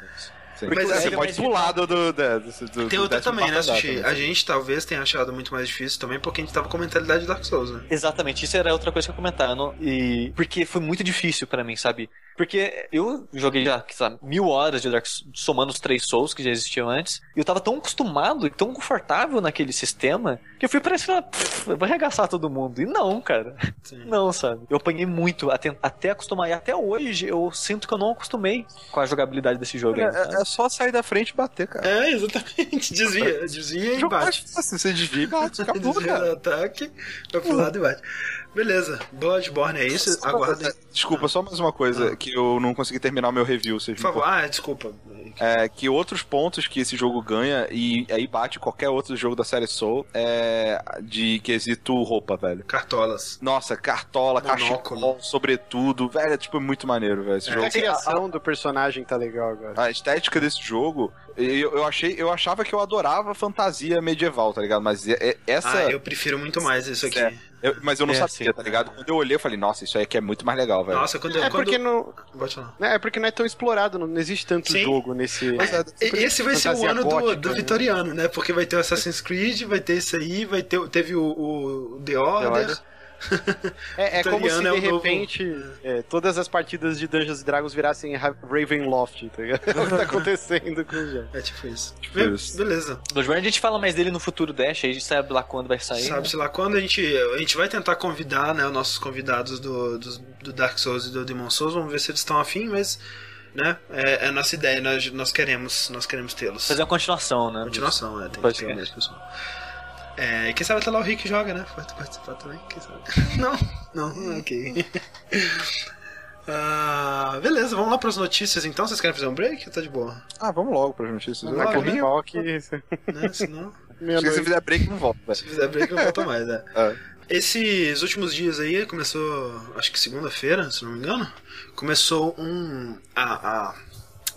Sim. Mas você assim, pode mas- pular do, do, do, do, Tem outra também, né, Sushi? A gente talvez tenha achado muito mais difícil também porque a gente tava com a mentalidade de Dark Souls, né? Exatamente, isso era outra coisa que eu não- e porque foi muito difícil pra mim, sabe? Porque eu joguei já, sabe, mil horas de Dark Souls, somando os três Souls que já existiam antes, e eu tava tão acostumado e tão confortável naquele sistema que eu fui pra "Pff, eu vou arregaçar todo mundo. E não, cara. Sim. Não, sabe? Eu apanhei muito até, até acostumar. E até hoje eu sinto que eu não acostumei com a jogabilidade desse jogo. ainda? É, é só sair da frente e bater, cara. É, exatamente. Desvia, desvia e bate. fácil, você desvia e bate, acabou, Desvia cara. ataque, vai pro lado e bate. Beleza, Bloodborne é isso, aguardem. Desculpa, só mais uma coisa que eu não consegui terminar o meu review, vocês Por me favor, ah, desculpa. É, que outros pontos que esse jogo ganha, e aí bate qualquer outro jogo da série Soul, é de quesito roupa, velho. Cartolas. Nossa, cartola, cachecol, sobretudo, velho, é tipo muito maneiro, velho. Esse É. jogo. A criação do personagem tá legal agora. A estética desse jogo, eu, eu achei, eu achava que eu adorava fantasia medieval, tá ligado? Mas é- é- essa. Ah, eu prefiro muito mais isso aqui. É. eu- mas eu não É, sabia, sim. tá ligado? Quando eu olhei, eu falei, nossa, isso aí aqui é muito mais legal, velho. Nossa, quando eu. É quando... porque não, né, é porque não é tão explorado, não, não existe tanto Sim. jogo nesse. Mas é, Esse vai ser o ano do, gótica, do né? Vitoriano, né? Porque vai ter o Assassin's Creed, vai ter isso aí, vai ter, teve o, o The Order. Order. É, é como se Vitoriano de é o novo- repente é, todas as partidas de Dungeons Dragons virassem Ra- Ravenloft, tá ligado? É o que tá acontecendo com o jogo. É tipo isso. Tipo Be- isso. Beleza. Bloodborne a gente fala mais dele no futuro Dash, aí a gente sabe lá quando vai sair. né? Sabe-se lá quando a gente, a gente vai tentar convidar né, os nossos convidados do, dos- do Dark Souls e do Demon Souls, vamos ver se eles estão afim, mas né, é, é a nossa ideia, nós, nós queremos, nós queremos tê-los. Fazer uma continuação, né? Continuação, é, tem Pode que ter mesmo, pessoal. É, e quem sabe até lá o Rick joga, né? Pode participar também, quem sabe. Não, não, ok. Ah, beleza, vamos lá para as notícias então. Vocês querem fazer um break? Tá de boa. Ah, vamos logo pras notícias. Vamos por né? Qual que... Né? Senão, Se você fizer break, não volta. se fizer break, não volta mais, né? É. Esses últimos dias aí, começou, acho que segunda-feira, se não me engano, começou um. A, a,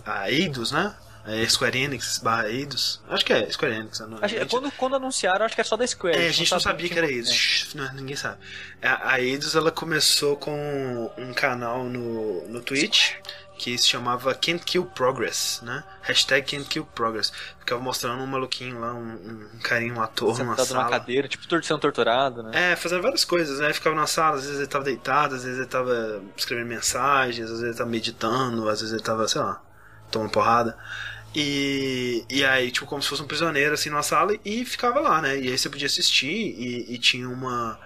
a Eidos, né? É Square Enix barra Eidos. Acho que é Square Enix. Não, Acho que- quando, quando anunciaram, acho que é só da Square. é, a gente não sabia que era isso. Eidos. Shhh, não, ninguém sabe. A, a Eidos ela começou com um canal no, no Twitch que se chamava Can't Kill Progress, né? Hashtag Can't Kill Progress. Ficava mostrando um maluquinho lá, um, um carinho, um ator numa Sentado numa sala. cadeira, tipo, sendo torturado, né? É, fazendo várias coisas, né? Ficava na sala, às vezes ele tava deitado, às vezes ele tava escrevendo mensagens, às vezes ele tava meditando, às vezes ele tava, sei lá, tomando porrada. E, e aí, tipo, como se fosse um prisioneiro, assim, numa sala, e ficava lá, né? E aí você podia assistir, e, e tinha uma...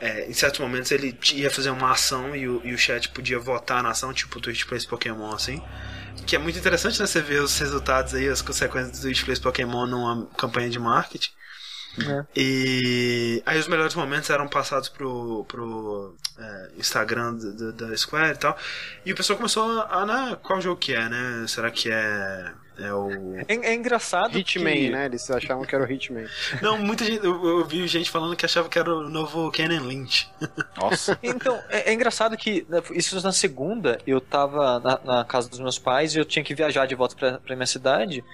é, em certos momentos ele ia fazer uma ação e o, e o chat podia votar na ação, tipo o Twitch Plays Pokémon, assim. Que é muito interessante, né? Você ver os resultados aí, as consequências do Twitch Plays Pokémon numa campanha de marketing. E aí os melhores momentos eram passados pro, pro é, Instagram da Square e tal. E o pessoal começou a, né, qual jogo que é, né? Será que é, é o... É, é engraçado Hitman, que... né? Eles achavam que era o Hitman. Não, muita gente, eu, eu vi gente falando que achava que era o novo Kenan Lynch. Nossa. Então, é, é engraçado que né, isso na segunda, eu tava na, na casa dos meus pais e eu tinha que viajar de volta pra, pra minha cidade.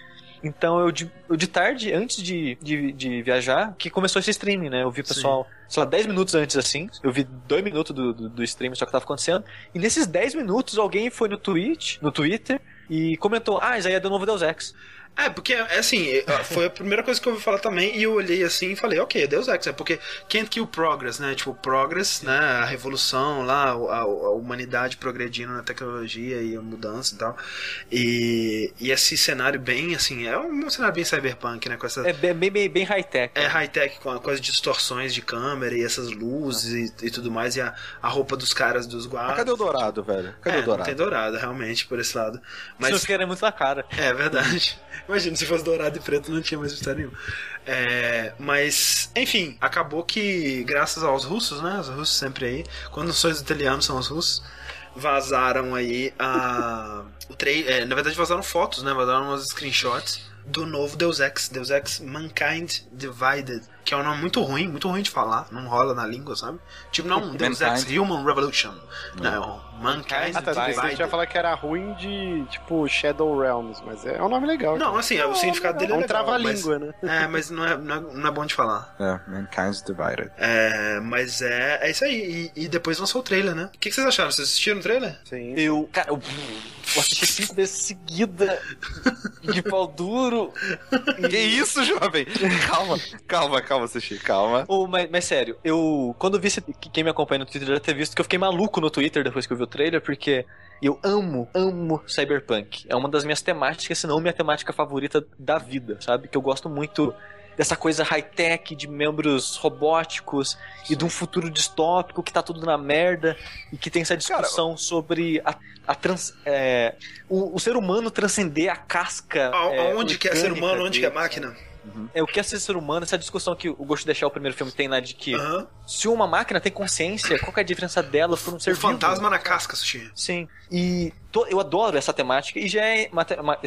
Então eu de, eu de tarde, antes de, de, de viajar, que começou esse streaming, né? Eu vi o pessoal, sei lá, 10 minutos antes assim. Eu vi 2 minutos do, do, do streaming, só que tava acontecendo. E nesses 10 minutos alguém foi no Twitch, no Twitter, e comentou: Ah, isso aí é do novo Deus Ex. É, porque, é assim, foi a primeira coisa que eu ouvi falar também, e eu olhei assim e falei, ok, Deus Ex, é porque Can't Kill Progress, né? Tipo, Progress, né? A revolução lá, a, a humanidade progredindo na tecnologia e a mudança e tal. E, e esse cenário bem, assim, é um cenário bem cyberpunk, né? Com essa. É bem, bem, bem, high-tech. É high-tech com, com as distorções de câmera e essas luzes e, e tudo mais, e a, a roupa dos caras dos guardas. cadê o dourado, velho? Cadê é, o dourado? Não tem dourado, realmente, por esse lado. Mas... Isso ficaria muito na cara. é verdade. Imagina, se fosse dourado e preto não tinha mais mistério nenhum. É, mas, enfim, acabou que, graças aos russos, né? Os russos sempre aí, quando não são os italianos, são os russos, vazaram aí a. O trei é, na verdade, vazaram fotos, né? Vazaram umas screenshots do novo Deus Ex, Deus Ex Mankind Divided, que é um nome muito ruim, muito ruim de falar, não rola na língua, sabe? Tipo, não, Deus Ex Mankind. Human Revolution. Não, Mankind Ah, tá. Você Divided. ia falar que era ruim de, tipo, Shadow Realms, mas é um nome legal. Não, assim, o significado dele é é um trava-língua, mas- né? É, mas não é, não é, não é bom de falar. É, Mankind's Divided. É, mas é, é isso aí. E, e depois lançou o trailer, né? O que, que vocês acharam? Vocês assistiram o trailer? Sim. Eu, cara, eu, eu assisti cinco vezes seguida de pau duro. Que isso, jovem? Calma, calma, calma, Sushi, calma. Ô, mas, mas sério, eu. Quando vi quem me acompanha no Twitter já ter visto que eu fiquei maluco no Twitter depois que eu vi o trailer, porque eu amo, amo Cyberpunk. É uma das minhas temáticas, se não minha temática favorita da vida, sabe? Que eu gosto muito dessa coisa high-tech de membros robóticos e de um futuro distópico que tá tudo na merda e que tem essa discussão sobre a, a trans, é, o, o ser humano transcender a casca. A- é, Aonde que é ser humano, onde que é máquina? Sabe? É o que é ser ser humano, essa discussão que o Ghost de Shell, o primeiro filme, tem lá de que Aham. se uma máquina tem consciência, qual que é a diferença dela por um ser O vivo? fantasma na casca, Sushi. Sim. E eu adoro essa temática e já é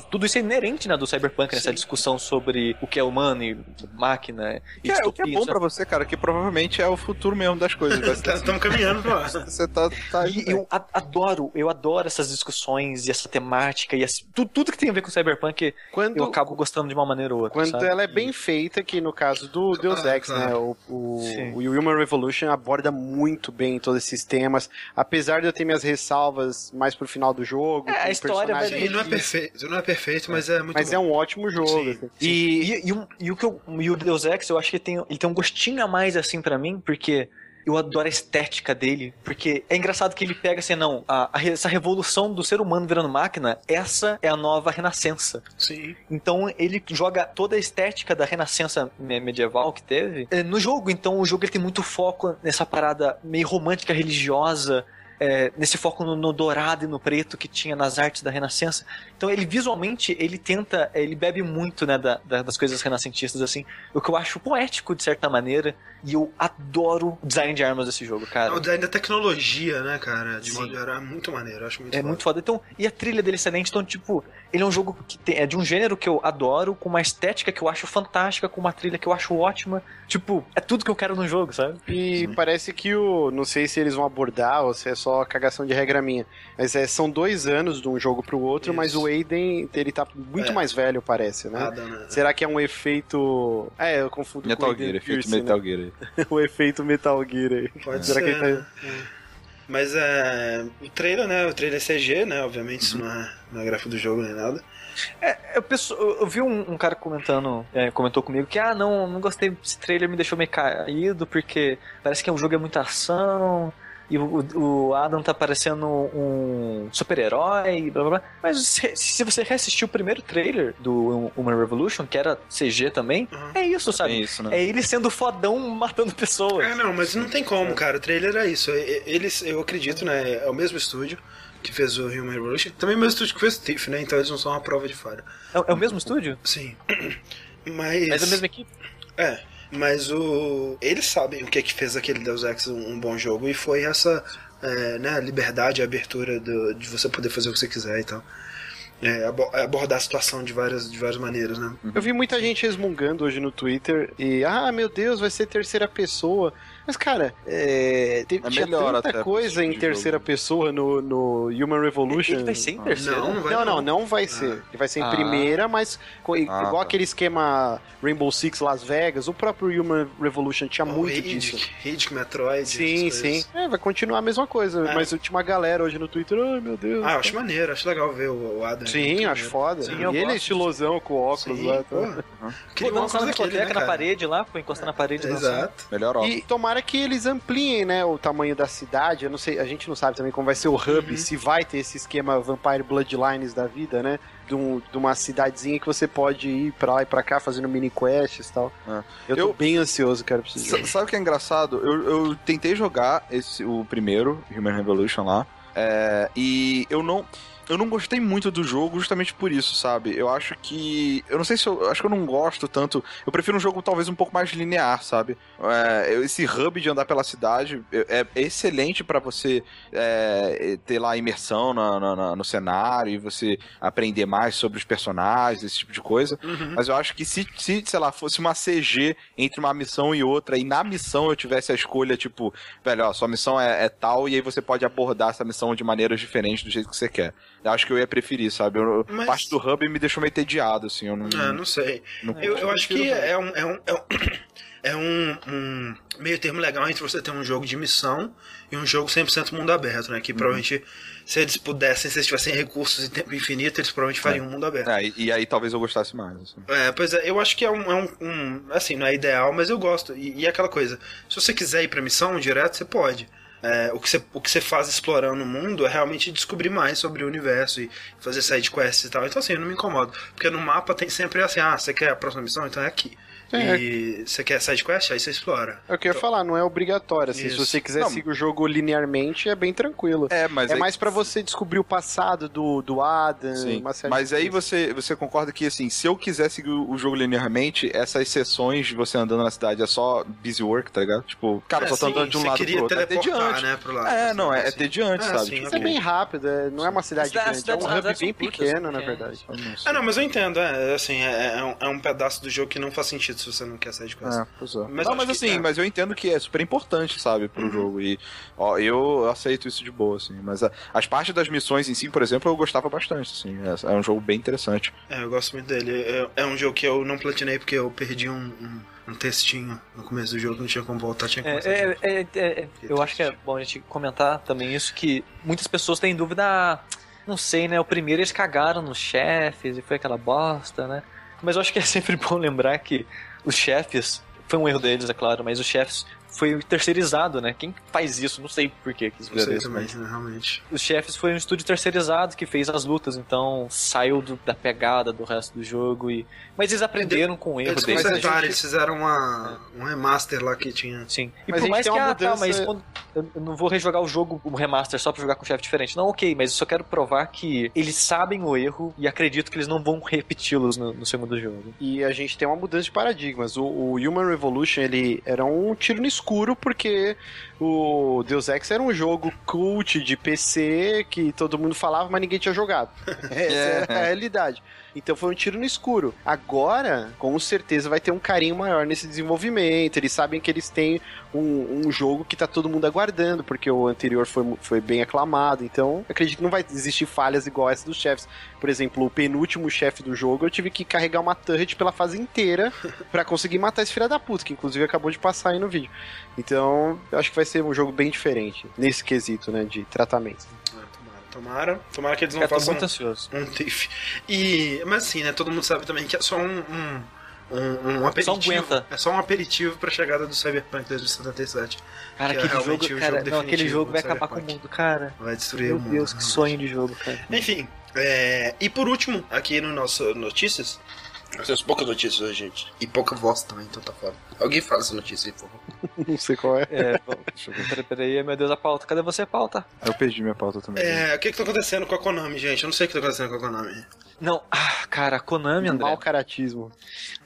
tudo isso é inerente né, do cyberpunk, nessa discussão sobre o que é humano e máquina e Que é, o que é distopia, bom sabe? pra você, cara, que provavelmente é o futuro mesmo das coisas. Vai ser assim. Estamos caminhando pra. Você tá, tá E eu a- adoro, eu adoro essas discussões e essa temática e esse- tu- tudo que tem a ver com cyberpunk Quando, eu acabo gostando de uma maneira ou outra. quando sabe? ela é bem feita, que no caso do Deus Ah, Ex, né, o, o, Sim. o Human Revolution aborda muito bem todos esses temas, apesar de eu ter minhas ressalvas mais pro final do jogo. É, a o história vai- Sim, não é perfeito, não é perfeito, mas é muito Mas bom. é um ótimo jogo. Sim. assim. E, e, e, um- e o que eu, e o Deus Ex, eu acho que tem, ele tem um gostinho a mais assim pra mim, porque eu adoro a estética dele, porque é engraçado que ele pega assim, não, a, a, essa revolução do ser humano virando máquina, essa é a nova renascença. Sim. Então ele joga toda a estética da renascença medieval que teve é, no jogo. Então o jogo ele tem muito foco nessa parada meio romântica, religiosa, é, nesse foco no, no, dourado e no preto que tinha nas artes da Renascença. Então ele visualmente ele tenta, ele bebe muito né, da, da, das coisas renascentistas assim, o que eu acho poético de certa maneira e eu adoro o design de armas desse jogo, cara. O design da tecnologia, né, cara, de modo geral, é muito maneiro, eu acho muito É foda. muito foda. Então, e a trilha dele é excelente, então tipo, ele é um jogo que tem, é de um gênero que eu adoro, com uma estética que eu acho fantástica, com uma trilha que eu acho ótima. Tipo, é tudo que eu quero no jogo, sabe? E parece que o. Não sei se eles vão abordar ou se é só cagação de regra minha. Mas é, são dois anos de um jogo pro outro, Isso. mas o Aiden, ele tá muito É. mais velho, parece, né? Nada, né? Será que é um efeito. É, eu confundo Metal com o Aiden Gear, efeito Pierce, Metal Gear. Né? o efeito Metal Gear aí. Pode Será ser, tá- né? É. Mas é. O trailer, né? O trailer é CG, né? Obviamente, isso não é, não é gráfico do jogo nem nada. Eu, penso- eu- eu vi um, um cara comentando, é, comentou comigo que, ah, não, não gostei desse trailer, me deixou meio caído, porque parece que o jogo é muita ação, e o, o Adam tá parecendo um super-herói, blá blá blá. Mas se, se você reassistir o primeiro trailer do Human Revolution, que era CG também, Uhum. é isso, É sabe? isso, né? É ele sendo fodão matando pessoas. É, não, mas não tem como, cara. O trailer é isso. Eles, eu acredito, né? É o mesmo estúdio que fez o Human Revolution. Também o mesmo estúdio que fez o Thief, né? Então eles não são uma prova de falha. É, é o mesmo estúdio? Sim. Mas. Mas é a mesma equipe? É, mas o. Eles sabem o que é que fez aquele Deus Ex um, um bom jogo e foi essa é, né, liberdade, a abertura do- de você poder fazer o que você quiser e tal. É, abo- abordar a situação de várias, de várias maneiras, né? Eu vi muita gente resmungando hoje no Twitter e, ah, meu Deus, vai ser terceira pessoa. Mas, cara, é, tem, É tinha melhor tanta coisa em terceira jogo. pessoa no, no Human Revolution. Ele vai ser em terceiro? Não, não vai Não, não, não vai ser. Ele vai ser em Ah. primeira, mas co- igual tá. aquele esquema Rainbow Six Las Vegas, o próprio Human Revolution tinha O muito disso. Riddick, Riddick, Metroid. Sim, sim. É, vai continuar a mesma coisa. É. Mas tinha uma galera hoje no Twitter, ai meu Deus. Ah, eu acho maneiro, acho legal ver o, o Adam. Sim, acho maneiro. foda. Sim, e eu ele é estilosão com óculos Sim, lá. tá? pô. Pô, Queria uma coisa daquele, discoteca né, na parede lá, pô, encostar na parede. Exato. Melhor óculos. E tomara que eles ampliem, né, o tamanho da cidade. Eu não sei, a gente não sabe também como vai ser o hub, Uhum. se vai ter esse esquema Vampire Bloodlines da vida, né? De, um- de uma cidadezinha que você pode ir pra lá e pra cá fazendo mini quests e tal. É. Eu tô Eu- bem ansioso, cara, pra esse jogo. Sa- Sabe o que é engraçado? Eu, eu tentei jogar esse, o primeiro, Human Revolution lá, é, e eu não. Eu não gostei muito do jogo justamente por isso, sabe? Eu acho que. Eu não sei se eu. Acho que eu não gosto tanto. Eu prefiro um jogo talvez um pouco mais linear, sabe? É, esse hub de andar pela cidade é, é excelente pra você é, ter lá imersão na- na- na- no cenário e você aprender mais sobre os personagens, esse tipo de coisa. Uhum. Mas eu acho que se, se, sei lá, fosse uma CG entre uma missão e outra, e na missão eu tivesse a escolha, tipo, velho, ó, sua missão é, é tal, e aí você pode abordar essa missão de maneiras diferentes do jeito que você quer. Eu acho que eu ia preferir, sabe? Eu, Mas- Parte do hub me deixou meio tediado, assim, eu não. Ah, não sei. não Eu, eu acho que é um, é um, é um, é um, um meio termo legal entre você ter um jogo de missão e um jogo 100% mundo aberto, né? Que provavelmente, se eles pudessem, se eles tivessem recursos e tempo infinito, eles provavelmente fariam um mundo aberto. É, e, e aí talvez eu gostasse mais. Assim. É, pois é, eu acho que é um, é um, um- Assim, não é ideal, mas eu gosto. E, e é aquela coisa: se você quiser ir pra missão direto, você pode. É, o, que você, o que você faz explorando o mundo é realmente descobrir mais sobre o universo e fazer side quests e tal. Então, assim, eu não me incomodo. Porque no mapa tem sempre assim: ah, você quer a próxima missão? Então é aqui. É. E você quer side quest? Aí você explora. É o que eu ia falar, não é obrigatório. Assim, se você quiser Não. seguir o jogo linearmente, é bem tranquilo. É, mas é aí- mais pra você descobrir o passado do, do Adam, Sim, uma série mas de aí coisas. você, você concorda que, assim, se eu quiser seguir o jogo linearmente, essas sessões de você andando na cidade é só busy work, tá ligado? Tipo, cara, É, só tá sim, andando de um lado pro outro. É tediante. né, pro lado, É, assim, não, é, é assim. tediante, Ah, sabe? sim, Tipo, Isso é bem rápido, é- não é uma cidade Cidade- grande, é um hub bem pequeno, na verdade. Ah, não, mas eu entendo, é, assim, é, é um, é um pedaço do jogo que não faz sentido se você não quer side quest. É, pois é. Mas não, mas que- assim, é. mas eu entendo que é super importante, sabe, pro Uhum. jogo. E ó, eu aceito isso de boa, assim. Mas a- as partes das missões em si, por exemplo, eu gostava bastante, assim. É, é um jogo bem interessante. É, eu gosto muito dele. É, é um jogo que eu não platinei porque eu perdi um, um, um textinho no começo do jogo, não tinha como voltar, tinha que É, começar de é, novo. é, é, é, eu acho que é bom a gente comentar também isso, que muitas pessoas têm dúvida, ah, não sei, né, o primeiro eles cagaram nos chefes e foi aquela bosta, né? Mas eu acho que é sempre bom lembrar que os chefes, foi um erro deles, é claro, mas os chefes foi terceirizado, né? Quem faz isso? Não sei por que sei fazer isso. também, mas né, realmente. Os chefes foi um estúdio terceirizado que fez as lutas, então saiu do- da pegada do resto do jogo. e Mas eles aprenderam com o erro Eles deles. consertaram, gente- eles fizeram uma, um remaster lá que tinha. Sim. E Mas a por gente mais tem que, uma ah, tá, mudança- mas quando- eu não vou rejogar o jogo, o remaster, só pra jogar com chefe diferente. Não, ok, mas eu só quero provar que eles sabem o erro e acredito que eles não vão repeti-los no, no segundo jogo. E a gente tem uma mudança de paradigmas. O, o Human Revolution, ele era um tiro no escuro, porque o Deus Ex era um jogo cult de PC que todo mundo falava, mas ninguém tinha jogado. Essa é a realidade. Então foi um tiro no escuro. Agora, com certeza, vai ter um carinho maior nesse desenvolvimento. Eles sabem que eles têm um, um jogo que tá todo mundo aguardando, porque o anterior foi, foi bem aclamado. Então, acredito que não vai existir falhas igual essa dos chefes. Por exemplo, o penúltimo chefe do jogo, eu tive que carregar uma turret pela fase inteira pra conseguir matar esse filho da puta, que inclusive acabou de passar aí no vídeo. Então, eu acho que vai ser um jogo bem diferente nesse quesito, né, de tratamento. Tomara, tomara. Que eles não tô façam muito ansioso. um TIFF. E, mas assim, né? Todo mundo sabe também que é só um. um... Um, um aperitivo. aguenta. É só um aperitivo pra chegada do Cyberpunk 2077. Cara, Que é aquele jogo, realmente o cara, jogo não, aquele jogo vai do acabar com o Cyberpunk. mundo, cara. Vai destruir Meu o mundo. Deus, que realmente. sonho de jogo, cara. Enfim, é, e por último, aqui no nosso Notícias. Nós temos poucas notícias hoje, gente. E pouca voz também, então tá fora. Alguém fala essa notícia aí, por favor. Não sei qual é. É, bom, deixa eu ver. Peraí, peraí, meu Deus, a pauta. Cadê você, pauta? Eu perdi minha pauta também. É, o que que tá acontecendo com a Konami, gente? Eu não sei o que tá acontecendo com a Konami. Não, ah, cara, a Konami, André. Mal caratismo.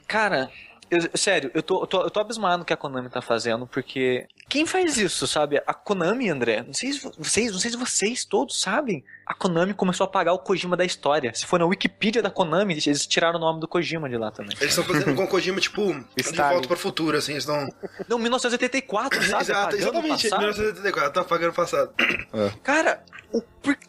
Cara, eu- sério, eu tô, eu, tô, eu tô abismado no que a Konami tá fazendo, porque. Quem faz isso, sabe? A Konami, André, não sei se vo- vocês, não sei se vocês todos sabem. A Konami começou a apagar o Kojima da história. Se for na Wikipedia da Konami, eles tiraram o nome do Kojima de lá também. Eles estão fazendo com o Kojima, tipo, de volta pro futuro, assim, eles estão. Não, 1984, sabe? Exato, o exatamente, passado. 1974, tá apagando o passado. Cara, o,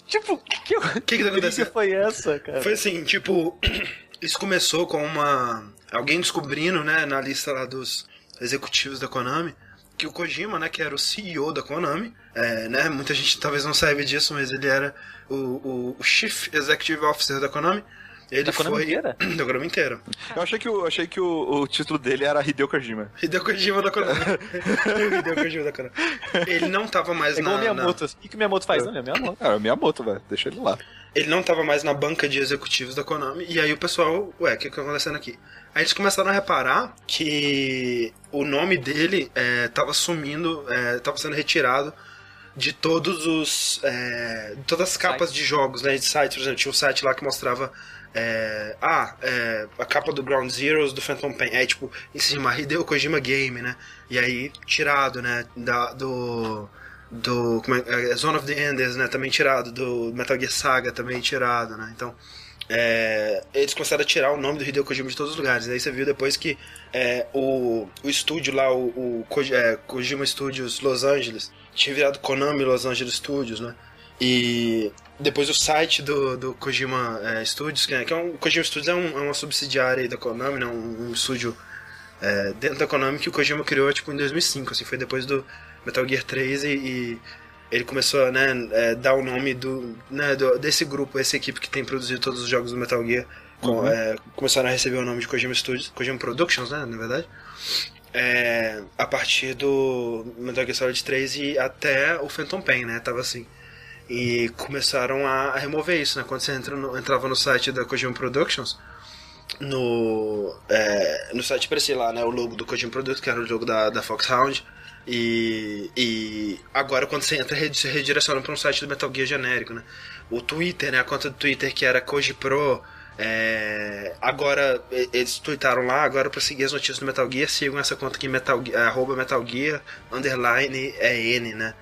tipo, que, que, O que que tá que foi essa, cara? Foi assim, tipo, isso começou com uma. Alguém descobrindo, né, na lista lá dos executivos da Konami, que o Kojima, né, que era o CEO da Konami, é, né, muita gente talvez não saiba disso, mas ele era o, o, o Chief Executive Officer da Konami. Ele Da Konami foi. inteira? Da Konami inteira. Eu achei que, o, eu achei que o, o título dele era Hideo Kojima. Hideo Kojima da Konami. Hideo Kojima da Konami. Ele não tava mais É igual na, o na- Miyamoto. O que, que o Miyamoto faz? Não, ele é Miyamoto. Cara, minha moto, velho. Deixa ele lá. ele não tava mais na banca de executivos da Konami, e aí o pessoal, ué, o que que tá acontecendo aqui? Aí eles começaram a reparar que o nome dele é, tava sumindo, é, tava sendo retirado de todos os. É, de todas as capas de jogos, né? De sites, por exemplo, tinha um site lá que mostrava. é, ah, é, a capa do Ground Zeroes do Phantom Pain. Aí, tipo, em cima, Hideo Kojima Game, né? E aí, tirado, né? Da, do do como é, é, Zone of the Enders, né, também tirado, do Metal Gear Saga também tirado, né, então é, eles começaram a tirar o nome do Hideo Kojima de todos os lugares, aí você viu depois que é, o, o estúdio lá, o, o é, Kojima Studios Los Angeles, tinha virado Konami Los Angeles Studios, né, e depois o site do, do Kojima é, Studios, que é, que é um, Kojima Studios é, um- é uma subsidiária da Konami, né, um, um estúdio é, dentro da Konami que o Kojima criou tipo em 2005, assim, foi depois do Metal Gear 3 e, e ele começou a né, é, dar o nome do, né, do- desse grupo, essa equipe que tem produzido todos os jogos do Metal Gear, com- é, começaram a receber o nome de Kojima Studios, Kojima Productions, né, na verdade, é, a partir do Metal Gear Solid 3 e até o Phantom Pain, né, tava assim. E começaram a, a remover isso, né, quando você entra no- entrava no site da Kojima Productions, no, é, no site aparecia lá, né, o logo do Kojima Product, que era o logo da, da Foxhound. E, e agora quando você entra, você redireciona para um site do Metal Gear genérico, né? O Twitter, né, a conta do Twitter que era Koji Pro, é, agora eles tweetaram lá, agora para seguir as notícias do Metal Gear, sigam essa conta aqui, Metal, arroba Metal Gear, underline é N, né?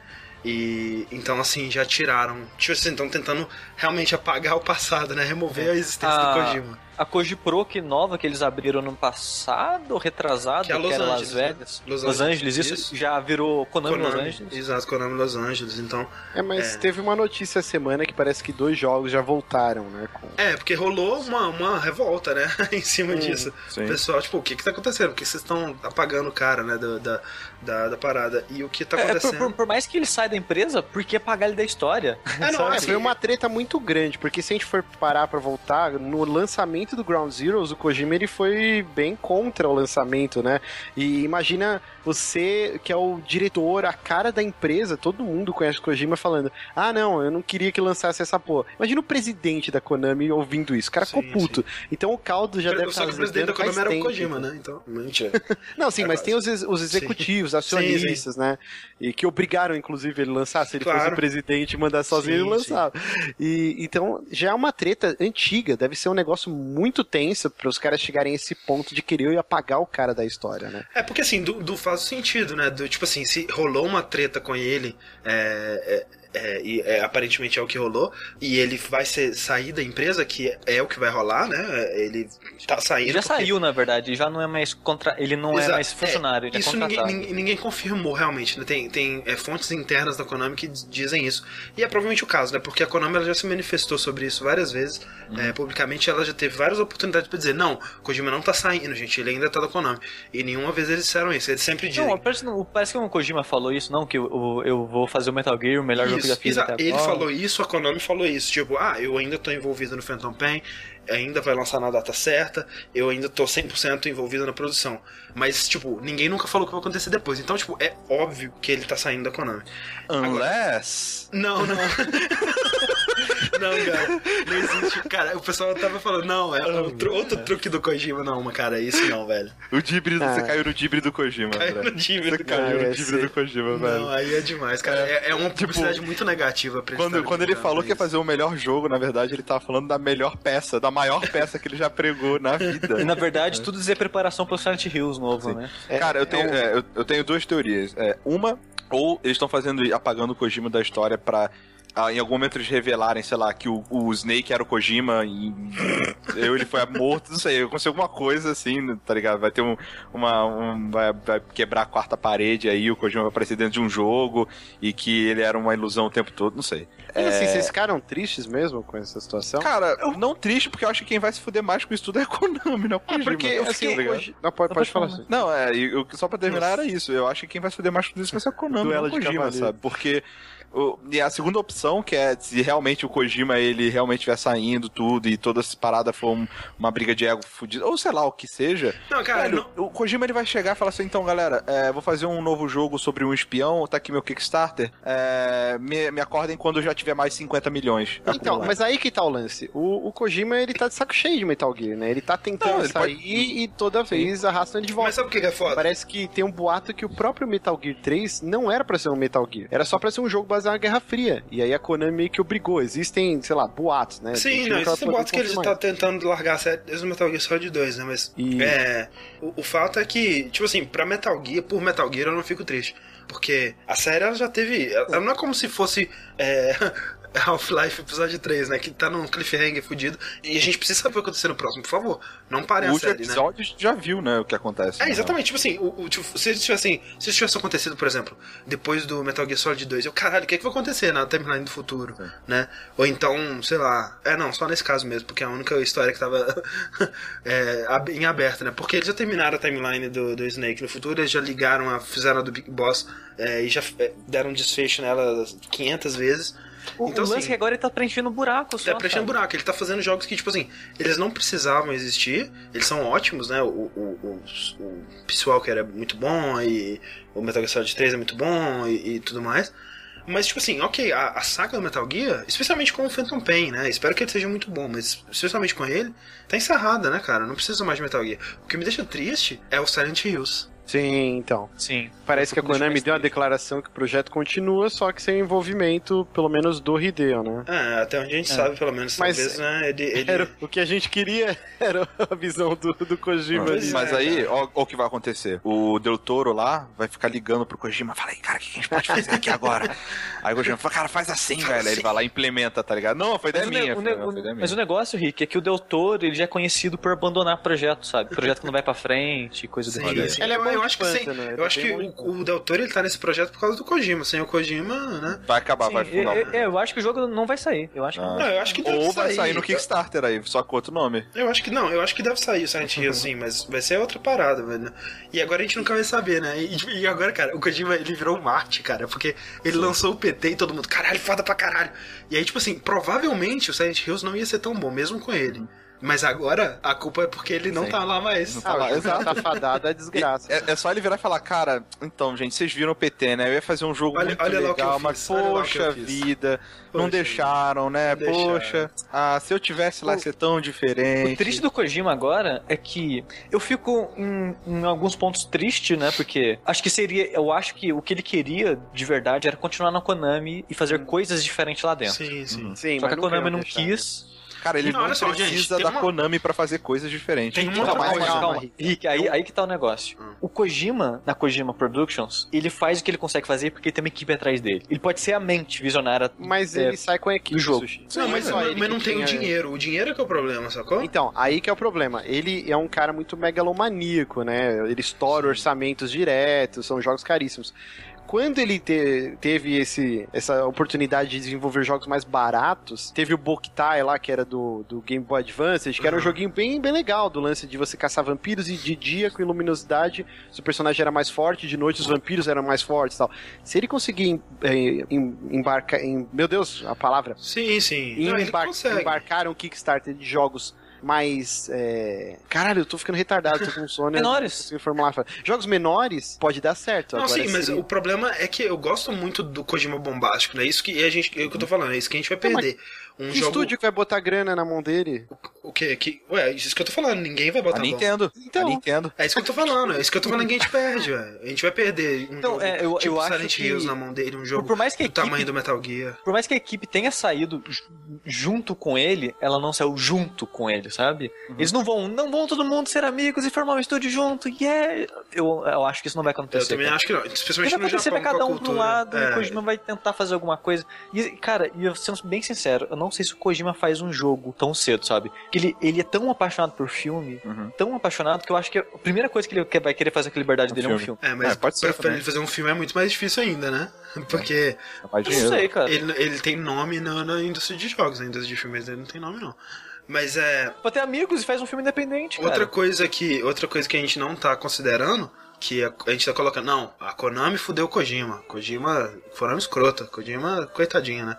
E então assim, já tiraram. Tipo assim, estão tentando realmente apagar o passado, né? Remover a existência do Ah, Kojima. A Koji Pro, que nova, que eles abriram no passado, ou retrasado, Que é Los era Las Angeles, né? Vegas. Los Los, Angeles, Angeles, isso, isso. já virou Konami, Los Konami, Angeles. Exato, Konami Los Angeles. Então, É, mas É. teve uma notícia essa semana que parece que dois jogos já voltaram, né? com- é, porque rolou uma, uma revolta, né? em cima disso. sim. O pessoal, tipo, o que que tá acontecendo? Por que vocês estão apagando o cara, né? Da, da, da, da parada. E o que tá É, por, acontecendo? por- por mais que ele saia da empresa, por que pagar ele da história? É, não? É, assim, foi uma treta muito grande, porque se a gente for parar pra voltar, no lançamento lançamento do Ground Zeroes, o Kojima ele foi bem contra o lançamento, né? E imagina você que é o diretor, a cara da empresa, todo mundo conhece o Kojima falando: "Ah, não, eu não queria que lançasse essa porra". Imagina o presidente da Konami ouvindo isso. O cara ficou Sim, puto. Então o caldo já deve Só estar que o presidente da Konami era o. Kojima, né? Então, mentira. Não, sim, É mas quase. tem os, os executivos, acionistas, né? E que obrigaram, inclusive, ele a lançar. Se ele fosse Claro. o presidente e mandar sozinho, Sim, ele lançava. E, então, já é uma treta antiga. Deve ser um negócio muito tenso para os caras chegarem a esse ponto de querer apagar o cara da história, né? É porque assim, do, do faz sentido, né? Do, tipo assim, se rolou uma treta com ele, é, é, é, e é, aparentemente é o que rolou, e ele vai ser, sair da empresa, que é, o que vai rolar, né? Ele tá saindo. Ele já porque- saiu, na verdade, já não é mais contra. Ele não é Exato. mais funcionário, ele é isso ninguém, ninguém, ninguém confirmou realmente, né? Tem, tem é, fontes internas da Konami que diz- dizem isso. E é provavelmente o caso, né? Porque a Konami ela já se manifestou sobre isso várias vezes. É, publicamente ela já teve várias oportunidades pra dizer, não, Kojima não tá saindo, gente, ele ainda tá da Konami. E nenhuma vez eles disseram isso, eles sempre dizem. Não, parece, parece que o Kojima falou isso, não, que eu, eu vou fazer o Metal Gear, o melhor jogo eu já Isso, fiz Ele agora. falou isso, a Konami falou isso. Tipo, ah, eu ainda tô envolvido no Phantom Pain, ainda vai lançar na data certa, eu ainda tô 100% envolvido na produção. Mas, tipo, ninguém nunca falou o que vai acontecer depois. Então, tipo, é óbvio que ele tá saindo da Konami. Unless. Não, não. não, cara. Não existe. Cara, o pessoal tava falando, não, é outro, outro truque do Kojima. Não, mas, cara, isso não, velho. O dibre, Ah. você caiu no dibre do Kojima, Caiu no dibre Você do caiu Ah, no é, dibre do Kojima, Não, velho. aí é demais, cara. É, é uma publicidade muito negativa pra esse Quando, quando ele falou que ia isso. fazer o melhor jogo, na verdade, ele tava falando da melhor peça, da maior peça que ele já pregou na vida. E na verdade, tudo isso é preparação pro Silent Hills novo, né? Cara, eu tenho, é, eu, eu tenho duas teorias. É, uma, ou eles estão fazendo, apagando o Kojima da história pra. Ah, em algum momento eles revelarem, sei lá, que o, o Snake era o Kojima e eu, ele foi morto, não sei, aconteceu alguma coisa assim, tá ligado? Vai ter um, uma. um- vai, vai quebrar a quarta parede aí, o Kojima vai aparecer dentro de um jogo e que ele era uma ilusão o tempo todo, não sei. E assim, vocês ficaram tristes mesmo com essa situação? Cara, não triste, porque eu acho que quem vai se fuder mais com isso tudo é a Konami, não é o Kojima. Porque, tá assim, ligado? hoje... Não, pode, pode falar assim. Não, é, eu, só pra terminar era isso. Eu acho que quem vai se fuder mais com isso vai ser a Konami, Duelo não Kojima, sabe? Porque o- e a segunda opção, que é se realmente o Kojima ele realmente estiver saindo tudo e toda essa parada for um- uma briga de ego fudida, ou sei lá o que seja. Não, cara, velho, o Kojima ele vai chegar e falar assim: então, galera, é, vou fazer um novo jogo sobre um espião, tá aqui meu Kickstarter. é, me, me acordem quando eu já tiver mais 50 milhões. Então, acumulados." mas aí que tá o lance. O, o Kojima, ele tá de saco cheio de Metal Gear, né? Ele tá tentando Não, ele sair e toda vez arrastam ele de volta. Mas sabe o que que é foda? Parece que tem um boato que o próprio Metal Gear 3 não era pra ser um Metal Gear. Era só pra ser um jogo baseado na Guerra Fria. E aí a Konami meio que obrigou. Existem, sei lá, boatos, né? Sim, não, existem boatos que eles estão tentando largar a série desde o Metal Gear Solid 2, né? Mas E- é, o, o fato é que, tipo assim, pra Metal Gear, por Metal Gear eu não fico triste. Porque a série ela já teve. Ela não é como se fosse. é, Half-Life episódio 3, né? Que tá num cliffhanger fudido. E a gente precisa saber o que vai acontecer no próximo, por favor. Não parem o a último série, né? episódio já viu, né, o que acontece. É, né? exatamente, tipo assim, o, o- tipo, se isso tivesse, assim, se isso tivesse acontecido, por exemplo, depois do Metal Gear Solid 2, eu, caralho, o que, é que vai acontecer na timeline do futuro, né? Ou então, sei lá, é não, só nesse caso mesmo, porque é a única história que tava é, em aberto, né? Porque eles já terminaram a timeline do, do Snake no futuro, eles já ligaram, a, fizeram a do Big Boss é, e já é, deram desfecho nela 500 vezes. O, Então, o lance assim, é que agora ele tá preenchendo buraco só. Tá preenchendo sabe? buraco. Ele tá fazendo jogos que, tipo assim, eles não precisavam existir. Eles são ótimos, né? O, o, o, o que era muito bom, e o Metal Gear Solid 3 é muito bom, e, e tudo mais. Mas, tipo assim, ok, a, a saga do Metal Gear, especialmente com o Phantom Pain, né? Espero que ele seja muito bom, mas especialmente com ele, tá encerrada, né, cara? Não precisa mais de Metal Gear. O que me deixa triste é o Silent Hills. Sim, então. Sim. Parece que a Konami mais deu uma declaração que o projeto continua, só que sem envolvimento, pelo menos, do Hideo, né? É, até onde a gente É. sabe, pelo menos, Mas talvez, né? Ele, ele... Era, o que a gente queria era a visão do, do Kojima ali. é. Mas aí, ó, ó o que vai acontecer. O Del Toro lá vai ficar ligando pro Kojima. Fala aí, cara, o que a gente pode fazer aqui agora? aí o Kojima fala, cara, faz assim, velho. Aí ele vai lá e implementa, tá ligado? Não, foi Mas, ne- minha. o foi- ideia mas o minha. negócio, Rick, é que o Del Toro ele já é conhecido por abandonar projeto, sabe? Projeto que não vai pra frente, coisa do Sim, tipo. sim. Ele é bom eu acho que sim. né? Eu é acho que o, o Del Toro ele tá nesse projeto por causa do Kojima. Sem o Kojima, né? Vai acabar, vai Sim, fundar. eu, eu- eu acho que o jogo não vai sair. Eu acho que Ah. Não, eu acho que deve Ou vai sair no Kickstarter aí, só com outro nome. Eu acho que não, eu acho que deve sair o Silent Hill, sim, mas vai ser outra parada, velho. E agora a gente nunca vai saber, né? E, e agora, cara, o Kojima ele virou um Marte, cara, porque ele lançou o PT e todo mundo, caralho, foda pra caralho. E aí, tipo assim, provavelmente o Silent Hills não ia ser tão bom, mesmo com ele. Mas agora a culpa é porque ele não Sim. tá lá mais. Ah, lá, o jogo tá fadado é desgraça. É, é só ele virar e falar, cara, então, gente, vocês viram o PT, né? Eu ia fazer um jogo Olha- muito olha legal, mas poxa vida, não Poxa, deixaram, né? não deixaram. Poxa, ah, se eu tivesse lá ia ser tão diferente. O triste do Kojima agora é que eu fico em, em alguns pontos triste, né? Porque acho que seria. Eu acho que o que ele queria de verdade era continuar na Konami e fazer coisas diferentes lá dentro. Sim, sim. Sim, Só que a Konami não deixar. quis. Cara, ele Não, não, só, gente, precisa tem da uma- Konami pra fazer coisas diferentes. Tem uma Então, outra mas coisa. calma, calma. Rick, aí, aí que tá o negócio. Hum. O Kojima, na Kojima Productions, ele faz o que ele consegue fazer porque tem uma equipe atrás dele. Ele pode ser a mente visionária. Mas É, ele sai com a equipe do jogo. Sushi. Não, mas, só ele mas não tem o dinheiro. O dinheiro é que é o problema, sacou? Então, aí que é o problema. Ele é um cara muito megalomaníaco, né? Ele estoura orçamentos diretos, são jogos caríssimos. Quando ele te- teve esse, essa oportunidade de desenvolver jogos mais baratos, teve o Boktai lá, que era do, do Game Boy Advance, que era um Uhum. joguinho bem, bem legal, do lance de você caçar vampiros e de dia com luminosidade, seu personagem era mais forte, de noite os vampiros eram mais fortes e tal. Se ele conseguir em- em- em- embarcar em... Meu Deus, a palavra Sim, sim. e Não, embar- embarcar um Kickstarter de jogos mais. é, Caralho, eu tô ficando retardado, tô com sono. Menores. formular. Jogos menores pode dar certo. Não, agora sim, mas seria- o problema é que eu gosto muito do Kojima bombástico, né? Isso que a gente, é o que eu tô falando, é isso que a gente vai Não, mas perder. Um Que jogo. estúdio que vai botar grana na mão dele? O quê? Que... Ué, isso que eu tô falando, ninguém vai botar A bom. Nintendo. Então. A Nintendo. É isso que eu tô falando, é isso que eu tô falando a gente perde, velho. A gente vai perder um Então, jogo é, eu- tipo eu acho Silent que- Hills na mão dele, um jogo Por mais que a do tamanho equipe- do Metal Gear. Por mais que a equipe tenha saído ju- junto com ele, ela não saiu junto com ele, sabe? Uhum. Eles não vão, não vão todo mundo ser amigos e formar um estúdio junto. E é. Eu, eu acho que isso não vai acontecer. Eu também cara. acho que não, especialmente vai no acontecer, Japão vai cada um pra um lado e É. o Kojima vai tentar fazer alguma coisa. E, cara, e eu sendo bem sincero, eu não sei se o Kojima faz um jogo tão cedo, sabe? Que ele, ele é tão apaixonado por filme, Uhum. tão apaixonado, que eu acho que a primeira coisa que ele que vai querer fazer com a liberdade Um dele é um filme. filme. É, mas É, pode ser pra, pra também. ele fazer um filme é muito mais difícil ainda, né? Porque É Eu não sei, cara. ele, ele tem nome na, na indústria de jogos, na indústria de filmes ele não tem nome, não. Mas é. Pode ter amigos e faz um filme independente, cara. Outra coisa que, outra coisa que a gente não tá considerando, que a, a gente tá colocando, não, a Konami fudeu o Kojima. Kojima, Konami escrota, Kojima, coitadinha, né?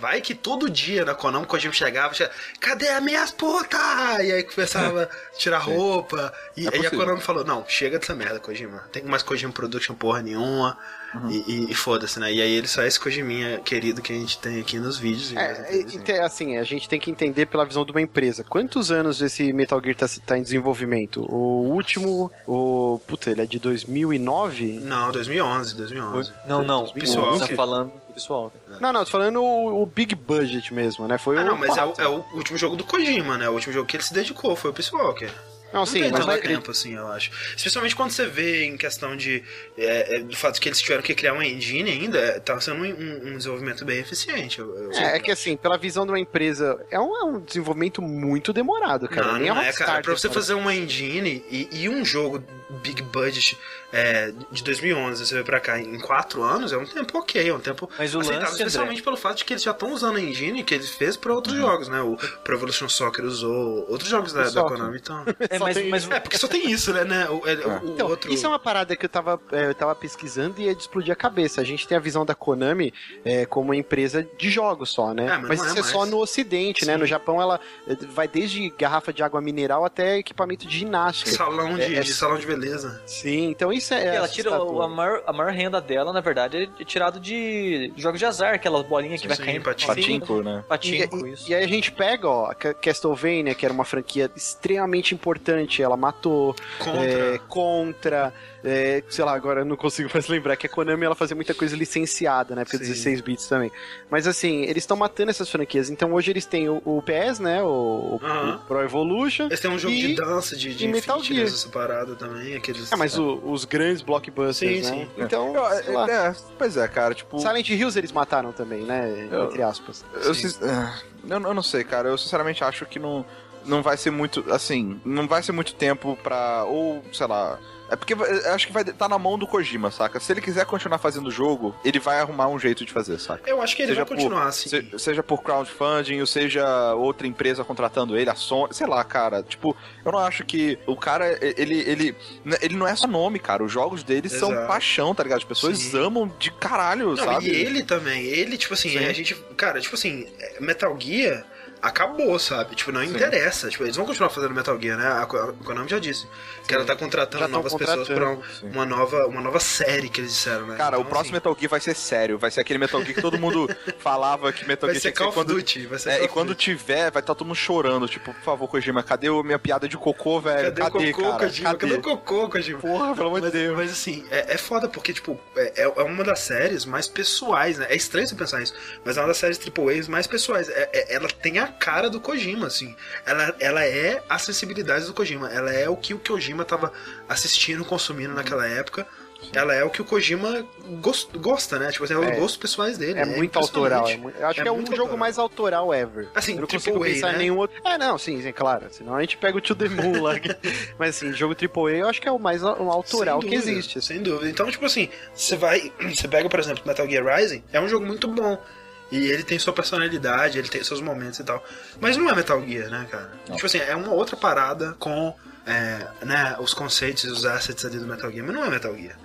Vai que todo dia na Konami o Kojima chegava, chegava cadê as minhas putas? E aí começava a tirar roupa. E É aí a. Konami falou, não, chega dessa merda, Kojima. Tem mais Kojima Production porra nenhuma. Uhum. E, e- e foda-se, né? E aí ele só é esse Kojiminha querido que a gente tem aqui nos vídeos. É, ente- assim, a gente tem que entender pela visão de uma empresa. Quantos anos esse Metal Gear tá, tá em desenvolvimento? O último, o... Puta, ele é de 2009? Não, 2011, 2011. Não, não. O pessoal tá falando pessoal. Não, não, tô falando o, o Big Budget mesmo, né? Foi Ah, o não, mas é o, é o último jogo do Kojima, né? O último jogo que ele se dedicou, foi o pessoal que. Não, Não sim, tem mas vai... tempo, assim, eu acho. Especialmente quando você vê em questão de. É, é, do fato que eles tiveram que criar uma engine ainda, é, tá sendo um, um- desenvolvimento bem eficiente. Eu, eu- É, é que assim, pela visão de uma empresa, é um, é um desenvolvimento muito demorado, cara. Não, Nem não é, cara. Pra você fazer uma engine e, e um jogo big budget é, de 2011, você vê pra cá em 4 anos, é um tempo ok, é um tempo Mas o aceitável, lance, André, especialmente pelo fato de que eles já estão usando a engine que ele fez pra outros jogos, né? O Pro Evolution Soccer usou, outros jogos da, da. Konami, então... É, mas, mas É, porque só tem isso, né? né? O, é, o- o Então, outro... isso é uma parada que eu tava, é, eu tava pesquisando e ia de explodir a cabeça. A gente tem a visão da Konami é, como uma empresa de jogos só, né? É, mas mas isso é é só no ocidente, né? Sim. No Japão ela é, vai desde garrafa de água mineral até equipamento de ginástica. Salão de, É, é- de salão de beleza. Sim, então isso é. ela tira a maior, a maior renda dela, na verdade, é tirado de jogos de azar, aquelas bolinhas que vai Sim, caindo. patinco. Patinco, né? Patinco, E, isso. e aí a gente pega, ó, Castlevania, que era uma franquia extremamente importante, ela matou. Contra. É, contra, é, sei lá, agora eu não consigo mais lembrar que a Konami ela fazia muita coisa licenciada, né? Porque Sim. 16 bits também. Mas assim, eles estão matando essas franquias. Então hoje eles têm o, o PES, né? O, o- Pro Evolution. Eles têm um jogo E- de dança, de, de Metal Gear. essa parada também. Aqueles... Ah, mas o- os grandes blockbusters, Sim, né? sim. Então, Eu- sei lá. é, pois é, cara, tipo. Silent Hills eles mataram também, né? Eu- Entre aspas. Eu, ah, eu, eu não sei, cara. Eu sinceramente acho que não, não vai ser muito. Assim, não vai ser muito tempo pra. Ou, sei lá. É porque eu acho que vai tá na mão do Kojima, saca? Se ele quiser continuar fazendo o jogo, ele vai arrumar um jeito de fazer, saca? Eu acho que ele Seja vai continuar assim. Se- seja por crowdfunding, ou seja outra empresa contratando ele, a Sony, sei lá, cara. Tipo, eu não acho que o cara, ele, ele, ele não é só nome, cara. Os jogos dele são Exato. paixão, tá ligado? As pessoas Sim. amam de caralho, Não, sabe? e ele também. Ele, tipo assim, Sim. a gente. Cara, tipo assim, Metal Gear. Acabou, sabe? Tipo, não interessa. Tipo, eles vão continuar fazendo Metal Gear, né? A Ko- a Konami já disse. Que ela tá contratando novas pessoas pra um- Sim. uma nova, uma nova série que eles disseram, né? Cara, o Então, próximo assim, Metal Gear vai ser sério. Vai ser aquele Metal Gear que todo mundo falava que Metal vai Gear ser tinha que ser of quando... Duty. Vai ser É, e quando Duty. tiver, vai estar todo mundo chorando. Tipo, por favor, Kojima, cadê a minha piada de cocô, velho? Cadê, o cocô, cara? Kojima? Cadê o cocô, Kojima? Porra, pelo amor de Deus. mas assim, é, é foda porque, tipo, é, é uma das séries mais pessoais, né? É estranho você pensar isso, mas é uma das séries AAA mais pessoais. É- é- ela tem a cara do Kojima, assim. Ela, ela é a sensibilidade do Kojima. Ela é o que o Kojima tava assistindo, consumindo naquela época. Ela é o que o Kojima gos- gosta, né? Tipo assim, é, os É. gostos pessoais dele. É muito autoral. É acho É que é um muito jogo autoral. mais autoral ever. Assim, eu não consigo AAA, pensar né? em nenhum outro. É, não, sim, sim, claro. Senão a gente pega o To The Moon lá. Mas assim, jogo AAA eu acho que é o mais um autoral Sem que dúvida, existe. assim. Sem dúvida. Então, tipo assim, você vai. Você pega, por exemplo, Metal Gear Rising, é um jogo muito bom. E ele tem sua personalidade, ele tem seus momentos e tal. Mas não é Metal Gear, né, cara? Tipo assim, é uma outra parada com é, né, os conceitos e os assets ali do Metal Gear, mas não é Metal Gear.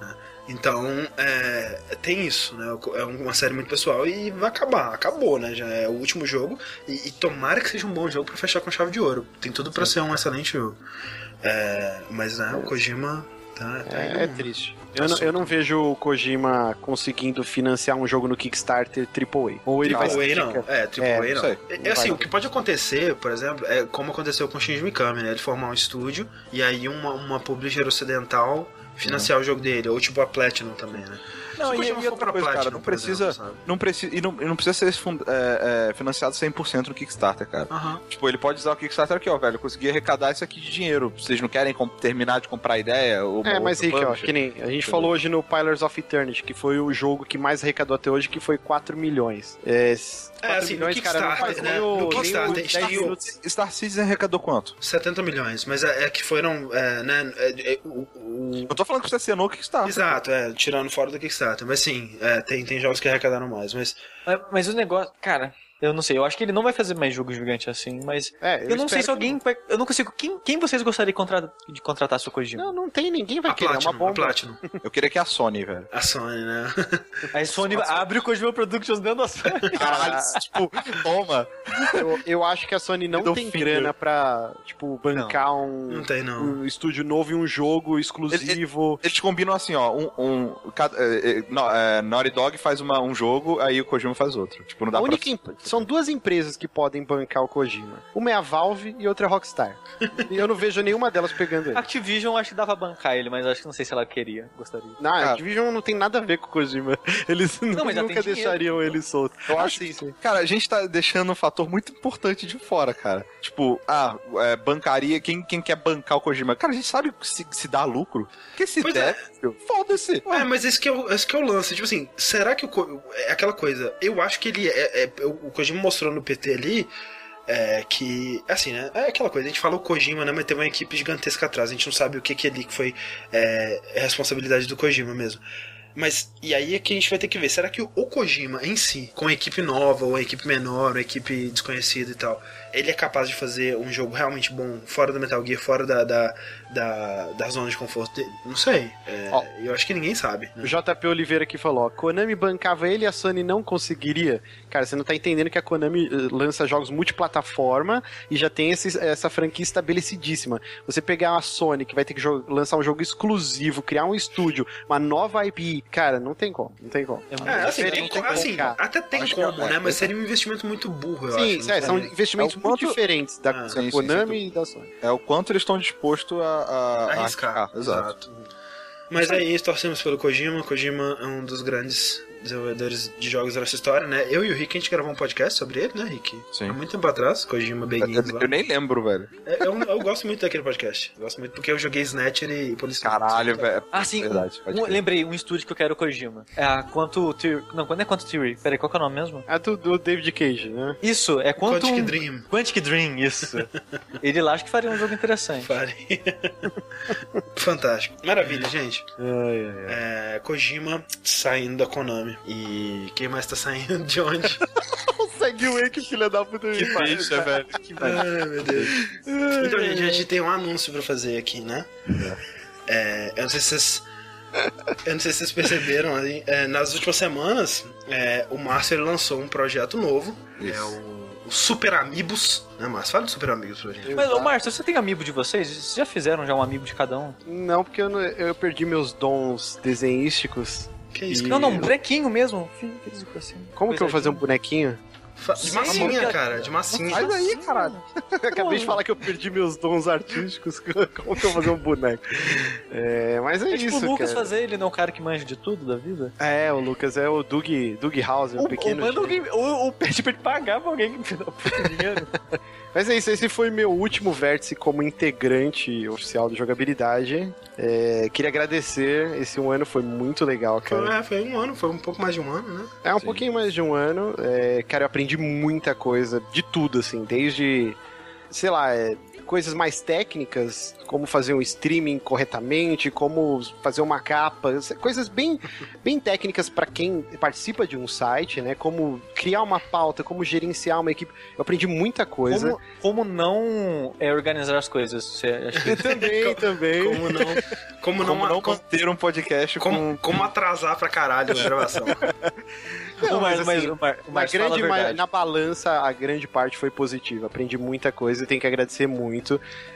né? Então, é, tem isso, né? É uma série muito pessoal e vai acabar. Acabou, né? Já é o último jogo. E, e tomara que seja um bom jogo pra fechar com chave de ouro. Tem tudo pra ser um excelente jogo. É, mas, né, o Kojima tá, tá É, é triste. Eu não, eu não vejo o Kojima conseguindo financiar um jogo no Kickstarter AAA. Ou ele vai AAA se não. É, AAA É, não. É, assim, vai. o que pode acontecer, por exemplo, é como aconteceu com o Shinji Mikami, né? Ele formar um estúdio e aí uma, uma publisher ocidental financiar o jogo dele, ou tipo a Platinum também, né? Não, e, e outra coisa, cara, não precisa, exemplo, não precisa, e não, e não precisa ser é, é, financiado 100% no Kickstarter, cara. Aham. Tipo, ele pode usar o Kickstarter aqui, ó, velho, eu consegui arrecadar isso aqui de dinheiro. Vocês não querem com- terminar de comprar a ideia? Ou É, mas Rick, ó, que nem a gente Entendeu? falou hoje no Pillars of Eternity, que foi o jogo que mais arrecadou até hoje, que foi 4 milhões. É, 4 assim, no milhões, cara, Kickstarter, né? nem o- No Kickstarter, 10 tinha o-. Star Citizen arrecadou quanto? 70 milhões, mas é, é que foram, é, né, é, é, o- o, Eu tô falando que você assinou o Kickstarter. Exato, é, tirando fora do Kickstarter. Mas sim, é, tem, tem jogos que arrecadaram mais. Mas, mas o negócio, cara, eu não sei. Eu acho que ele não vai fazer mais jogo gigante assim, mas. É, Eu, não sei se alguém. vai- Eu não consigo. Quem, quem vocês gostariam de contratar, de contratar seu Kojima? Não, não tem, ninguém vai a querer, é uma Platinum, a bomba. Platinum. Eu queria que a Sony, velho. A Sony, né? Aí Sony abre o Kojima Productions dentro da Sony. Caralho, tipo, toma. Eu, eu acho que a Sony não tem finger. grana pra, tipo, bancar um, Não tem, não. um estúdio novo e um jogo exclusivo. Eles combinam assim, ó, um... um cada, é, é, é, Naughty Dog faz uma, um jogo, aí o Kojima faz outro. Tipo, não dá A pra... São duas empresas que podem bancar o Kojima. Uma é a Valve e outra é a Rockstar. e eu não vejo nenhuma delas pegando ele. Activision acho que dava pra bancar ele, mas acho que não sei se ela queria, gostaria. Não, a. Activision não tem nada a ver com o Kojima. Eles já nunca tem dinheiro. deixariam ele solto. Eu Ah, acho sim, sim. Cara, a gente tá deixando um fator muito importante de fora, cara. Tipo, ah, é, bancaria, quem, quem quer bancar o Kojima? Cara, a gente sabe se, se dá lucro. Que se Pois der, meu, foda-se. É, mas esse que é, o, esse que é o lance. Tipo assim, será que o. É aquela coisa. Eu acho que ele é. é- o Kojima mostrou no PT ali. É que. Assim, né? É aquela coisa. A gente falou Kojima, né? Mas teve uma equipe gigantesca atrás. A gente não sabe o que, que ali que foi é, responsabilidade do Kojima mesmo. Mas, e aí é que a gente vai ter que ver. Será que o o Kojima em si, com equipe nova, ou equipe menor, ou equipe desconhecida e tal, ele é capaz de fazer um jogo realmente bom fora do Metal Gear, fora da, da, da, da zona de conforto dele? Não sei. É, Ó. eu acho que ninguém sabe. né? O JP Oliveira aqui falou: ó, Konami bancava ele e a Sony não conseguiria. Cara, você não tá entendendo que a Konami eh, lança jogos multiplataforma e já tem esse- essa franquia estabelecidíssima. Você pegar a Sony, que vai ter que lançar um jogo exclusivo, criar um estúdio, uma nova IP, cara, não tem como, não tem como. É É, assim, tem não co- tem assim, como, cara. até tem Acho como, é- né? é- Mas seria um investimento muito burro, eu Sim, acho. é, não são investimentos É quanto- diferentes da Ah, sim, sim, Konami sim. e da Sony. É o quanto eles estão dispostos a, a, a arriscar. Exato. Mas é isso, torcemos pelo Kojima. Kojima é um dos grandes desenvolvedores de jogos da nossa história, né? Eu e o Rick, a gente gravou um podcast sobre ele, né, Rick? Sim. Há muito tempo atrás, Kojima Begins Eu, lá. eu nem lembro, velho. É, Eu, eu gosto muito daquele podcast. Eu gosto muito porque eu joguei Snatcher e Polícia. Caralho, velho. Ah, sim. Verdade, um- lembrei, um estúdio que eu quero Kojima. É a Quanto Theory. Não, não é Quanto Theory. Peraí, qual que é o nome mesmo? A do, do David Cage, né? Isso, é Quantum... Quantic Dream. Quantic Dream, isso. Ele lá acho que faria um jogo interessante. Pare. Fantástico. Maravilha, gente. Ai, ai, ai. É, Kojima saindo da Konami. E quem mais tá saindo de onde? Segue o E que filha da puta faz. Bicha, velho. Ai, meu Deus. Então, gente, a gente tem um anúncio pra fazer aqui, né? É, eu não sei se vocês. Eu não sei se vocês perceberam, ali, é, nas últimas semanas, é, o Márcio lançou um projeto novo. É o, os Super Amigos, né, Márcio? Fala dos Super Amigos pra gente. Mas, ô Márcio, você tem amigo de vocês? Vocês já fizeram já um amigo de cada um? Não, porque eu, não- eu perdi meus dons desenhísticos. Que isso? E- Não, não, um bonequinho mesmo. Físico assim. Como que eu vou fazer um bonequinho? De Sim, massinha, cara. cara, de massinha. Faz aí, caralho. Acabei de falar que eu perdi meus dons artísticos. Como que eu vou fazer um boneco? É, mas é, É tipo isso, o Lucas cara. fazer, ele não é um cara que manja de tudo da vida. É, o Lucas é o Doug, Doug House, o, O, o, pequeno. manda gênio. alguém, pra ele pagar pra alguém que me dá puta dinheiro. Mas é isso, esse foi meu último vértice como integrante oficial do jogabilidade. É, queria agradecer, esse um ano foi muito legal, cara. Foi, é, foi um ano, foi um pouco mais de um ano, né? É um Sim. pouquinho mais de um ano. É, cara, eu aprendi muita coisa, de tudo, assim, desde, sei lá, é, coisas mais técnicas, como fazer um streaming corretamente, como fazer uma capa, coisas bem, bem técnicas para quem participa de um site, né? Como criar uma pauta, como gerenciar uma equipe. Eu aprendi muita coisa. Como, como não é, organizar as coisas? Você acha que... Também, também. Como não, como não, Como não como, manter um podcast como, com... como atrasar pra caralho a gravação. Não, mas, mas assim, fala a grande, na balança, a grande parte foi positiva. Aprendi muita coisa e tenho que agradecer muito.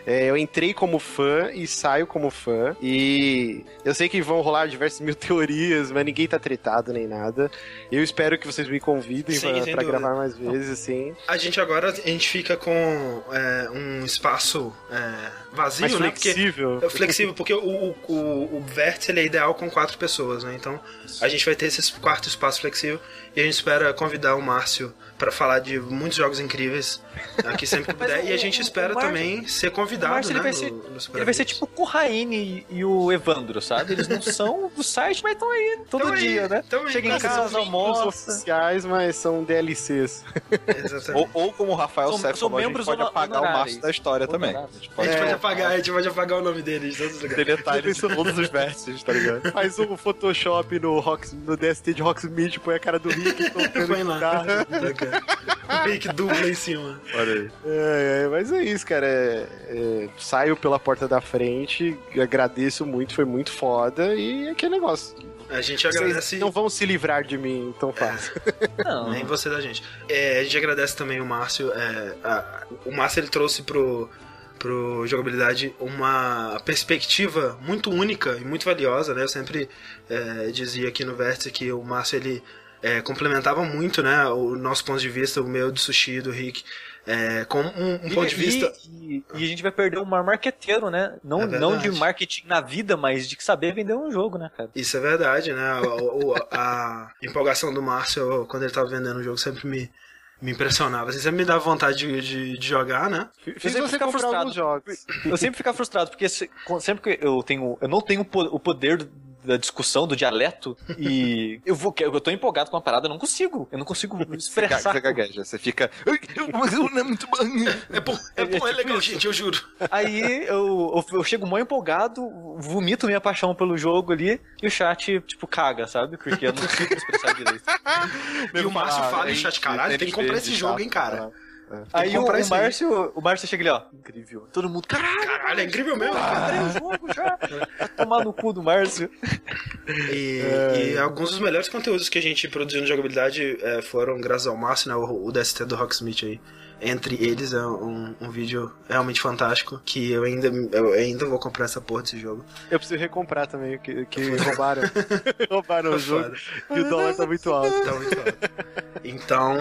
É, eu entrei como fã e saio como fã. E eu sei que vão rolar diversas mil teorias, mas ninguém tá tretado nem nada. Eu espero que vocês me convidem Sim, pra, gravar mais vezes, assim. A gente agora, a gente fica com é, um espaço é, vazio, Mais né? Porque flexível. É flexível, porque o, o, o, o vértice ele é ideal com quatro pessoas, né? Então a gente vai ter esse quarto espaço flexível e a gente espera convidar o Márcio pra falar de muitos jogos incríveis aqui sempre que puder. o- e a gente espera também ser convidado, Márcio, né? ele vai no- ser- no Super Ele vai ser tipo o Corraine e, e o Evandro, sabe? Eles não são do site, mas estão aí todo aí, dia, né? aí. Chega em casa, são Os almoça. oficiais, mas são DLCs. Exatamente. Ou, ou como o Rafael São- Sérgio falou, a gente pode apagar o honorários. Márcio da história também. A Honorários. gente pode É. pode apagar, a gente pode apagar o nome dele de todos os lugares. deletar ele de todos os vértices, tá ligado? Faz um Photoshop no, Rox, no DST de Rocksmith, põe a cara do Rick tocando Põe lá. Rick dupla em cima. Olha aí. É, é, mas é isso, cara. É, é, saio pela porta da frente, agradeço muito, foi muito foda e é aquele negócio. A gente Vocês agradece. não vão se livrar de mim tão fácil. Não, Nem você da gente. É, a gente agradece também o Márcio. é, a- o Márcio ele trouxe pro, pro jogabilidade uma perspectiva muito única e muito valiosa, né? Eu sempre é, dizia aqui no Vértice que o Márcio ele é, complementava muito, né? O nosso ponto de vista, o meu do Sushi, do Rick, é, com um, um ponto de E- vista. E, e a gente vai perder um maior marqueteiro, né? Não, É não de marketing na vida, mas de saber vender um jogo, né, cara? Isso é verdade, né? O- o- a empolgação do Márcio quando ele tava vendendo o jogo sempre me, me impressionava. Assim, sempre me dava vontade de, de, de jogar, né? Fiz sempre você fica comprar frustrado. jogos. Eu sempre fico frustrado, porque sempre que eu tenho. Eu não tenho o poder do- da discussão, do dialeto, e eu vou. Eu tô empolgado com uma parada, eu não consigo. Eu não consigo expressar. Você gagueja, você fica. "Ai, Mas eu não é muito bom. É bom, é, bom, é legal, gente, eu juro. Aí eu, eu, eu chego mó empolgado, vomito minha paixão pelo jogo ali, e o chat, tipo, caga, sabe? Porque eu não consigo expressar direito. E o Márcio Ah, fala é em chat, caralho, tem que comprar esse jogo, hein, cara. Aí o, o. Márcio, o Márcio chega ali, ó. Incrível. Todo mundo, caralho, Caralho, é incrível mesmo. comprei o jogo já. Vai tomar no cu do Márcio. E, É. e alguns dos melhores conteúdos que a gente produziu no jogabilidade é, foram graças ao Márcio, né? O, o DST do Rocksmith aí. Entre eles é um, um vídeo realmente fantástico que eu ainda, eu ainda vou comprar essa porra desse jogo. Eu preciso recomprar também, que, que roubaram. roubaram o jogo. Foda. E o dólar tá muito alto. Tá muito alto. Então,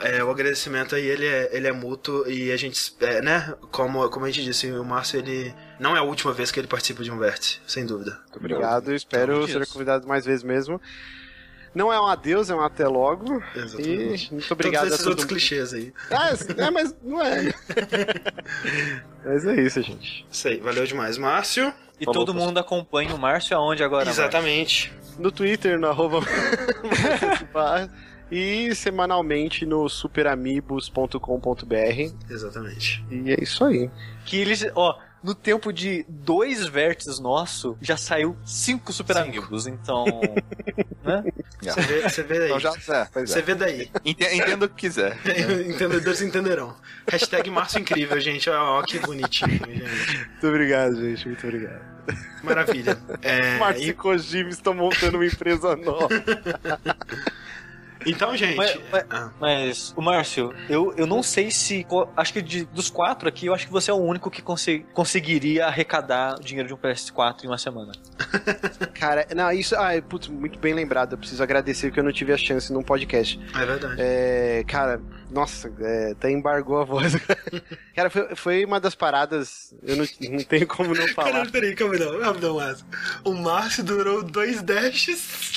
é, o agradecimento aí, ele é, ele é mútuo e a gente, é, né, como, como a gente disse, o Márcio, ele não é a última vez que ele participa de um vértice, sem dúvida. Obrigado, eu espero Então, ser isso. convidado mais vezes mesmo. Não é um adeus, é um até logo. Exatamente. E muito obrigado Todos a esses todo outros mundo. clichês aí. Ah, é, mas não é. mas é isso, gente. Isso aí, valeu demais. Márcio. E Falou, todo mundo acompanha o Márcio aonde agora? Márcio? Exatamente. No Twitter, no arroba e semanalmente no superamigos.com.br. Exatamente. E é isso aí. Que eles, ó, no tempo de dois vértices nosso, já saiu cinco super Cinco. amigos. Então, né? Você vê, você vê daí. Então já, é, Você é. vê daí. Ente- Entenda o que quiser. Entendedores entenderão. Hashtag Márcio Incrível, gente. Ó, ó que bonitinho, gente. Muito obrigado, gente. Muito obrigado. Maravilha. É, Marcos e e- Kojima estão montando uma empresa nova. Então, gente. Mas, mas- ah, mas, o Márcio, eu, eu não sei se. Acho que de- dos quatro aqui, eu acho que você é o único que conse- conseguiria arrecadar o dinheiro de um PS4 em uma semana. Cara, não, isso. Ah, putz, muito bem lembrado. Eu preciso agradecer que eu não tive a chance num podcast. é verdade. É, cara, nossa, é, até embargou a voz. cara, foi, foi uma das paradas. Eu não, não tenho como não falar. Caralho, peraí, calma não, rapidão, Márcio. O Márcio durou dois dashes.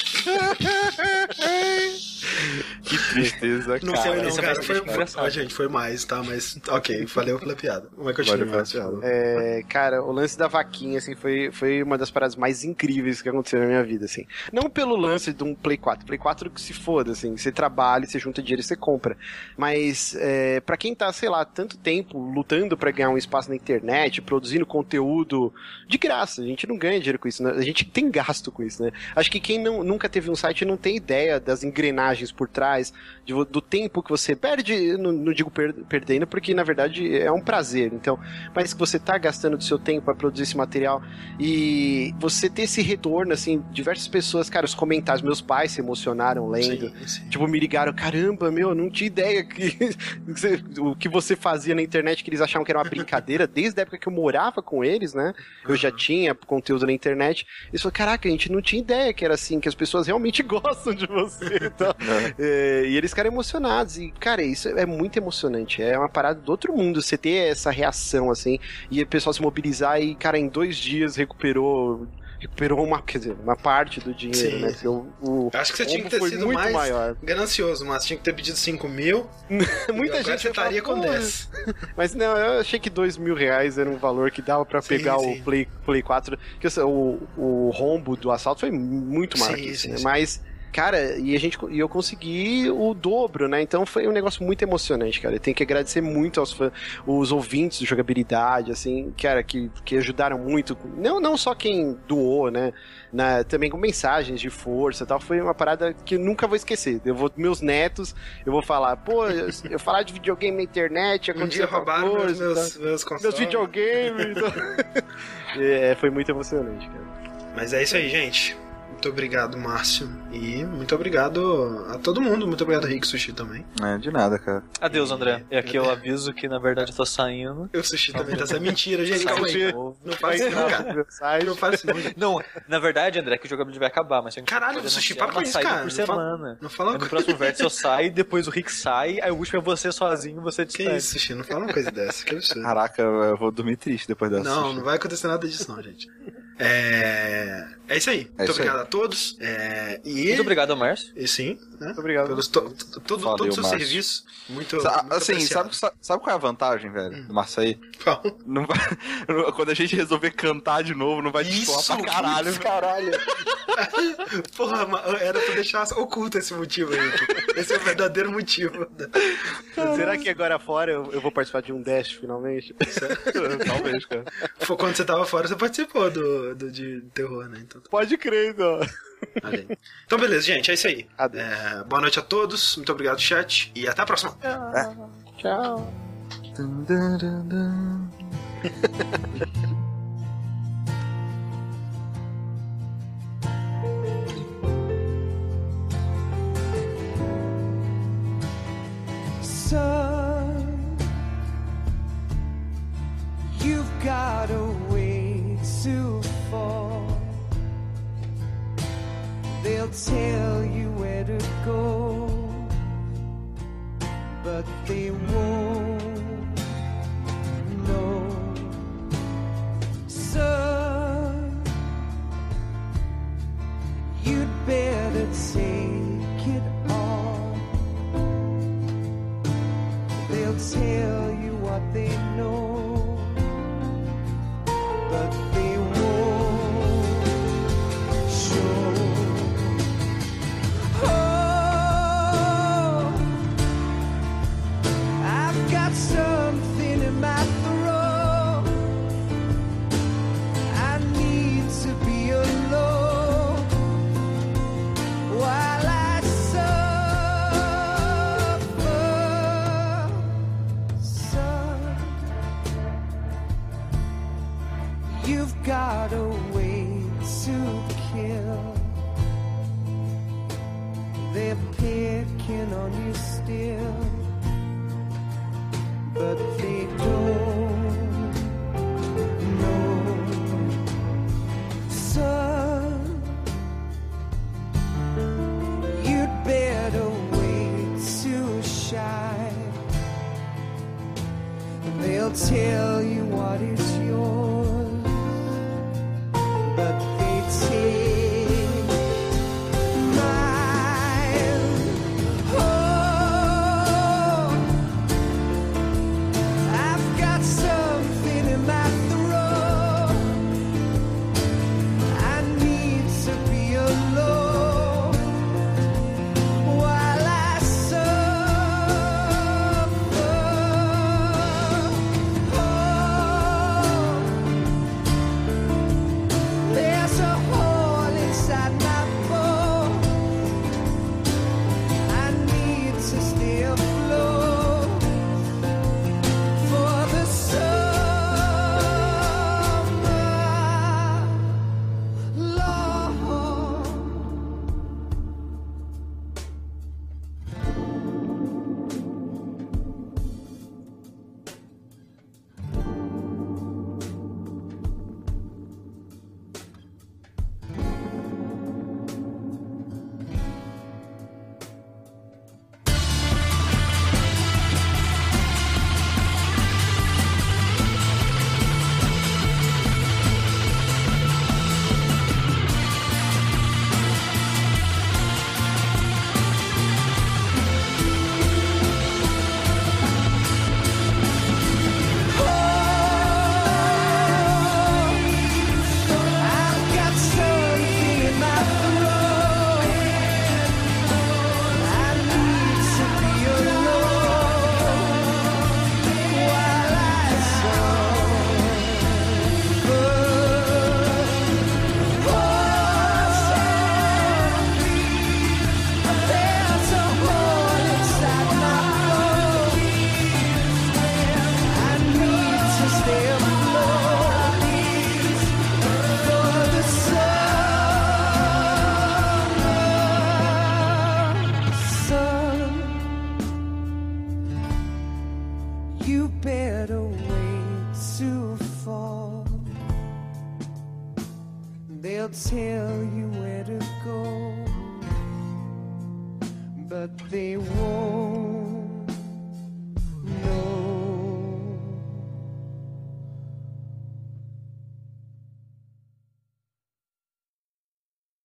Que tristeza, Não cara. foi não, é cara. mais Foi, engraçado. Ó, gente, foi mais, tá? Mas, ok, valeu pela piada. Vai continuar, Valeu pela Márcio. piada. É, cara, o lance da vaquinha, assim, foi, foi uma das paradas mais incríveis que aconteceu na minha vida, assim. Não pelo lance de um Play 4. Play 4 que se foda, assim. Você trabalha, você junta dinheiro e você compra. Mas, é, para quem tá, sei lá, tanto tempo lutando pra ganhar um espaço na internet, produzindo conteúdo de graça, a gente não ganha dinheiro com isso, né? A gente tem gasto com isso, né? Acho que quem não, nunca teve um site não tem ideia das engrenagens por trás, de do tempo que você perde, não, não digo per- perdendo, porque na verdade é um prazer, então, mas que você tá gastando do seu tempo para produzir esse material e você ter esse retorno, assim, diversas pessoas, cara, os comentários, meus pais se emocionaram lendo, Sim, sim. Tipo, me ligaram, caramba, meu, eu não tinha ideia que o que você fazia na internet, que eles achavam que era uma brincadeira, desde a época que eu morava com eles, né? Eu já tinha conteúdo na internet. Eles falaram, caraca, a gente não tinha ideia que era assim, que as pessoas realmente gostam de você e tal. É, e eles ficaram emocionados. E, cara, isso é muito emocionante. É uma parada do outro mundo, você ter essa reação, assim, e o pessoal se mobilizar e, cara, em dois dias recuperou. Recuperou uma, quer dizer, uma parte do dinheiro, Sim, né? sim. O, Acho que você tinha que ter sido muito mais maior. ganancioso, mas tinha que ter pedido 5 mil. Muita gente você estaria com "Pô, 10. Mas não, eu achei que dois mil reais era um valor que dava pra Sim, pegar sim. o Play, Play 4. Que assim, o, o rombo do assalto foi muito maior Sim, que isso, sim, né? Mas, cara, e a gente e eu consegui o dobro, né? Então foi um negócio muito emocionante, cara. Eu tenho que agradecer muito aos fãs, os ouvintes de jogabilidade, assim, cara, que, que ajudaram muito. Não, não só quem doou, né? Na, também com mensagens de força e tal. Foi uma parada que eu nunca vou esquecer. Eu vou, meus netos, eu vou falar, pô, eu, eu falar de videogame na internet, Um dia roubaram meus, coisa, meus, meus consoles. meus videogames. é, foi muito emocionante, cara. Mas é isso aí, gente. Muito obrigado, Márcio. E muito obrigado a todo mundo. Muito obrigado, Rick Sushi também. É, de nada, cara. Adeus, André. E aqui eu aviso que na verdade eu tô saindo. O Sushi também tá sendo mentira, gente. Calma aí. Não faz isso não, cara. Não faz isso não. Não, na verdade, André, que o jogabilidade vai acabar, mas Caralho, pode Sushi, para com isso, cara. por Não fala- semana. Não fala no próximo vértice eu saio, depois o Rick sai, aí o último é você sozinho, você Que despede. isso, Sushi? Não fala uma coisa dessa. Que absurdo. Caraca, eu vou dormir triste depois dessa. Não, não vai acontecer nada disso, não, gente. É. É isso aí. Muito isso aí. obrigado a todos. É... E. Muito obrigado, Márcio. E sim, né? Muito obrigado. Pelos to... to- todo, Valeu, todo o seu Márcio. serviço. Muito. Sa- muito assim, apreciado. sabe, sabe qual é a vantagem, velho, Hum. do Marçaí? Qual? Não vai, quando a gente resolver cantar de novo, não vai destoar Isso, pra caralho. putz, caralho. Porra, era pra deixar oculto esse motivo aí. tipo. Esse é o verdadeiro motivo. Será que agora fora eu, eu vou participar de um Dash finalmente? Talvez, cara. Foi Quando você tava fora, você participou do, do de terror, né? Então, Pode crer, então. Então beleza, gente, é isso aí. É, boa noite a todos, muito obrigado, chat, e até a próxima. Tchau. Son, They'll tell you where to go, but they won't